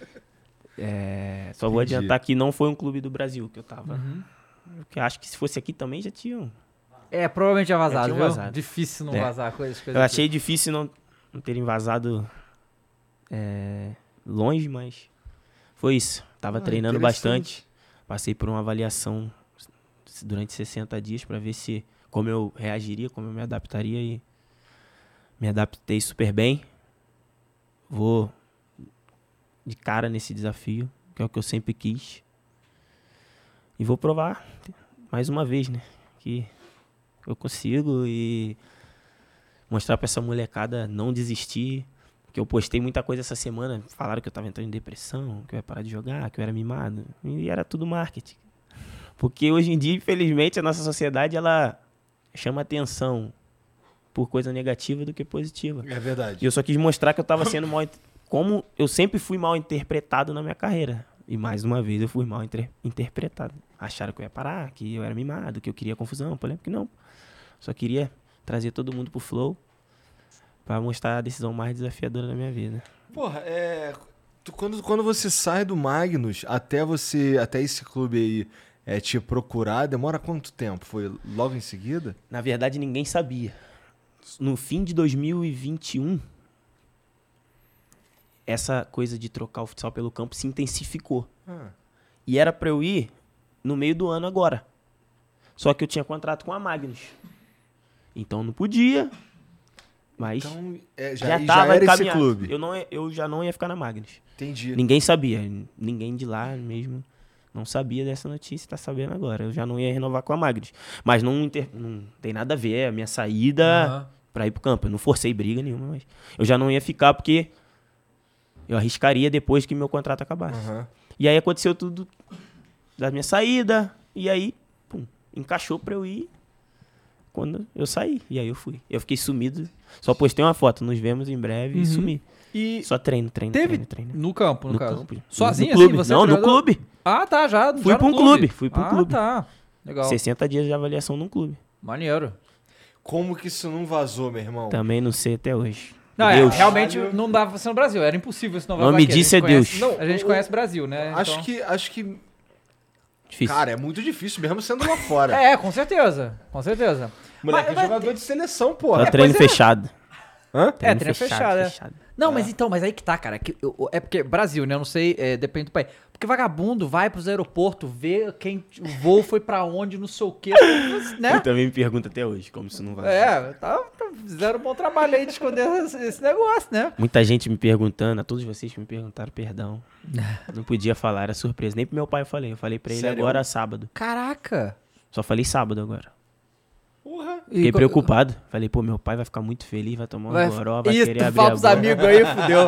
É, só vou Entendi. adiantar que não foi um clube do Brasil que eu tava. Porque acho que se fosse aqui também já tinham. É, provavelmente é vazado, tinha viu? vazado. Difícil não É. vazar coisas, coisas Eu achei difícil não, não terem vazado é, longe, mas foi isso. Tava Ah, treinando bastante. Passei por uma avaliação durante 60 dias para ver se como eu reagiria, como eu me adaptaria e me adaptei super bem. Vou de cara nesse desafio, que é o que eu sempre quis. E vou provar mais uma vez, né, que eu consigo e mostrar pra essa molecada não desistir. Que eu postei muita coisa essa semana. Falaram que eu tava entrando em depressão, que eu ia parar de jogar, que eu era mimado. E era tudo marketing. Porque hoje em dia, infelizmente, a nossa sociedade ela chama atenção por coisa negativa do que positiva. É verdade. E eu só quis mostrar que eu tava sendo mal. Como eu sempre fui mal interpretado na minha carreira. E mais uma vez eu fui mal inter- interpretado. Acharam que eu ia parar, que eu era mimado, que eu queria confusão. Que não. Só queria trazer todo mundo pro flow pra mostrar a decisão mais desafiadora da minha vida. Porra, é. tu- quando, quando você sai do Magnus até você. até esse clube aí é, te procurar, demora quanto tempo? Foi logo em seguida? Na verdade, ninguém sabia. No fim de 2021, essa coisa de trocar o futsal pelo campo se intensificou. Ah, E era pra eu ir no meio do ano agora. Só que eu tinha contrato com a Magnus. Então não podia. Mas então, é, já, já, tava já era esse clube. Eu, não, eu já não ia ficar na Magnus. Entendi. Ninguém sabia. Ninguém de lá mesmo não sabia dessa notícia, tá sabendo agora. Eu já não ia renovar com a Magnus. Mas não, inter- não tem nada a ver a minha saída Aham. pra ir pro campo. Eu não forcei briga nenhuma, mas eu já não ia ficar porque eu arriscaria depois que meu contrato acabasse. Aham. E aí aconteceu tudo da minha saída. E aí, pum, encaixou pra eu ir quando eu saí. E aí eu fui. Eu fiquei sumido. Só postei uma foto. Nos vemos em breve e Uhum. sumi. E Só treino, treino, teve treino, treino. no campo, no, No caso. campo. Sozinho no clube. assim, você é Não, no clube. Ah, tá, já. Fui já pra um clube, fui pra um ah, clube. tá. Legal. 60 dias de avaliação num clube. Maneiro. Como que isso não vazou, meu irmão? Também não sei até hoje. Não, é, realmente não dava pra ser no Brasil. Era impossível isso não Nome aqui. A disso gente é conhece- Deus. Não, a gente conhece o Brasil, né? Acho Então- que. Acho que. Difícil. Cara, é muito difícil, mesmo sendo lá fora. É, com certeza. Com certeza. Moleque Mas- é jogador de seleção, porra. treino pois é. fechado. Hã? É, treino fechado, é. Não, mas então, mas aí que tá, cara. que eu- é porque Brasil, né? Eu não sei, é, depende do país. Porque vagabundo vai pros aeroportos, vê quem o voo foi pra onde, não sei o quê, né? Eu também me pergunto até hoje como isso não vai. É, tá, fizeram um bom trabalho aí de esconder esse, esse negócio, né? Muita gente me perguntando, a todos vocês que me perguntaram, perdão. Não podia falar, era surpresa. Nem pro meu pai eu falei. Eu falei pra ele Sério? agora sábado. Caraca. Só falei sábado agora. Fiquei E preocupado. Falei, pô, meu pai vai ficar muito feliz, vai tomar um Vai, goró, vai Isso, querer tu abrir fala pros amigos aí, fudeu.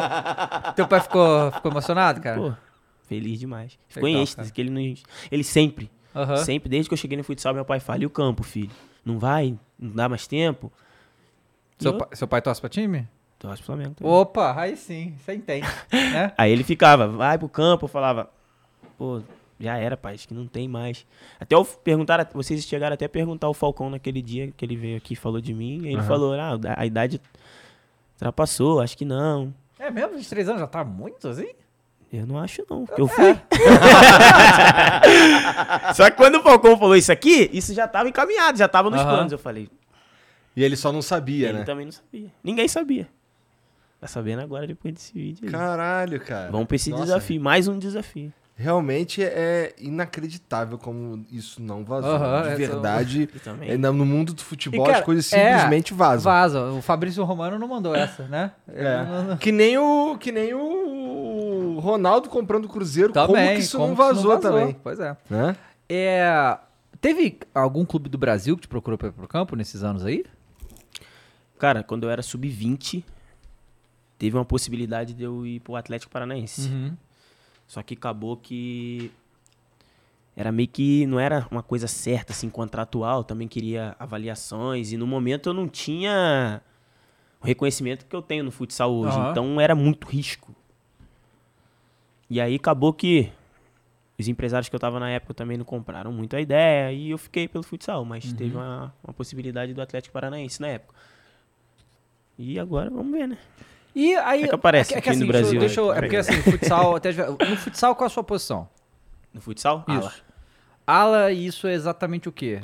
Teu pai ficou, ficou emocionado, cara? Pô, feliz demais. Ficou Legal, em êxtase, que ele não... Ele sempre... Sempre, desde que eu cheguei no futsal, meu pai fala, e o campo, filho? Não vai? Não dá mais tempo? Seu, eu pai, seu pai torce pra time? torço pro Flamengo também. Opa, aí sim, você entende, né? Aí ele ficava, vai pro campo, eu falava, pô, já era, pai, acho que não tem mais. Até eu perguntar, vocês chegaram até a perguntar ao Falcão naquele dia que ele veio aqui e falou de mim, e ele falou, ah, a idade ultrapassou, acho que não. É mesmo? 23 anos já tá muito assim? Eu não acho não, porque eu fui. Só que quando o Falcão falou isso aqui, isso já tava encaminhado, já tava nos Aham. planos. Eu falei, E ele só não sabia, ele né? também não sabia. Ninguém sabia. Tá sabendo agora depois desse vídeo aí. Caralho, cara. Vamos pra esse Nossa, desafio, mais um desafio. Realmente é inacreditável como isso não vazou. Aham, de essa- verdade, é, no mundo do futebol E, cara, as coisas é, simplesmente vazam. Vaza. O Fabrício Romano não mandou essa, né? Ele não- não- É. Que nem o que nem o Ronaldo comprando o Cruzeiro, Também, como que isso como não que vazou, também, Pois é. né? É, Teve algum clube do Brasil que te procurou pra ir pro campo nesses anos aí? Cara, quando eu era sub-20, teve uma possibilidade de eu ir pro Atlético Paranaense. Uhum. Só que acabou que era meio que não era uma coisa certa assim contratual, também queria avaliações e no momento eu não tinha o reconhecimento que eu tenho no futsal hoje, Aham. então era muito risco. E aí acabou que os empresários que eu tava na época também não compraram muito a ideia e eu fiquei pelo futsal, mas teve uma, uma possibilidade do Atlético Paranaense na época. E agora vamos ver, né? E aí. É que aparece é aqui assim, no Brasil, deixa eu- né? é porque assim, futsal. até, no futsal, qual a sua posição? No futsal, ala. Isso. Ala, isso é exatamente o quê?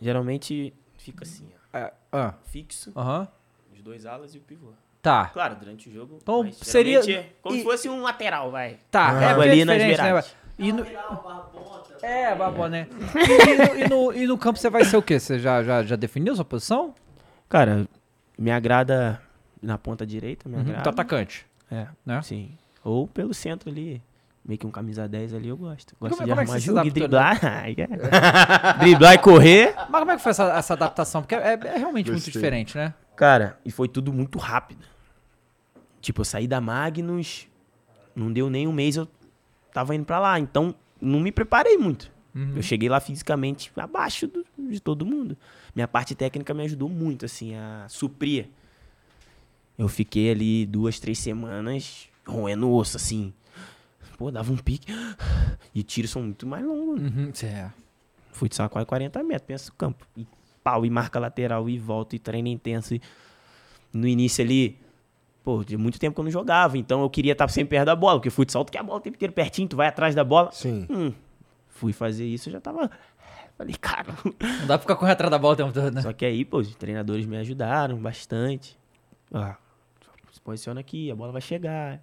Geralmente fica assim, ó, É, ah, fixo, aham. os dois alas e o pivô. Tá. Claro, durante o jogo. Então, mas seria- é como e- se fosse um lateral, vai. Tá, Ah. é ali é nas né? beiradas. E no... É, babó, né? E, e no, e, no, e no campo você vai ser o quê? Você já, já, já definiu sua posição? Cara, me agrada na ponta direita, me Uhum. agrada. Então, atacante, É, né? sim. Ou pelo centro ali. Meio que um camisa 10 ali eu gosto. Gosto como- de como é que armar você se jogo e adaptou, driblar. Ai, é. driblar e correr. Mas como é que foi essa, essa adaptação? Porque é, é realmente muito Gostei. diferente, né? Cara, e foi tudo muito rápido. Tipo, eu saí da Magnus, não deu nem um mês, eu tava indo pra lá. Então, não me preparei muito. Eu cheguei lá fisicamente abaixo do- de todo mundo. Minha parte técnica me ajudou muito, assim, a suprir. Eu fiquei ali duas, três semanas roendo osso, assim. Pô, dava um pique. E tiros são muito mais longos. né? Uhum, é. Futsal quase 40 metros, pensa o campo. E pau, e marca lateral, e volta, e treino intenso. E no início ali, pô, de muito tempo que eu não jogava, então eu queria estar sempre perto da bola, porque futsal tu quer a bola o tempo inteiro pertinho, tu vai atrás da bola. Sim. Hum, fui fazer isso, eu já tava. Falei, cara. Não dá pra ficar correndo atrás da bola o tempo todo, né? Só que aí, pô, os treinadores me ajudaram bastante. Ah, posiciona aqui, a bola vai chegar.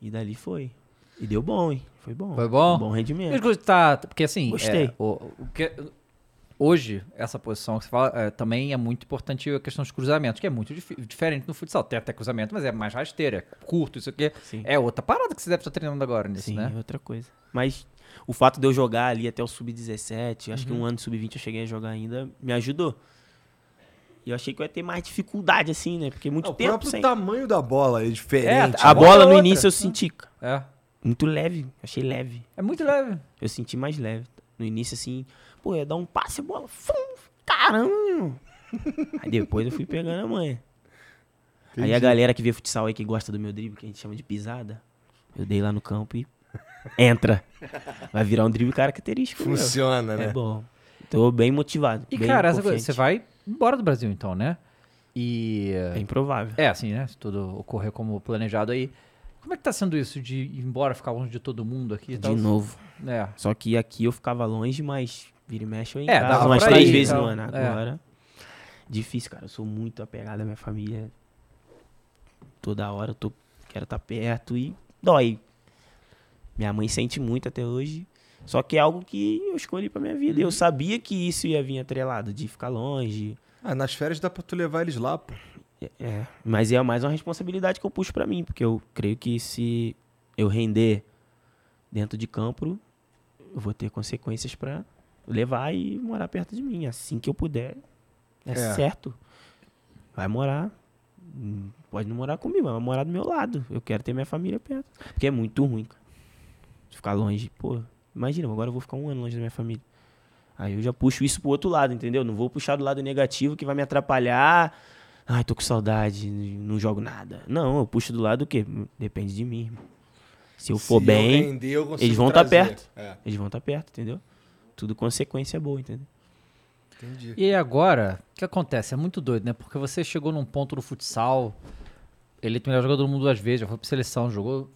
E dali foi. E deu bom, hein? Foi bom. Foi bom? Bom rendimento. Tá, porque assim, Gostei. é, o, o que- hoje, essa posição que você fala, é, também é muito importante a questão dos cruzamentos, que é muito dif- diferente no futsal. Tem até cruzamento, mas é mais rasteira, é curto, isso aqui. Sim. É outra parada que você deve estar treinando agora nisso, Sim, né? é outra coisa. Mas o fato de eu jogar ali até o sub-17, acho Uhum. que um ano de sub-20 eu cheguei a jogar ainda, me ajudou. Eu achei que eu ia ter mais dificuldade, assim, né? Porque muito o tempo próprio sem. tamanho da bola é diferente. É, A bola no outra. início eu senti cara, É. muito leve, achei leve. É muito leve. Eu senti mais leve. No início, assim, pô, ia dar um passe, a bola, fum, caramba! Aí depois eu fui pegando a manha. Aí a galera que vê futsal aí que gosta do meu drible, que a gente chama de pisada, eu dei lá no campo e entra. Vai virar um drible característico. meu. Funciona, né? É bom. Tô bem motivado. E, bem cara, essa coisa, você vai embora do Brasil, então, né? E. É improvável. É, assim, né? Se tudo ocorrer como planejado aí. Como é que tá sendo isso de ir embora, ficar longe de todo mundo aqui De tal? novo. É. Só que aqui eu ficava longe, mas vira e mexe eu em É, casa dava umas três ir, vezes então. no ano. É. Agora, difícil, cara. Eu sou muito apegado à minha família. Toda hora eu tô, quero estar perto e dói. Minha mãe sente muito até hoje. Só que é algo que eu escolhi pra minha vida. Uhum. Eu sabia que isso ia vir atrelado, de ficar longe. Ah, nas férias dá pra tu levar eles lá, pô. É, É, mas é mais uma responsabilidade que eu puxo pra mim, porque eu creio que se eu render dentro de campo, eu vou ter consequências pra levar e morar perto de mim. Assim que eu puder, é, É. certo. Vai morar. hum, Pode não morar comigo, mas vai morar do meu lado. Eu quero ter minha família perto. Porque é muito ruim, cara. Ficar longe, pô. Imagina, agora eu vou ficar um ano longe da minha família. Aí eu já puxo isso pro outro lado, entendeu? Não vou puxar do lado negativo que vai me atrapalhar. Ai, tô com saudade, não jogo nada. Não, eu puxo do lado do quê? Depende de mim, irmão. Se eu for Se bem, render, eu consigo eles vão estar trazer. perto. É, Eles vão estar perto, entendeu? Tudo consequência boa, entendeu? entendi. E agora, o que acontece? É muito doido, né? Porque você chegou num ponto no futsal, eleito o melhor jogador do mundo duas vezes, já foi pra seleção, jogou.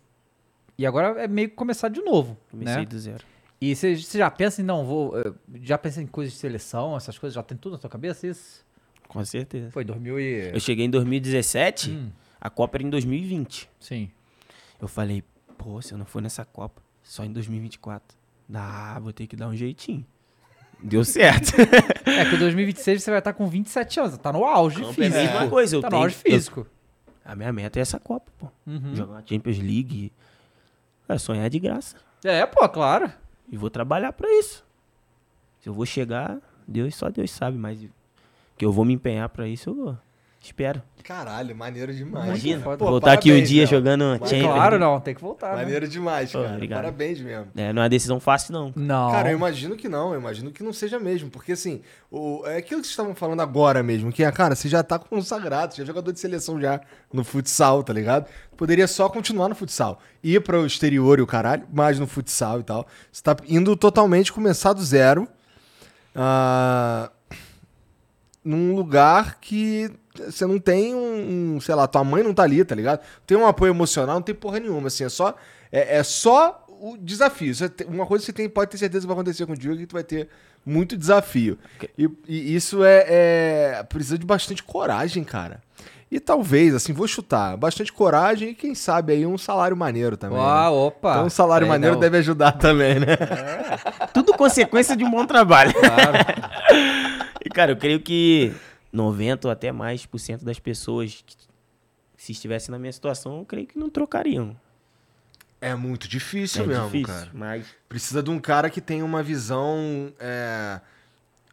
E agora é meio que começar de novo. Comecei né? do zero. E você, já pensa em, não, vou. eh, Já pensa em coisas de seleção, essas coisas, já tem tudo na sua cabeça? Isso? Com certeza. Foi 2000 e. Eu cheguei em 2017, Hum, a Copa era em 2020. sim. Eu falei, pô, se eu não for nessa Copa, só em 2024. Ah, vou ter que dar um jeitinho. Deu certo. É que em 2026 você vai estar com 27 anos, tá no auge Campo é a físico. mesma coisa, eu tá no tenho- auge físico. a minha meta é essa Copa, pô. Uhum. Jogar uma Champions League. É sonhar de graça. É, pô, claro. E vou trabalhar pra isso. Se eu vou chegar, Deus, só Deus sabe, mas que eu vou me empenhar pra isso, eu vou. Espero. Caralho, maneiro demais. Imagina, cara. voltar aqui um dia Léo. jogando Mas Champions. Claro, não, tem que voltar. né? Maneiro demais, Pô, cara. obrigado. Parabéns mesmo. É, não é uma decisão fácil, não. Não. Cara, eu imagino que não, eu imagino que não seja mesmo, porque assim, o, é aquilo que vocês estavam falando agora mesmo, que, cara, você já tá consagrado, você já é jogador de seleção já no futsal, tá ligado? Poderia só continuar no futsal, ir para o exterior e o caralho, mas no futsal e tal. Você tá indo totalmente começar do zero, ah, num lugar que você não tem um, um, sei lá, tua mãe não tá ali, tá ligado? Tem um apoio emocional, não tem porra nenhuma, assim, é só, é, é só o desafio. Tem- uma coisa que você tem, pode ter certeza que vai acontecer contigo é que tu vai ter muito desafio. E, e isso é, é- precisa de bastante coragem, cara. E talvez, assim, vou chutar, bastante coragem e quem sabe aí um salário maneiro também. né? Ah, opa. Então um salário Aí maneiro não. deve ajudar também, né? Tudo consequência de um bom trabalho. Claro. E, cara, eu creio que 90 ou até mais por cento das pessoas que se estivessem na minha situação, eu creio que não trocariam. É muito difícil é mesmo, difícil, cara. mas Precisa de um cara que tenha uma visão. é,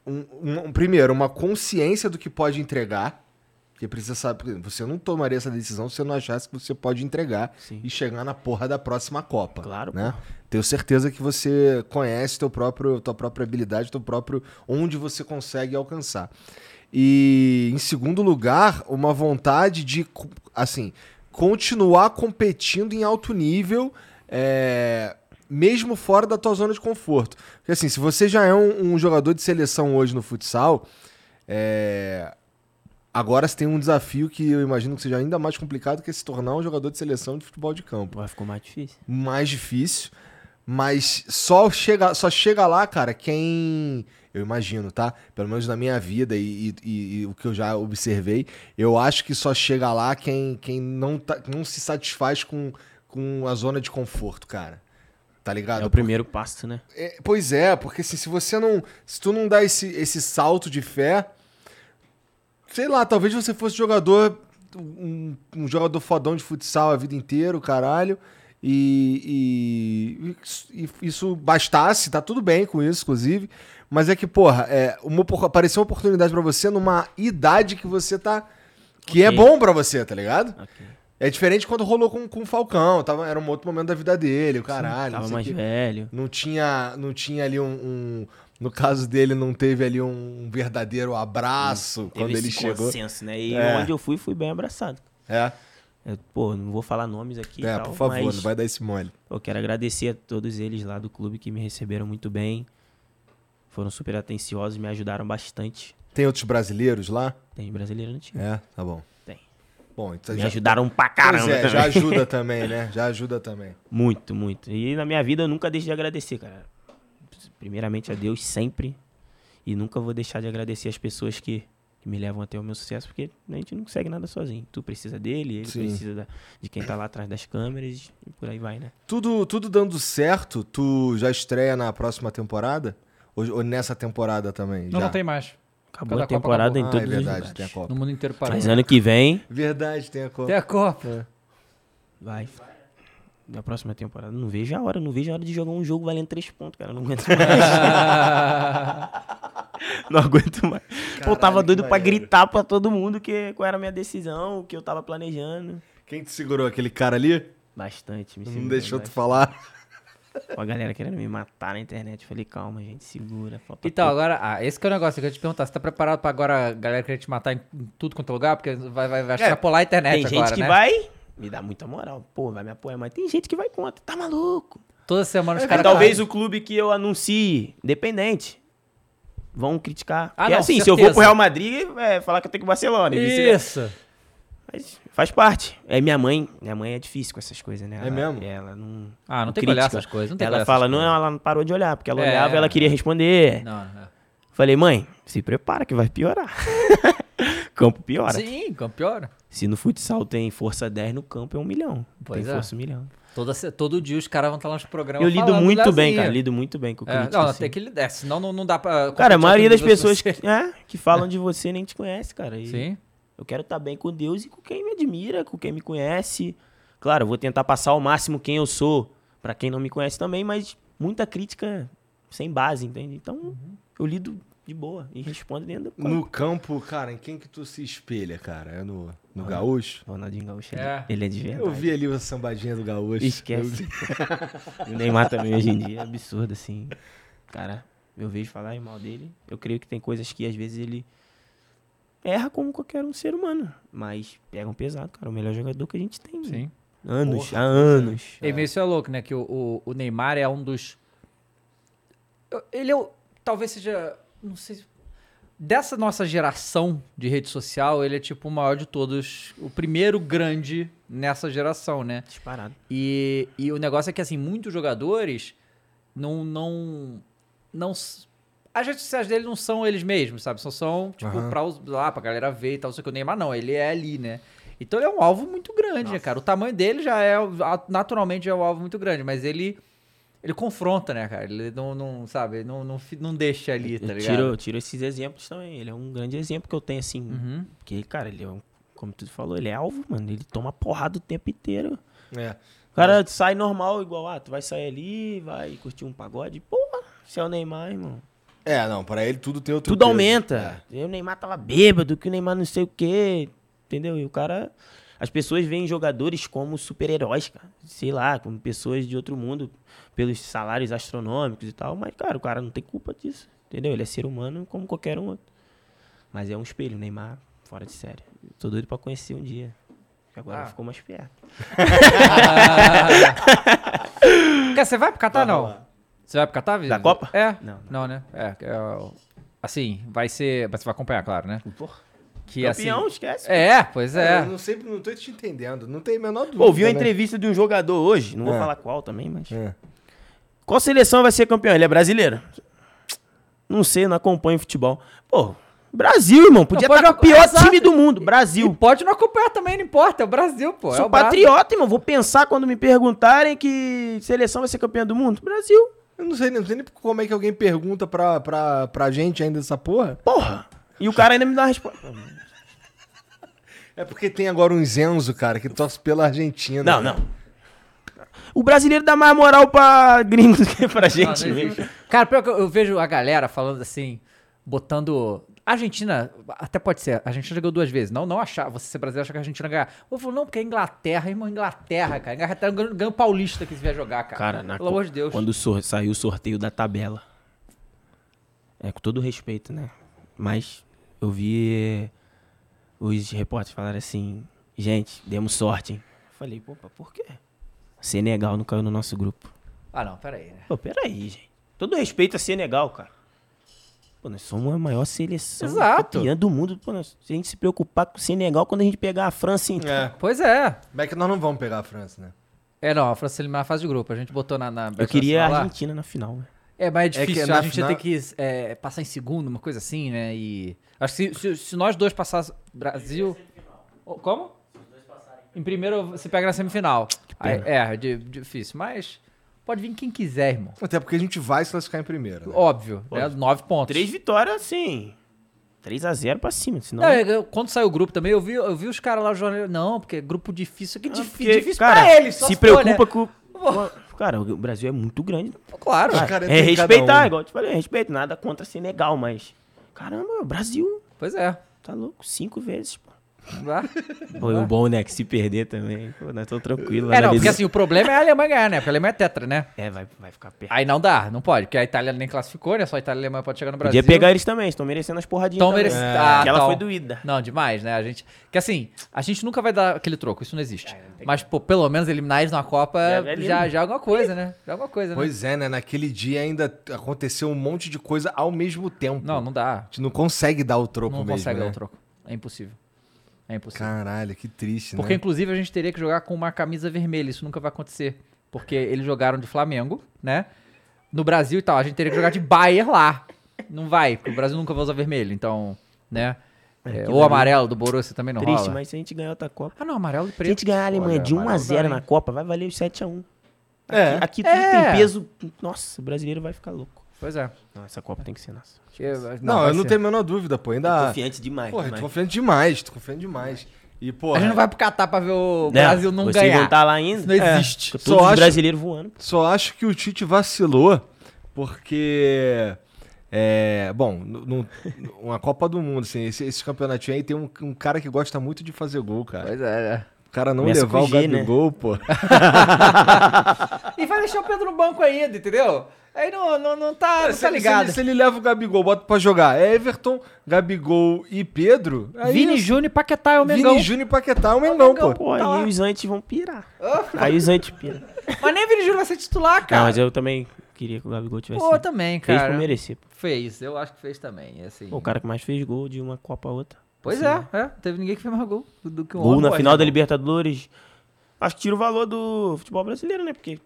um- um- primeiro, uma consciência do que pode entregar. Que precisa saber. Você não tomaria essa decisão se você não achasse que você pode entregar Sim. e chegar na porra da próxima Copa. Claro, né? Tenho certeza que você conhece teu próprio, tua própria habilidade, teu próprio. onde você consegue alcançar. E em segundo lugar, uma vontade de assim continuar competindo em alto nível, é, mesmo fora da tua zona de conforto. Porque assim, se você já é um, um jogador de seleção hoje no futsal, é, agora você tem um desafio que eu imagino que seja ainda mais complicado, que é se tornar um jogador de seleção de futebol de campo vai ficou mais difícil. mais difícil, mas só chega, só chega lá, cara, quem. Eu imagino, tá? Pelo menos na minha vida e, e- e- o que eu já observei, eu acho que só chega lá quem, quem não, tá, não se satisfaz com, com a zona de conforto, cara. Tá ligado? É o primeiro passo, né? É, pois é, porque assim, se você não. Se tu não dá esse, esse salto de fé. Sei lá, talvez você fosse jogador. Um, um jogador fodão de futsal a vida inteira, o caralho. E, e- e isso bastasse, tá tudo bem com isso, inclusive. Mas é que, porra, é, uma, apareceu uma oportunidade pra você numa idade que você tá. Que é Ok. bom pra você, tá ligado? Ok. É diferente quando rolou com, com o Falcão. Tava, era um outro momento da vida dele, o caralho. não Tava mais quê. velho. Não tinha, não tinha ali um, um- No caso dele, não teve ali um verdadeiro abraço quando Teve ele esse chegou. consenso, né? E É. onde eu fui, fui bem abraçado. É, Eu, pô, não vou falar nomes aqui é tal, por favor, não vai dar esse mole. eu quero agradecer a todos eles lá do clube que me receberam muito bem. Foram super atenciosos, me ajudaram bastante. Tem outros brasileiros lá? Tem brasileiro no time. É, tá bom. Tem. Bom, então Me já, ajudaram pra pois caramba. é, também. já ajuda também, né? Já ajuda também. Muito, muito. E na minha vida eu nunca deixo de agradecer, cara. Primeiramente a Deus sempre. E nunca vou deixar de agradecer as pessoas que, que me levam até o meu sucesso, porque a gente não consegue nada sozinho. Tu precisa dele, ele Sim. precisa da- de quem tá lá atrás das câmeras e por aí vai, né? Tudo, tudo dando certo, tu já estreia na próxima temporada? Ou, ou nessa temporada também? Não, já? não tem mais. Acabou a temporada acabou. em Ah, todos é os verdade, lugares. tem a Copa. No mundo inteiro parou. Mas ano que vem Verdade, tem a Copa. Tem a Copa. vai. Na próxima temporada. Não vejo a hora, não vejo a hora de jogar um jogo valendo três pontos, cara. Não aguento mais. não aguento mais. Pô, eu tava Caralho, doido maneiro. gritar pra todo mundo que, qual era a minha decisão, o que eu tava planejando. Quem te segurou? Aquele cara ali? Bastante, me Não deixou tu bastante. falar? Ó, a galera querendo me matar na internet. Eu falei, calma, gente, segura. Falta Então, pouco. agora, ah, esse que é o negócio que eu ia te perguntar. Você tá preparado pra agora a galera querer te matar em tudo quanto é lugar? Porque vai, vai, vai extrapolar a internet Tem gente agora, que né? vai me dar muita moral. Pô, vai me apoiar, mas tem gente que vai contra. Tá maluco? Toda semana os Aí caras... talvez o clube que eu anuncie, independente, vão criticar. Ah, Porque não, assim, se certeza. eu vou pro Real Madrid, é falar que eu tenho que ir pro Barcelona. vice-versa. Isso. Mas faz parte. É minha mãe, minha mãe é difícil com essas coisas, né? É Ela- mesmo? Ela não. Ah, não tem que critica. olhar essas coisas. Não tem que ela fala, não, coisas. ela não parou de olhar, porque ela É, olhava e ela queria responder. Não, não. Falei, mãe, se prepara que vai piorar. campo piora. Sim, campeão. Se no futsal tem força 10, no campo é um milhão. Pois tem é. força um milhão. Toda, todo dia os caras vão estar lá nos programas Eu lido falando muito bem, Zinha. cara. Lido muito bem com o É, crítico. não, assim. tem que lidar, senão não, não dá pra... Cara, a maioria das pessoas que, é, que falam de você nem te conhece, cara. E Sim. Eu quero estar bem com Deus e com quem me admira, com quem me conhece. Claro, eu vou tentar passar ao máximo quem eu sou, pra quem não me conhece também, mas muita crítica sem base, entende? Então, Uhum. eu lido de boa e respondo dentro do No campo, cara, em quem que tu se espelha, cara? É no, no Gaúcho? Ronaldinho Gaúcho, ele É. é, ele é de verdade. Eu vi ali o sambadinha do Gaúcho. Esquece. o Neymar também hoje em dia é absurdo, assim. Cara, eu vejo falar mal dele. Eu creio que tem coisas que às vezes ele erra como qualquer um ser humano. Mas pegam pesado, cara. O melhor jogador que a gente tem. Sim. Anos, há anos. E meio isso é louco, né? Que o, o, o Neymar é um dos. Ele é o. Talvez seja. Não sei. se- Dessa nossa geração de rede social, ele é tipo o maior de todos. O primeiro grande nessa geração, né? Disparado. E, e o negócio é que, assim, muitos jogadores não. não, não as redes sociais dele não são eles mesmos, sabe? Só são, tipo, Aham. pra, lá, pra galera ver e tal. Só que o Neymar não, ele é ali, né? Então ele é um alvo muito grande, né, cara? O tamanho dele já é, naturalmente, é um alvo muito grande, mas ele. Ele confronta, né, cara? Ele não, não sabe, ele não, não, não deixa ali, tá Eu ligado? tiro, tiro esses exemplos também. Ele é um grande exemplo que eu tenho, assim. Uhum. Porque, cara, ele é um. Como tu falou, ele é alvo, mano. Ele toma porrada o tempo inteiro. É. O cara sai normal, igual, ah, tu vai sair ali, vai curtir um pagode. Porra, você é o Neymar, irmão. É, não, pra ele tudo tem outro Tudo peso. aumenta. E O Neymar tava bêbado, que o Neymar não sei o quê. Entendeu? E o cara. As pessoas veem jogadores como super-heróis, cara. Sei lá, como pessoas de outro mundo, pelos salários astronômicos e tal. Mas, cara, o cara não tem culpa disso. Entendeu? Ele é ser humano como qualquer um outro. Mas é um espelho, o Neymar, fora de série. Tô doido pra conhecer um dia. Agora Ah. ficou mais perto. Cara, você vai pro Catar, Vai não? Você vai pro Catar? Da Copa? É. Não, Não, né? É, é, assim, vai ser... Você vai acompanhar, claro, né? Porra. Que, Campeão, assim, esquece. É, pois É. é. Eu não sei, não tô te entendendo. Não tem a menor dúvida. Ouvi uma né? entrevista de um jogador hoje, não vou É. falar qual também, mas. É. Qual seleção vai ser campeão? Ele é brasileiro? Não sei, não acompanho futebol. Pô, Brasil, irmão. Podia Não, estar pode com o pior exato. time do mundo. E Brasil. pode não acompanhar também, não importa. É o Brasil, pô. é Sou o Brasil. patriota, irmão. Vou pensar quando me perguntarem que seleção vai ser campeã do mundo. Brasil. Eu não sei, não sei nem como é que alguém pergunta pra, pra, pra gente ainda essa porra. Porra. E o cara ainda me dá uma resposta. É porque tem agora um Zenzo, cara, que torce pela Argentina. Não, né? não. O brasileiro dá mais moral pra gringos do que pra gente. não- mesmo. Cara, pior que eu, eu vejo a galera falando assim, botando. A Argentina, até pode ser, a Argentina jogou duas vezes. Não, não achar, você ser brasileiro achar que a Argentina ganhar. Eu falo, não, porque é Inglaterra, irmão, Inglaterra, cara. Inglaterra ganha, ganha o paulista que se vier jogar, cara. Cara, na Pelo amor de Deus. Quando saiu o sorteio da tabela. É, com todo respeito, né? Mas eu vi os repórteres falarem assim, gente, demos sorte, hein? Eu falei, pá, por quê? Senegal não caiu no nosso grupo. Ah, não, peraí, né? Pô, peraí, gente. Todo respeito a Senegal, cara. Pô, nós somos a maior seleção Exato. campeã do mundo. Pô, nós, se a gente se preocupar com o Senegal, quando a gente pegar a França, então... É. Pois é. Mas é que nós não vamos pegar a França, né? É, não, a França eliminar a fase de grupo. A gente botou na. na Eu queria a Argentina na final, né? É, mas é que difícil. na a gente ia final- ter que é, passar em segundo, uma coisa assim, né? E. Acho que se, se- se nós dois passássemos. Brasil. Oh, Como? Em primeiro você pega na semifinal. Aí, é, di- difícil. Mas pode vir quem quiser, irmão. Até porque a gente vai se classificar em primeiro. né? Óbvio, né? Nove pontos. Três vitórias, sim. 3x0 pra cima, senão... Não, eu- quando saiu o grupo também, eu vi, eu vi os caras lá jogando. Não, porque é grupo difícil. Que Ah, difí- porque, difícil cara, pra eles. só se for, né? preocupa com... Cara, o Brasil é muito grande. Claro. Os caras é respeitar, um. igual eu te falei, respeito. Nada contra Senegal, mas... Caramba, o Brasil, Pois é. tá louco, cinco vezes, pô. Não. Pô, e o bom, né? Que se perder também, pô, nós estamos tranquilos. É, não, analisa- porque assim, o problema é a Alemanha ganhar, né? Porque a Alemanha é tetra, né? É, vai, vai ficar perto. Aí não dá, não pode, porque a Itália nem classificou, né? Só a Itália e a Alemanha pode chegar no Brasil. Podia pegar eles também, estão merecendo as porradinhas Então também. merece... É. Ah, tal. foi doída. Não, demais, né? A gente. Que assim, a gente nunca vai dar aquele troco, isso não existe. É, não Mas, pô, pelo menos eliminar eles na Copa Já já, é já, é alguma coisa, né? Já é alguma coisa, né? Pois é, né? Naquele dia ainda aconteceu um monte de coisa ao mesmo tempo. Não, não dá. A gente não consegue dar o troco Não mesmo, consegue né? dar o troco. É impossível. É impossível. Caralho, que triste, Porque, né? inclusive, a gente teria que jogar com uma camisa vermelha. Isso nunca vai acontecer. Porque eles jogaram de Flamengo, né? No Brasil e tal. A gente teria que jogar de Bayer lá. Não vai, porque o Brasil nunca vai usar vermelho. Então, né? É, que ou daí- amarelo do Borussia também não Triste, rola. mas se a gente ganhar outra Copa. Ah, não, amarelo e Se preto. a gente ganhar a Alemanha Olha, de 1 a amarelo 0 dá, na hein? Copa, vai valer os 7 a 1 É. Aqui, aqui tudo É. tem peso. Nossa, o brasileiro vai ficar louco. Pois é. Não, essa Copa tem que ser nossa. Não, vai eu não ser. tenho a menor dúvida, pô. Ainda. Confiante demais. Porra, eu demais. tô confiante demais, tô confiante demais. E, porra, A gente não vai pro Catar pra ver o Né? Brasil não Vocês ganhar. não tá lá ainda? Isso não É. existe. Todos Só os acho- brasileiros voando. só acho que o Tite vacilou porque. É, bom, no- no- uma Copa do Mundo, assim, esse, esse campeonatinho aí tem um, um cara que gosta muito de fazer gol, cara. Pois é, né? O cara não Começa levar o G, né? Pô. E vai deixar o Pedro no banco ainda, entendeu? Aí não, não, não tá, não se, tá ligado. Se, ele, se ele leva o Gabigol, bota pra jogar Everton, Gabigol e Pedro. aí Vini é- Júnior e Paquetá é o Mengão. Vini Júnior e Paquetá é o Mengão, pô. Pô, Tá aí os antes vão pirar. Aí os antes piram. Mas nem Vini Júnior vai ser titular, Não, cara. mas eu também queria que o Gabigol tivesse. Pô, também, fez cara. por merecer. pô. Fez, eu acho que fez também, assim. Pô, o cara que mais fez gol de uma Copa a outra. Pois Assim, é, é, teve ninguém que fez mais gol do, que o Gol na final da. Libertadores. Acho que tira o valor do futebol brasileiro, né? Porque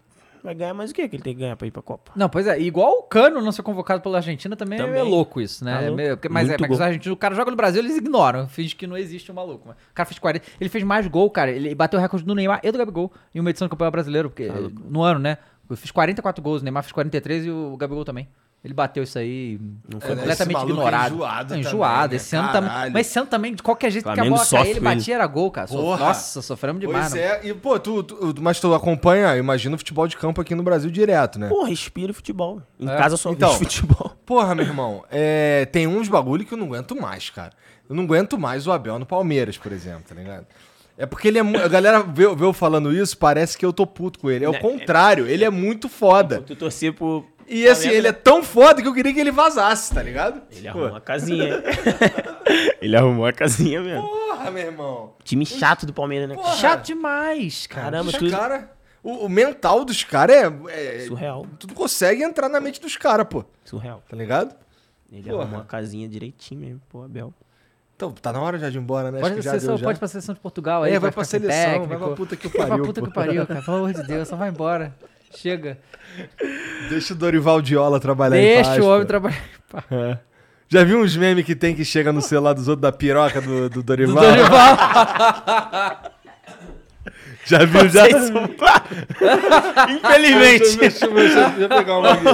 vai ganhar mais o que que ele tem que ganhar pra ir pra Copa? Não, pois é, igual o Cano não ser convocado pela Argentina também, é Também. louco isso, né? Tá É louco. meio- mas é, Muito mas os gol. argentinos, o cara joga no Brasil, eles ignoram, finge que não existe um maluco. Mas O cara fez 40, ele fez mais gol, cara, ele bateu o recorde do Neymar e do Gabigol em uma edição do Campeonato Brasileiro, porque Tá no ano, né? Eu fiz 44 gols, o Neymar fez 43 e o Gabigol também. Ele bateu isso aí, Não foi É, completamente Esse maluco é ignorado. enjoado É, também, enjoado. né? Esse ano também. Caralho. Mas esse ano também, de qualquer jeito que a bola sofre caía, ele batia, era gol, cara. Porra. Nossa, sofremos demais. Pois né? é, e pô, tu, tu- mas tu acompanha, imagina o futebol de campo aqui no Brasil direto, né? Pô, respira futebol. Em É. casa só Então. futebol. Porra, meu irmão, é, tem uns bagulho que eu não aguento mais, cara. Eu não aguento mais o Abel no Palmeiras, por exemplo, tá ligado? É porque ele é. A galera vê, vê eu falando isso, parece que eu tô puto com ele. É o Né, contrário, ele é muito foda. Tu torcer pro. E assim, ele é né? tão foda que eu queria que ele vazasse, tá ligado? Ele Pô, arrumou a casinha. ele arrumou a casinha mesmo. Porra, meu irmão. Time chato do Palmeiras, né? cara? Chato demais, cara. Caramba, tudo cara, o, o mental dos caras é, é. surreal. Tu consegue entrar na mente dos caras, pô. Surreal. Tá ligado? Ele Porra. arrumou a casinha direitinho mesmo, pô, Abel. Então, tá na hora já de ir embora, né? Pode, Acho que pra já seleção, deu já. pode pra seleção de Portugal aí. É, vai pra ficar com seleção, técnico. vai pra puta que Vai pra pariu, puta pô. que pariu, cara. Pelo amor de Deus, só vai embora. Chega. Deixa o Dorival Diola trabalhar em Deixa paz, o homem trabalhar. É. Já viu uns memes que tem que chega no celular dos outros da piroca do, do Dorival? Do Dorival. Já viu, já? Infelizmente. Deixa, eu- deixa, deixa eu pegar uma aqui.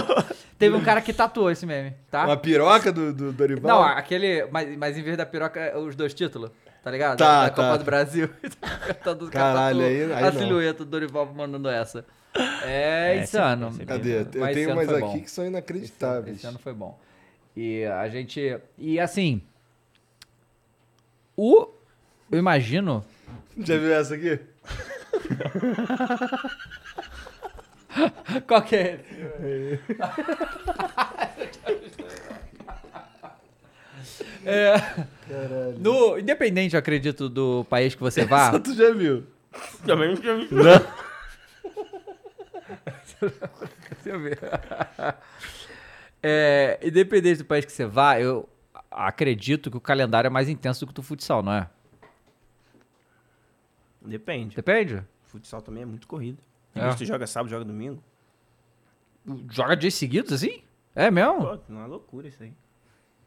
Teve um cara que tatuou esse meme, tá? Uma piroca do, do Dorival? Não, aquele. Mas, mas em vez da piroca, os dois títulos, tá ligado? Tá, da tá. Copa do Brasil. Tá do- Caralho, tatuou aí- aí A não. silhueta do Dorival mandando essa. É, É, insano. esse- esse- Cadê? Eu Mas tenho esse mais aqui bom. que são Esse, inacreditáveis. esse ano foi bom. E a gente. E assim. O. Eu imagino. Já viu essa aqui? Qual que é? É, no, independente, eu acredito, do país que você vá. Essa tu já viu? Também não tinha visto. Deixa eu ver. É, independente do país que você vá, eu acredito que o calendário é mais intenso do que o do futsal, não é? Depende. Depende. Futsal também é muito corrido. É. Tu joga sábado, joga domingo. Joga dias seguidos assim? É mesmo? Pô, é uma loucura isso aí.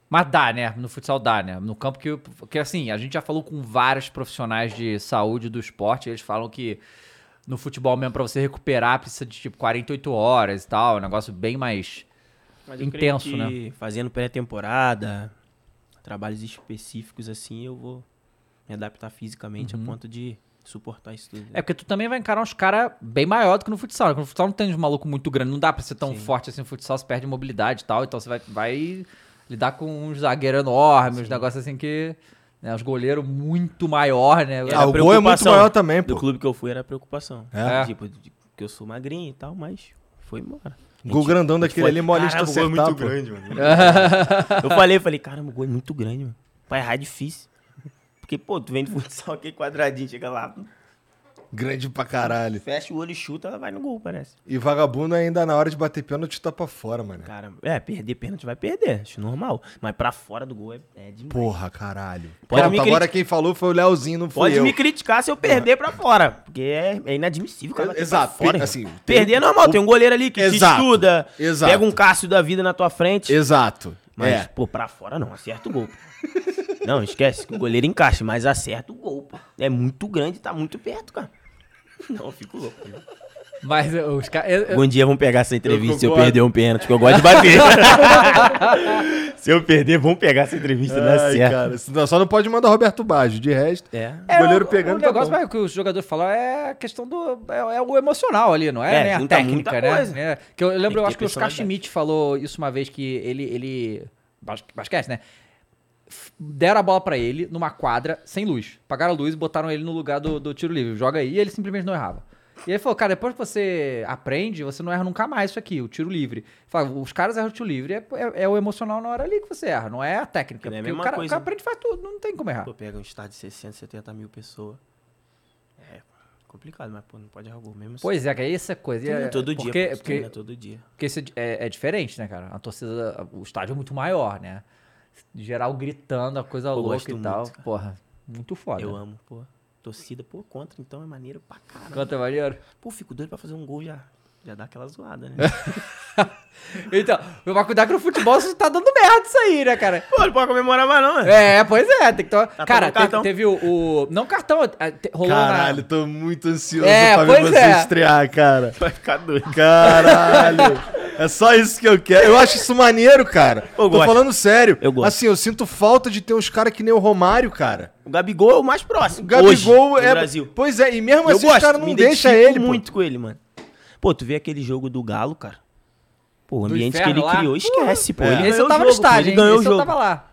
Mas dá, né? No futsal dá, né? No campo que. Porque assim, a gente já falou com vários profissionais de saúde do esporte, eles falam que no futebol mesmo, pra você recuperar, precisa de tipo 48 horas e tal. É um negócio bem mais. Intenso, que Fazendo pré-temporada, trabalhos específicos assim, eu vou me adaptar fisicamente a ponto de suportar isso tudo. É porque tu também vai encarar uns caras bem maior do que no futsal. né? No futsal não tem uns maluco muito grande, não dá pra ser tão Sim. forte assim no futsal, você perde mobilidade e tal. Então você vai, vai lidar com uns zagueiros enormes, uns negócios assim que. Né? Os goleiros muito maior, né? Ah, o gol é muito preocupação maior também, Do pô. clube que eu fui era preocupação. É? Tipo, de- que eu sou magrinho e tal, mas foi embora. Gol grandão daquele foi- ali, mole de Caramba, o gol é acertar, muito pô. grande, mano. Eu falei, eu falei, caramba, o gol é muito grande, mano. Pra errar é difícil. Porque, pô, tu vem de futsal aqui quadradinho, chega lá, Grande pra caralho. fecha o olho e chuta, ela vai no gol, parece. E vagabundo ainda na hora de bater pênalti tá pra fora, mano. Cara, é, perder pênalti vai perder, acho normal. Mas pra fora do gol é, é demais. Porra, caralho. Pode Pronto, agora quem falou foi o Leozinho, não fui Pode eu. me criticar se eu perder pra fora. Porque é, é inadmissível o cara Exato, fora. assim, tem- perder é normal, tem um goleiro ali que Exato, estuda, exato. pega um Cássio da vida na tua frente. Exato. Mas, é. pô, pra fora não, acerta o gol. não, esquece que o goleiro encaixa, mas acerta o gol, pô. É muito grande, tá muito perto, cara. Não, eu fico louco. né? Mas os caras. Algum dia vamos pegar essa entrevista se eu perder um pênalti, que eu gosto de bater. se eu perder, vamos pegar essa entrevista, certo. cara, só não pode mandar Roberto Baggio, de resto. É. É, goleiro o- pegando O tá negócio bom. mas, que os jogadores falam é a questão do. É, é o emocional ali, não é? É, nem a junta técnica, muita né? coisa. É, que eu lembro, que eu acho que o Oscar. Schmidt falou isso uma vez que ele. ele bas- basquete, né? Deram a bola pra ele numa quadra sem luz. Pagaram a luz e botaram ele no lugar do, do tiro livre. Joga aí e ele simplesmente não errava. E ele falou, cara, depois que você aprende, você não erra nunca mais isso aqui, o tiro livre. Fala, os caras erram o tiro livre, é, é- é o emocional na hora ali que você erra, não é a técnica. É a porque o cara, o coisa. cara aprende e faz tudo, não tem como errar. Pô, pega um estádio de 60, 70 mil pessoas. É complicado, mas pô, não pode errar o gol mesmo. assim. Pois é, que é essa coisa. Treina é, todo dia, porque, pô, porque, treina todo dia. porque isso é, é diferente, né, cara? A torcida, o estádio é muito maior, né? Geral gritando, a coisa Eu louca gosto e tal. muito, cara. Porra, muito foda. Eu amo, pô. Torcida, pô, contra, então é maneiro pra caramba. Quanto é maneiro? Pô, fico doido pra fazer um gol já. Já dá aquela zoada, né? Então, vai cuidar que no futebol você tá dando merda isso aí, né, cara? pô, não pode comemorar mais não, né? É, pois é, tem que tomar. Tá cara, tomando teve, teve o, o- Não cartão, é, te- rolou Caralho, na. tô muito ansioso É, pra ver você é. estrear, cara. Vai ficar doido. Caralho. É só isso que eu quero. Eu acho isso maneiro, cara. Eu Tô gosto. falando sério. Eu gosto. Assim, eu sinto falta de ter uns caras que nem o Romário, cara. O Gabigol é o mais próximo. O Gabigol hoje, é. no Brasil. Pois é, e mesmo Eu assim os gosto, caras me não deixam ele, pô. muito com ele, mano. Pô, tu vê aquele jogo do Galo, cara. Pô, o Do ambiente que ele lá? criou, esquece, pô. É. Ele Esse eu o tava jogo, no estádio, pô, ele ganhou o Esse eu jogo. tava lá.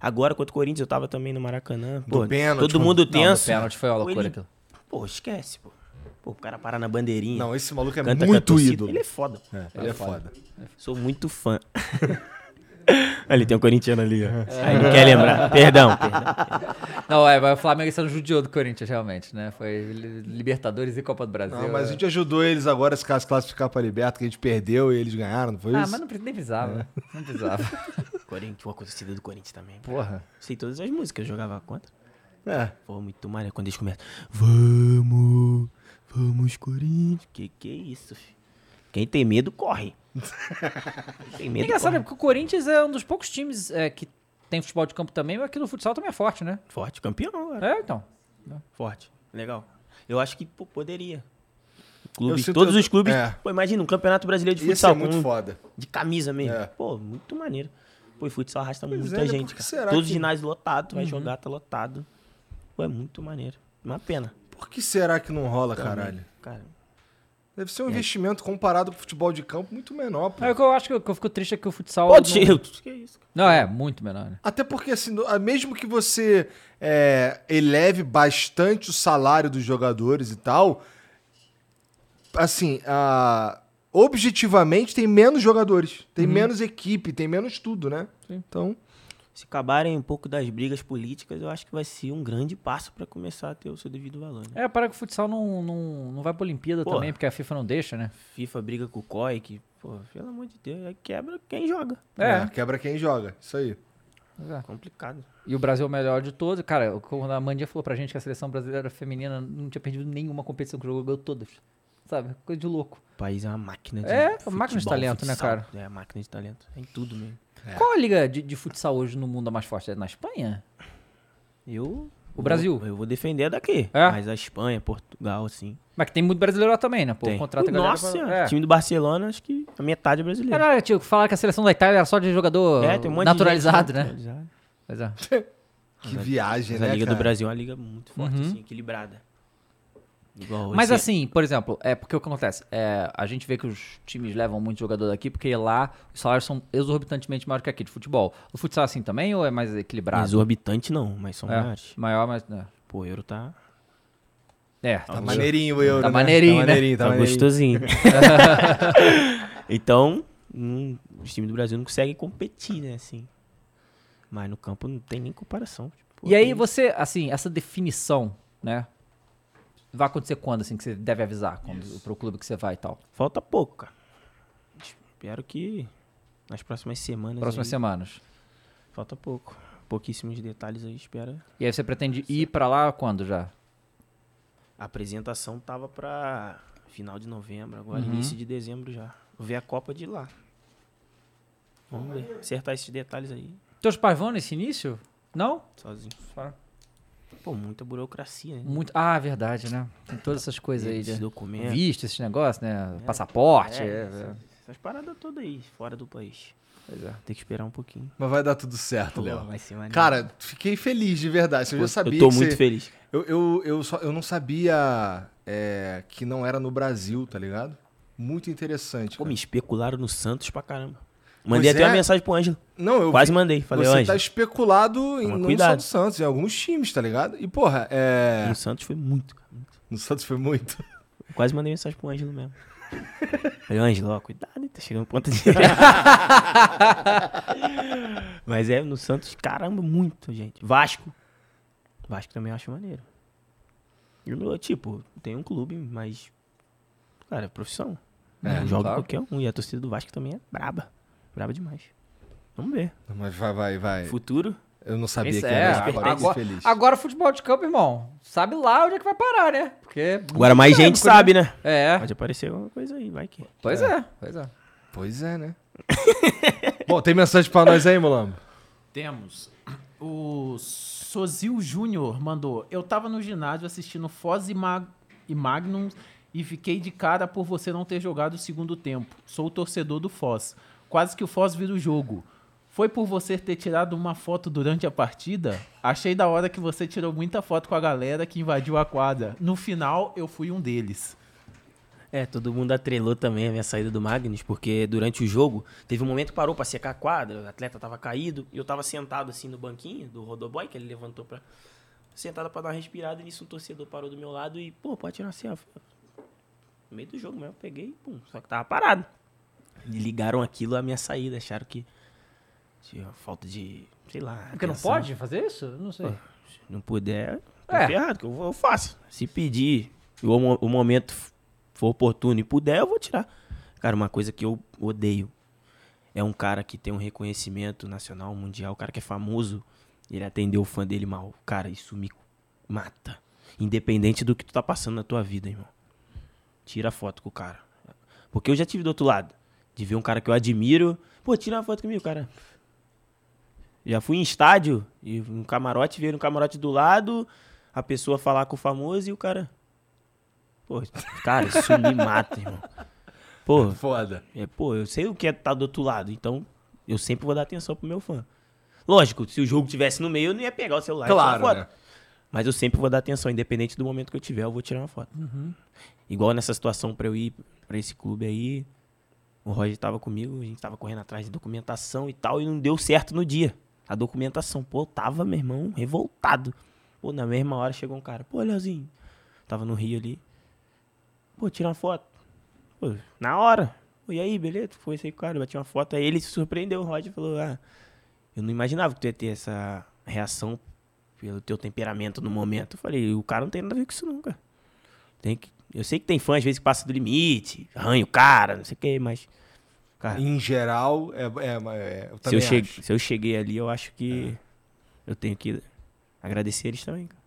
Agora, contra o Corinthians, eu tava também no Maracanã. Pô, pênalti, todo mundo Não, tenso. pênalti foi uma Pô, loucura ele- aquilo. Pô, esquece, pô. Pô, o cara para na bandeirinha. Não, esse maluco é canta muito torcida. ídolo. Ele é foda. É, ele é foda. Sou muito fã. ali tem um corintiano ali, ó. Aí não quer lembrar. Perdão, perdão. Não, é, mas o Flamengo sendo judiou do Corinthians, realmente, né? Foi li- Libertadores e Copa do Brasil. Não, mas a é. gente ajudou eles agora a se classificar pra Liberta, que a gente perdeu e eles ganharam, não foi Ah, isso? mas não, nem precisava. Não precisava. Corinthians, pô, a torcida do Corinthians também. Porra. Sei todas as músicas, eu jogava contra. É. Pô, muito maneiro quando eles começam. Vamos, vamos, Corinthians. Que que é isso, filho? Quem tem medo, corre. Quem tem É medo, engraçado, né? corre. porque o Corinthians é um dos poucos times é, que tem futebol de campo também, mas que no futsal também é forte, né? Forte, campeão, cara. É, então. Forte. Legal. Eu acho que pô, poderia. Clubes, todos os clubes. é. Pô, imagina um campeonato brasileiro de Isso futsal. é muito com- foda. De camisa mesmo. É. Pô, muito maneiro. Pô, e futsal arrasta Pois muita é, né? gente, cara. será Todos os que- ginásios lotados, Uhum. vai jogar, tá lotado. Pô, é muito maneiro. Uma pena. Por que será que não rola, Também. caralho? Cara, Deve ser um investimento comparado pro futebol de campo muito menor, pô. É o que eu acho que eu, que eu fico triste é que o futsal. pô, não... que isso? cara? não, é, muito menor, né? Até porque, assim, no- ah, mesmo que você é, eleve bastante o salário dos jogadores e tal, assim, ah, objetivamente tem menos jogadores, tem menos equipe, tem menos tudo, né? Então, Se acabarem um pouco das brigas políticas, eu acho que vai ser um grande passo pra começar a ter o seu devido valor. Né? É, para que o futsal não, não, não vai pra Olimpíada Porra. também, porque a FIFA não deixa, né? FIFA briga com o COI, que, pô, pelo amor de Deus, aí quebra quem joga. é, quebra quem joga, isso aí. É. Complicado. E o Brasil é o melhor de todos. Cara, quando a Mandinha falou pra gente que a seleção brasileira feminina não tinha perdido nenhuma competição que jogou, ganhou todas. Sabe? Coisa de louco. O país é uma máquina de É, uma máquina de futebol, talento, né, futsal. cara? É, a máquina de talento. É em tudo mesmo. Qual a liga de, de futsal hoje no mundo a mais forte? É na Espanha? Eu... O Brasil? Eu, eu vou defender a daqui. É? Mas a Espanha, Portugal, sim. Mas que tem muito brasileiro lá também, né? Pô, Tem. contrata galera Nossa, pra- o é. time do Barcelona, acho que a metade é brasileiro. Caralho, tio, falaram que a seleção da Itália era só de jogador É, tem um monte naturalizado, de né? naturalizado. Pois é. Que viagem, Mas né, a Liga cara? do Brasil é uma liga muito forte, Uhum. assim, equilibrada. Igual Mas esse- assim, por exemplo, é porque o que acontece? É, a gente vê que os times levam muito jogador daqui, porque lá os salários são exorbitantemente maiores que aqui de futebol. O futsal é assim também ou é mais equilibrado? Exorbitante não, mas são É, maiores. maior, mas. É, Pô, o euro tá, é Tá maneirinho o euro, Tá né? maneirinho, né? tá maneirinho, tá tá maneirinho. gostosinho. então, hum, os times do Brasil não conseguem competir, né, assim. Mas no campo não tem nem comparação. Tipo, E aí tem- você, assim, essa definição, né? Vai acontecer quando, assim, que você deve avisar quando, pro clube que você vai e tal? Falta pouco, cara. Espero que nas próximas semanas. Próximas aí, semanas. Falta pouco. Pouquíssimos detalhes aí, espera. E aí você pretende ir pra lá quando já? A apresentação tava pra final de novembro, agora Uhum. início de dezembro já. Vou ver a Copa de lá. Vamos ver. Acertar esses detalhes aí, Teus pais vão nesse início? Não? sozinho. Pô, muita burocracia, né? Muito. Ah, verdade, né? Tem todas essas coisas aí Esses de documentos. visto, esses negócios, né? Passaporte. É, é, é. essas, essas paradas todas aí, fora do país. Pois é. Tem que esperar um pouquinho. Mas vai dar tudo certo, Léo. vai ser maneiro. Cara, fiquei feliz de verdade. Eu já sabia eu tô que muito você- feliz. Eu, eu, eu, só, eu não sabia é, que não era no Brasil, tá ligado? Muito interessante. Pô, cara. me especularam no Santos pra caramba. Mandei Pois até é. uma mensagem pro Ângelo. Não, eu Quase mandei. Falei, Você tá Ângelo, especulado em, não só do Santos, em alguns times, tá ligado? E, porra, é. no Santos foi muito. No Santos foi muito. Quase mandei mensagem pro Ângelo mesmo. Falei, Ângelo, ó, cuidado, tá chegando ponta de. Mas é, no Santos, caramba, muito, gente. Vasco. Vasco também eu acho maneiro. Eu, tipo, tem um clube, mas. Cara, é profissão. É, Joga claro. qualquer um. E a torcida do Vasco também é braba. Braba demais. Vamos ver. Mas vai, vai, vai. Futuro. Eu não sabia Isso que é, era agora, agora, agora, feliz. agora futebol de campo, irmão. Sabe lá onde é que vai parar, né? Porque. é Agora mais muito gente sabe, né? É. Pode aparecer alguma coisa aí, vai que. Pois é, pois é. Pois é, né? Bom, tem mensagem pra nós aí, Mulambo? Temos. O Sozil Júnior mandou. Eu tava no ginásio assistindo Foz e, Mag e Magnum e fiquei de cara por você não ter jogado o segundo tempo. Sou torcedor do Foz. Quase que o Foz vira o jogo. Foi por você ter tirado uma foto durante a partida? Achei da hora que você tirou muita foto com a galera que invadiu a quadra. No final, eu fui um deles. É, todo mundo atrelou também a minha saída do Magnus, porque durante o jogo teve um momento que parou pra secar a quadra, o atleta tava caído, e eu tava sentado assim no banquinho do Rodoboy, que ele levantou pra. Sentado pra dar uma respirada, e nisso um torcedor parou do meu lado e, pô, pode tirar selfie. No meio do jogo mesmo, eu peguei, pum, só que tava parado. E ligaram aquilo à minha saída, acharam que tinha falta de, sei lá. Porque não atenção. pode fazer isso? Não sei. Se não puder, É. ferrado, que eu, eu faço. Se pedir o, o momento for oportuno e puder, eu vou tirar. Cara, uma coisa que eu odeio é um cara que tem um reconhecimento nacional, mundial, um cara que é famoso, ele atendeu o fã dele mal. Cara, isso me mata. Independente do que tu tá passando na tua vida, irmão. Tira a foto com o cara. Porque eu já tive do outro lado. De ver um cara que eu admiro. Pô, tira uma foto comigo, cara. Já fui em estádio e um camarote, veio um camarote do lado, a pessoa falar com o famoso e o cara. Pô, cara, isso me mata, irmão. Pô, Foda. é, pô, eu sei o que é estar do outro lado, então eu sempre vou dar atenção pro meu fã. Lógico, se o jogo tivesse no meio, eu não ia pegar o celular e tirar Claro, foto. né? Mas eu sempre vou dar atenção, independente do momento que eu tiver, eu vou tirar uma foto. Igual nessa situação pra eu ir pra esse clube aí, o Roger tava comigo, a gente tava correndo atrás de documentação e tal, e não deu certo no dia. A documentação, pô, tava, meu irmão, revoltado. Pô, na mesma hora chegou um cara, pô, Leozinho, tava no Rio ali. Pô, tira uma foto. Pô, na hora. Pô, e aí, beleza? Foi esse cara, bati uma foto. Aí ele se surpreendeu, o Roger falou, ah, eu não imaginava que tu ia ter essa reação pelo teu temperamento no momento. Eu falei, o cara não tem nada a ver com isso nunca. Tem que, eu sei que tem fã às vezes que passa do limite, arranha o cara, não sei o que, mas cara, Em geral, é, é, é, eu se eu, cheguei, se eu cheguei ali, eu acho que eu tenho que agradecer eles também. cara.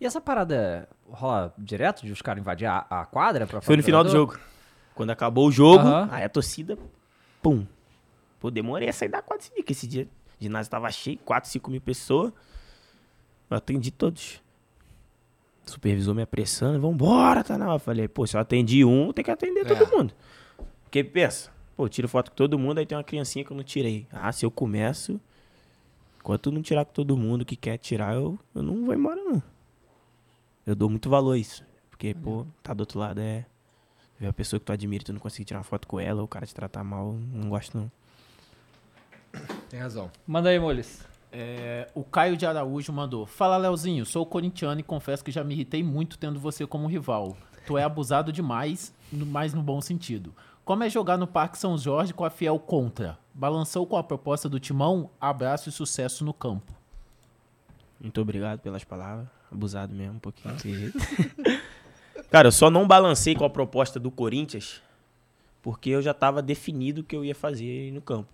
E essa parada rola direto de os caras invadir a, a quadra? Pra Foi no final do jogo. Quando acabou o jogo, Aham. aí a torcida, pum. Pô, demorei a sair da quadra esse dia, que esse dia o ginásio tava cheio, 4, 5 mil pessoas. Eu atendi todos. O supervisor me apressando, vambora, tá na hora. Eu Falei, pô, se eu atendi um, tem que atender todo mundo. Porque pensa, pô, eu tiro foto com todo mundo, aí tem uma criancinha que eu não tirei. Ah, se eu começo, enquanto eu não tirar com todo mundo que quer tirar, eu, eu não vou embora, não. Eu dou muito valor a isso. Porque Porque, pô, tá do outro lado é. Ver a pessoa que tu admira e tu não conseguir tirar uma foto com ela, ou o cara te tratar mal, não gosto não. Tem razão. Manda aí, Moles. É, o Caio de Araújo mandou: Fala, Leozinho, sou corintiano e confesso que já me irritei muito tendo você como rival. Tu é abusado demais, mas no bom sentido. Como é jogar no Parque São Jorge com a Fiel contra? Balançou com a proposta do Timão? Abraço e sucesso no campo. Muito obrigado pelas palavras. Abusado mesmo, um pouquinho. Cara, eu só não balancei com a proposta do Corinthians porque eu já tava definido o que eu ia fazer no campo.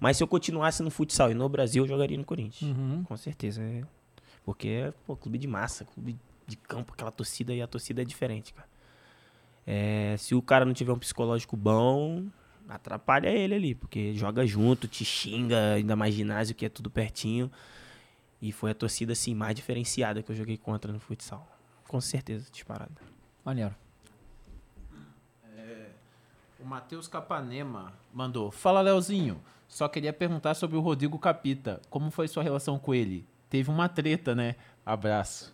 Mas se eu continuasse no futsal e no Brasil, eu jogaria no Corinthians. Com certeza. É. Porque é pô, clube de massa, clube de campo, aquela torcida e a torcida é diferente, cara. É, se o cara não tiver um psicológico bom, atrapalha ele ali, porque joga junto, te xinga, ainda mais ginásio que é tudo pertinho. E foi a torcida, assim, mais diferenciada que eu joguei contra no futsal. Com certeza, disparada. Maneiro. O Matheus Capanema mandou: Fala, Leozinho. Só queria perguntar sobre o Rodrigo Capita. Como foi sua relação com ele? Teve uma treta, né? Abraço.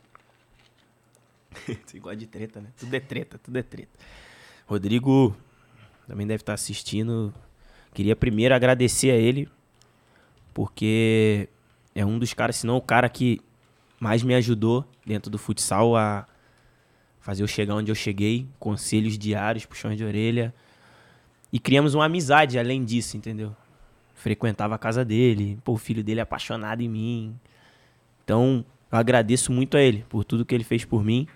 Você gosta de treta, né? Tudo é treta, tudo é treta. Rodrigo também deve estar assistindo. Queria primeiro agradecer a ele, porque é um dos caras, se não o cara que mais me ajudou dentro do futsal a fazer eu chegar onde eu cheguei. Conselhos diários, puxões de orelha. E criamos uma amizade além disso, entendeu? Frequentava a casa dele, pô, o filho dele é apaixonado em mim. Então, eu agradeço muito a ele por tudo que ele fez por mim.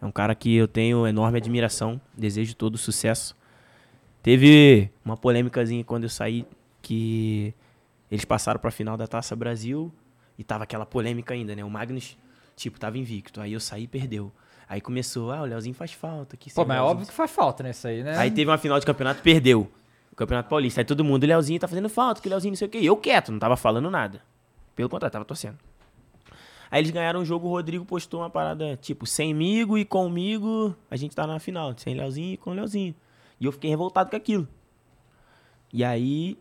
É um cara que eu tenho enorme admiração, desejo todo sucesso. Teve uma polêmicazinha quando eu saí que eles passaram pra final da Taça Brasil e tava aquela polêmica ainda, né? O Magnus, tipo, tava invicto. Aí eu saí e perdeu. Aí começou, ah, o Leozinho faz falta. Que Pô, mas é óbvio que faz falta nesse aí, né? Aí teve uma final de campeonato, perdeu. O Campeonato Paulista. Aí todo mundo, o Leozinho tá fazendo falta, que o Leozinho não sei o quê. E eu quieto, não tava falando nada. Pelo contrário, tava torcendo. Aí eles ganharam o jogo, o Rodrigo postou uma parada, tipo, semigo e comigo, a gente tá na final. Sem Leozinho e com o Leozinho. E eu fiquei revoltado com aquilo. E aí,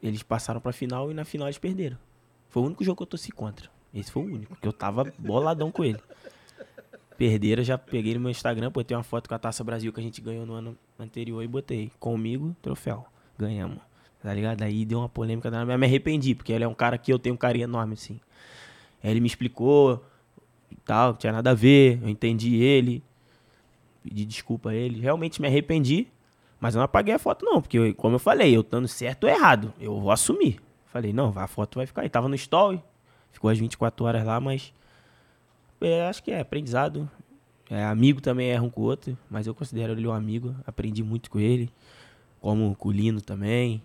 eles passaram pra final e na final eles perderam. Foi o único jogo que eu torci contra. Esse foi o único, que eu tava boladão com ele. Perderam, já peguei no meu Instagram, botei uma foto com a Taça Brasil que a gente ganhou no ano anterior e botei. Comigo, troféu. Ganhamos. Tá ligado? Aí deu uma polêmica, danada, me arrependi, porque ele é um cara que eu tenho um carinho enorme, assim. Aí ele me explicou e tal, não tinha nada a ver, eu entendi ele, pedi desculpa a ele. Realmente me arrependi, mas eu não apaguei a foto, não, porque, como eu falei, eu estando certo ou errado, eu vou assumir. Falei, não, a foto vai ficar aí. Tava no story, ficou as 24 horas lá, mas é, acho que é aprendizado. É, amigo também erra um com o outro, mas eu considero ele um amigo. Aprendi muito com ele, como com o Lino também.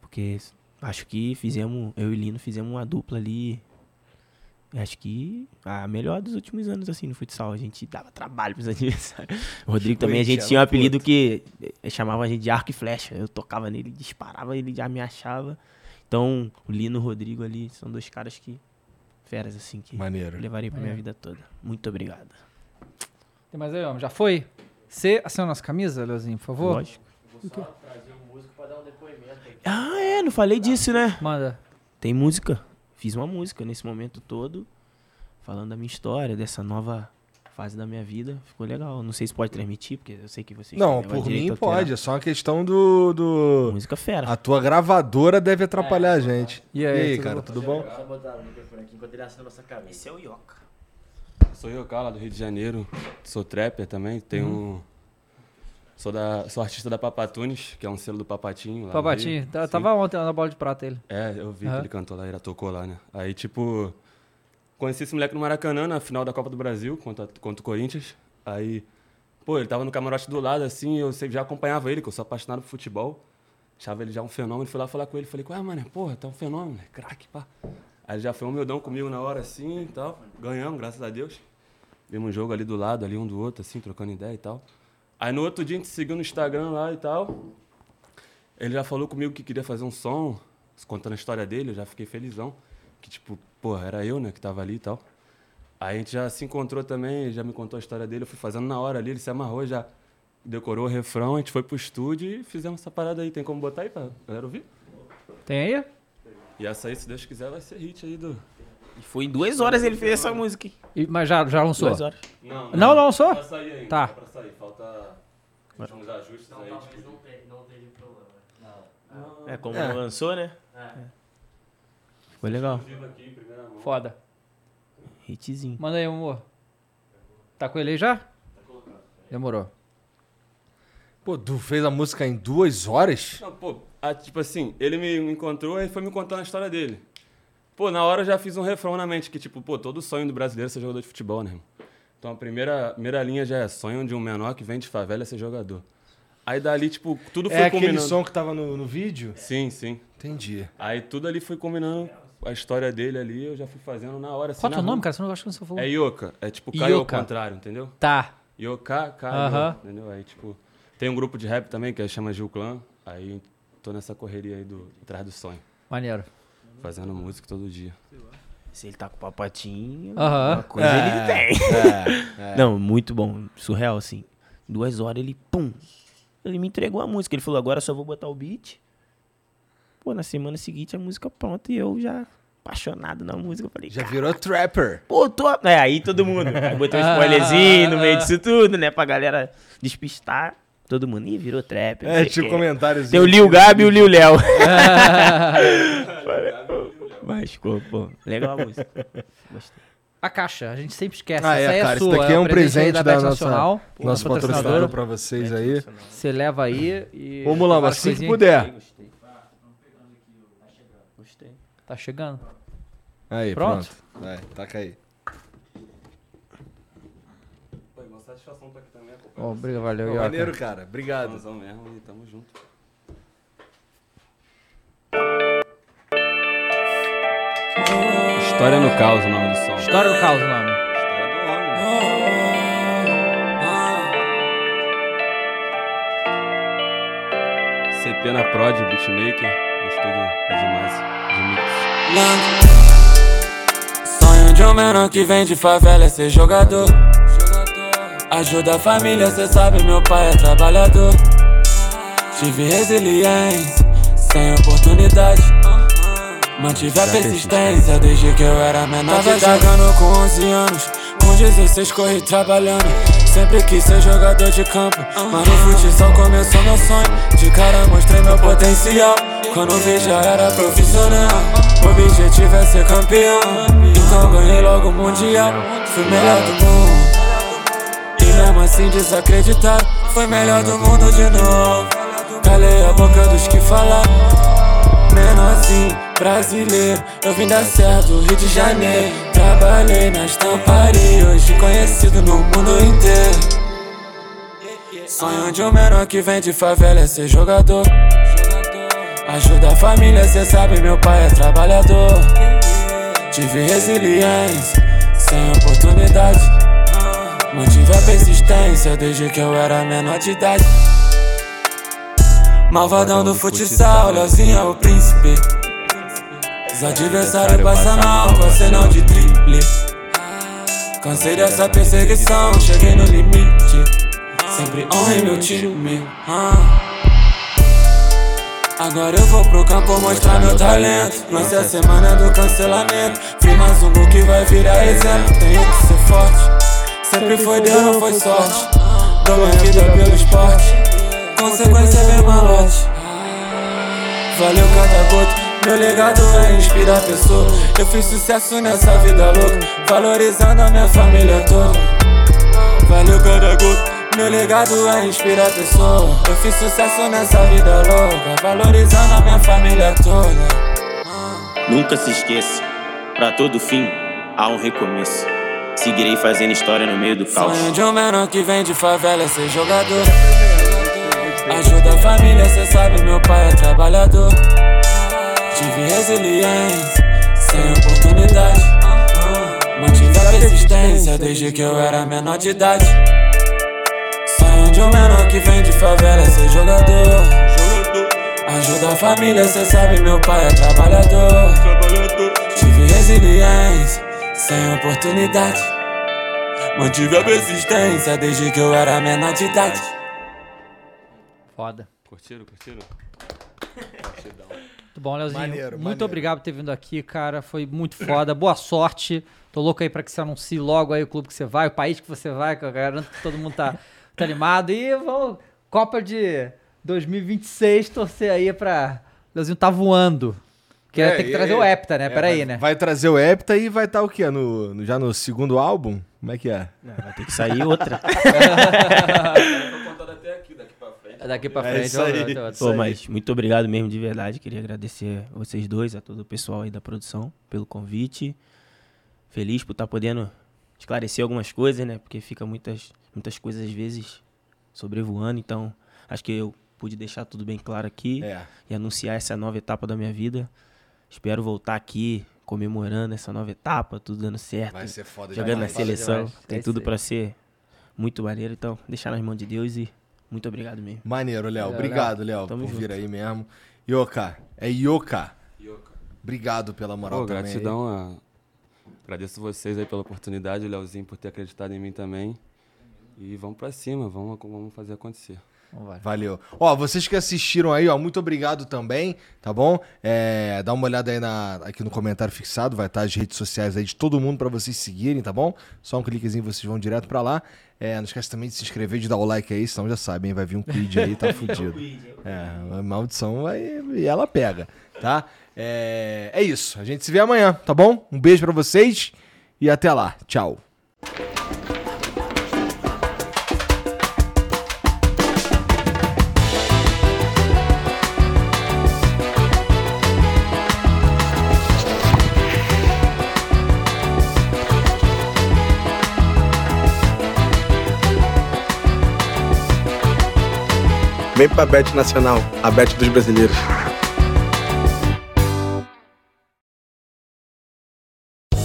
Porque acho que fizemos, eu e o Lino fizemos uma dupla ali. Acho que a melhor dos últimos anos, assim, no futsal. A gente dava trabalho pros adversários. O Rodrigo também, a gente tinha um apelido que chamava a gente de arco e flecha. Eu tocava nele, disparava, ele já me achava. Então, o Lino e o Rodrigo ali são dois caras que. Feras, assim, que Maneiro. eu levarei pra minha vida toda. Muito obrigado. Tem mais aí, homem? Já foi? Você assina nossa camisa, Leozinho, por favor? Lógico. Ah, é, não falei disso, né? Manda. Tem música. Fiz uma música nesse momento todo, falando da minha história, dessa nova fase da minha vida. Ficou legal. Não sei se pode transmitir, porque eu sei que vocês Não, né, por mim pode. É só uma questão do. do... Música fera. A tua gravadora deve atrapalhar a gente. E aí, tudo cara, bom? tudo bom? Só botar o microfone aqui enquanto ele assina nossa camisa. Esse é o Ioca. Sou eu, lá do Rio de Janeiro. Sou trapper também. Tenho. Uhum. Sou, da, sou artista da Papatunes, que é um selo do Papatinho. lá Papatinho, tava ontem na bola de prata ele. É, eu vi Aham. que ele cantou lá, ele tocou lá, né? Aí, tipo, conheci esse moleque no Maracanã, na final da Copa do Brasil, contra, contra o Corinthians. Aí, pô, ele tava no camarote do lado, assim, eu já acompanhava ele, que eu sou apaixonado por futebol. Achava ele já um fenômeno, fui lá falar com ele, falei, ué, mano, porra, tá um fenômeno, né? craque, pá. Aí ele já foi humildão comigo na hora, assim, e tal. Ganhamos, graças a Deus. Vimos um jogo ali do lado, ali um do outro, assim, trocando ideia e tal. Aí no outro dia a gente seguiu no Instagram lá e tal. Ele já falou comigo que queria fazer um som, contando a história dele, eu já fiquei felizão. Que, tipo, porra, era eu, né, que tava ali e tal. Aí a gente já se encontrou também, já me contou a história dele, eu fui fazendo na hora ali, ele se amarrou, já decorou o refrão, a gente foi pro estúdio e fizemos essa parada aí. Tem como botar aí pra galera ouvir? Tem aí? E essa aí, se Deus quiser, vai ser hit aí do, E foi em duas horas ele fez essa música. hein? E- mas já, já lançou? Duas horas. Não, Não, não lançou? Pra sair ainda, Tá. Pra sair, falta uns ajustes aí. Tipo, É, como É. não lançou, né? Foi legal. Foda. Hitzinho. Manda aí, amor. Tá com ele aí já? Demorou. Pô, tu fez a música em duas horas? Não, pô, ah, tipo assim, ele me encontrou e foi me contando a história dele. Pô, na hora eu já fiz um refrão na mente, que tipo, pô, todo sonho do brasileiro é ser jogador de futebol, né, irmão? Então a primeira, primeira linha já é sonho de um menor que vem de favela é ser jogador. Aí dali, tipo, tudo foi É aquele combinando. som que tava no, no vídeo? Sim, sim. Entendi. Aí tudo ali foi combinando a história dele ali, eu já fui fazendo na hora. Assim, Qual é o nome, cara? Você não acha que você falou? É Ioka. É tipo Caio ao contrário, entendeu? Tá. Ioka, Caio, Aham. entendeu? Aí, tipo, tem um grupo de rap também que chama Gil Clan. Aí tô nessa correria aí do atrás do sonho. Maneiro. Fazendo música todo dia. Se ele tá com o papatinho, Aham. uma coisa É, ele tem. Não, muito bom. Surreal, assim. Duas horas ele, pum. Ele me entregou a música. Ele falou, agora só vou botar o beat. Pô, na semana seguinte a música pronta e eu já apaixonado na música. eu Falei, Já "Cara, virou trapper. Pô, tô... É, aí todo mundo. Aí botei um spoilerzinho no meio disso tudo, né? Pra galera despistar. Todo mundo, ih, virou trap. não É, o quê. comentários. Tem o Lil Gabi e o Lil Léo. Mas ficou, pô, legal a música. Gostei. A caixa, a gente sempre esquece. Ah, Essa aí é, é cara. Isso daqui é um presente da, Bet nossa, Nacional. nosso nossa patrocinador pra vocês aí. Você leva aí e. Vamos lá, assim que puder. Gostei. Tá chegando. Aí, Pronto? pronto. Vai, taca aí. Pô, uma satisfação tá aqui também, Ó, obrigado, valeu. Pô, maneiro, cara. Obrigado. Fãzão mesmo e tamo junto. História no caos, o nome do som. História do caos, o nome. História do homem. CP na Prod, beatmaker, no estúdio demais, de Sonho de um menor que vem de favela é ser jogador. Ajuda a família, cê sabe, meu pai é trabalhador. Tive resiliência, sem oportunidade. Mantive a persistência desde que eu era menor. Tava jogando com 11 anos, com 16 corri trabalhando. Sempre quis ser jogador de campo, mas no futsal começou meu sonho. De cara mostrei meu potencial, quando vi já era profissional. O objetivo é ser campeão, então ganhei logo o mundial. Fui melhor do mundo. E mesmo assim desacreditaram Foi melhor do mundo de novo. Calei a boca dos que falaram. Menor assim, brasileiro Eu vim dar certo, Rio de Janeiro. Trabalhei na estamparia Hoje conhecido no mundo inteiro. Sonho de um menor que vem de favela é ser jogador Ajuda a família, cê sabe, meu pai é trabalhador Tive resiliência, sem oportunidade Mantive a persistência desde que eu era menor de idade. Malvadão do futsal, Leozinho é o príncipe. Os adversários passam mal, você não de triple. Cansei dessa perseguição, cheguei no limite. Sempre honrei meu time. ah. Agora eu vou pro campo mostrar meu talento. Lancei a semana do cancelamento. Fiz mais um gol que vai virar exemplo. Tenho que ser forte. Sempre foi Deus, não foi sorte. Dou minha vida pelo esporte. Consequência vem malote. Valeu cada gota. Meu legado é inspirar pessoas. Eu fiz sucesso nessa vida louca. Valorizando a minha família toda. Valeu cada gota. Meu legado é inspirar pessoas. Eu fiz sucesso nessa vida louca. Valorizando a minha família toda. Nunca se esqueça, pra todo fim há um recomeço. Seguirei fazendo história no meio do caos. Sonho de um menor que vem de favela é ser jogador. Ajuda a família, cê sabe, meu pai é trabalhador. Tive resiliência, sem oportunidade. Mantive a persistência desde que eu era menor de idade. Sonho de um menor que vem de favela é ser jogador. Ajuda a família, cê sabe, meu pai é trabalhador. Tive resiliência, sem oportunidade. Mantive a persistência desde que eu era menor de idade. Foda. Curtiram, curtiram? Muito bom, Leozinho. Maneiro, muito maneiro. obrigado por ter vindo aqui, cara. Foi muito foda. Boa sorte. Tô louco aí pra que você anuncie logo aí o clube que você vai, o país que você vai, que eu garanto que todo mundo tá, tá animado. E vamos, Copa de 2026, torcer aí pra. Leozinho tá voando. Porque É, tem que trazer o Hepta, né? É, Peraí, né? Vai trazer o Hepta e vai estar o quê? No, no- já no segundo álbum? Como é que é? Vai ter que sair outra. Daqui pra É frente. isso vamos aí. ver, vamos ver. Pô, mas muito obrigado mesmo, de verdade. Queria agradecer a vocês dois, a todo o pessoal aí da produção, pelo convite. Feliz por estar podendo esclarecer algumas coisas, né? Porque fica muitas, muitas coisas, às vezes, sobrevoando. Então, acho que eu pude deixar tudo bem claro aqui É. e anunciar essa nova etapa da minha vida. Espero voltar aqui comemorando essa nova etapa, tudo dando certo. Vai ser foda Jogando na demais. seleção. demais. Tem tudo pra ser muito maneiro. Então, deixar nas mãos de Deus e muito obrigado mesmo. Maneiro, Léo. Obrigado, Léo, por vir junto. aí mesmo. Yoka, é Yoka. Obrigado pela moral Pô, também. gratidão. A... Agradeço vocês aí pela oportunidade, o Leozinho por ter acreditado em mim também. E vamos pra cima, vamos, vamos fazer acontecer. Valeu. Ó, vocês que assistiram aí, ó, muito obrigado também, tá bom? É, dá uma olhada aí na, aqui no comentário fixado, vai estar as redes sociais aí de todo mundo pra vocês seguirem, tá bom? Só um cliquezinho vocês vão direto pra lá. É, não esquece também de se inscrever, de dar o like aí, senão já sabem, vai vir um quid aí, tá fudido. É, a maldição vai e ela pega, tá? É, é isso, a gente se vê amanhã, tá bom? Um beijo pra vocês e até lá. Tchau. Vem pra Bet Nacional, a Bet dos brasileiros.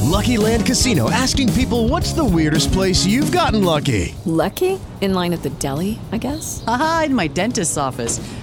Lucky Land Casino asking people what's the weirdest place you've gotten lucky? Lucky? In line at the deli, I guess? Aha, in my dentist's office.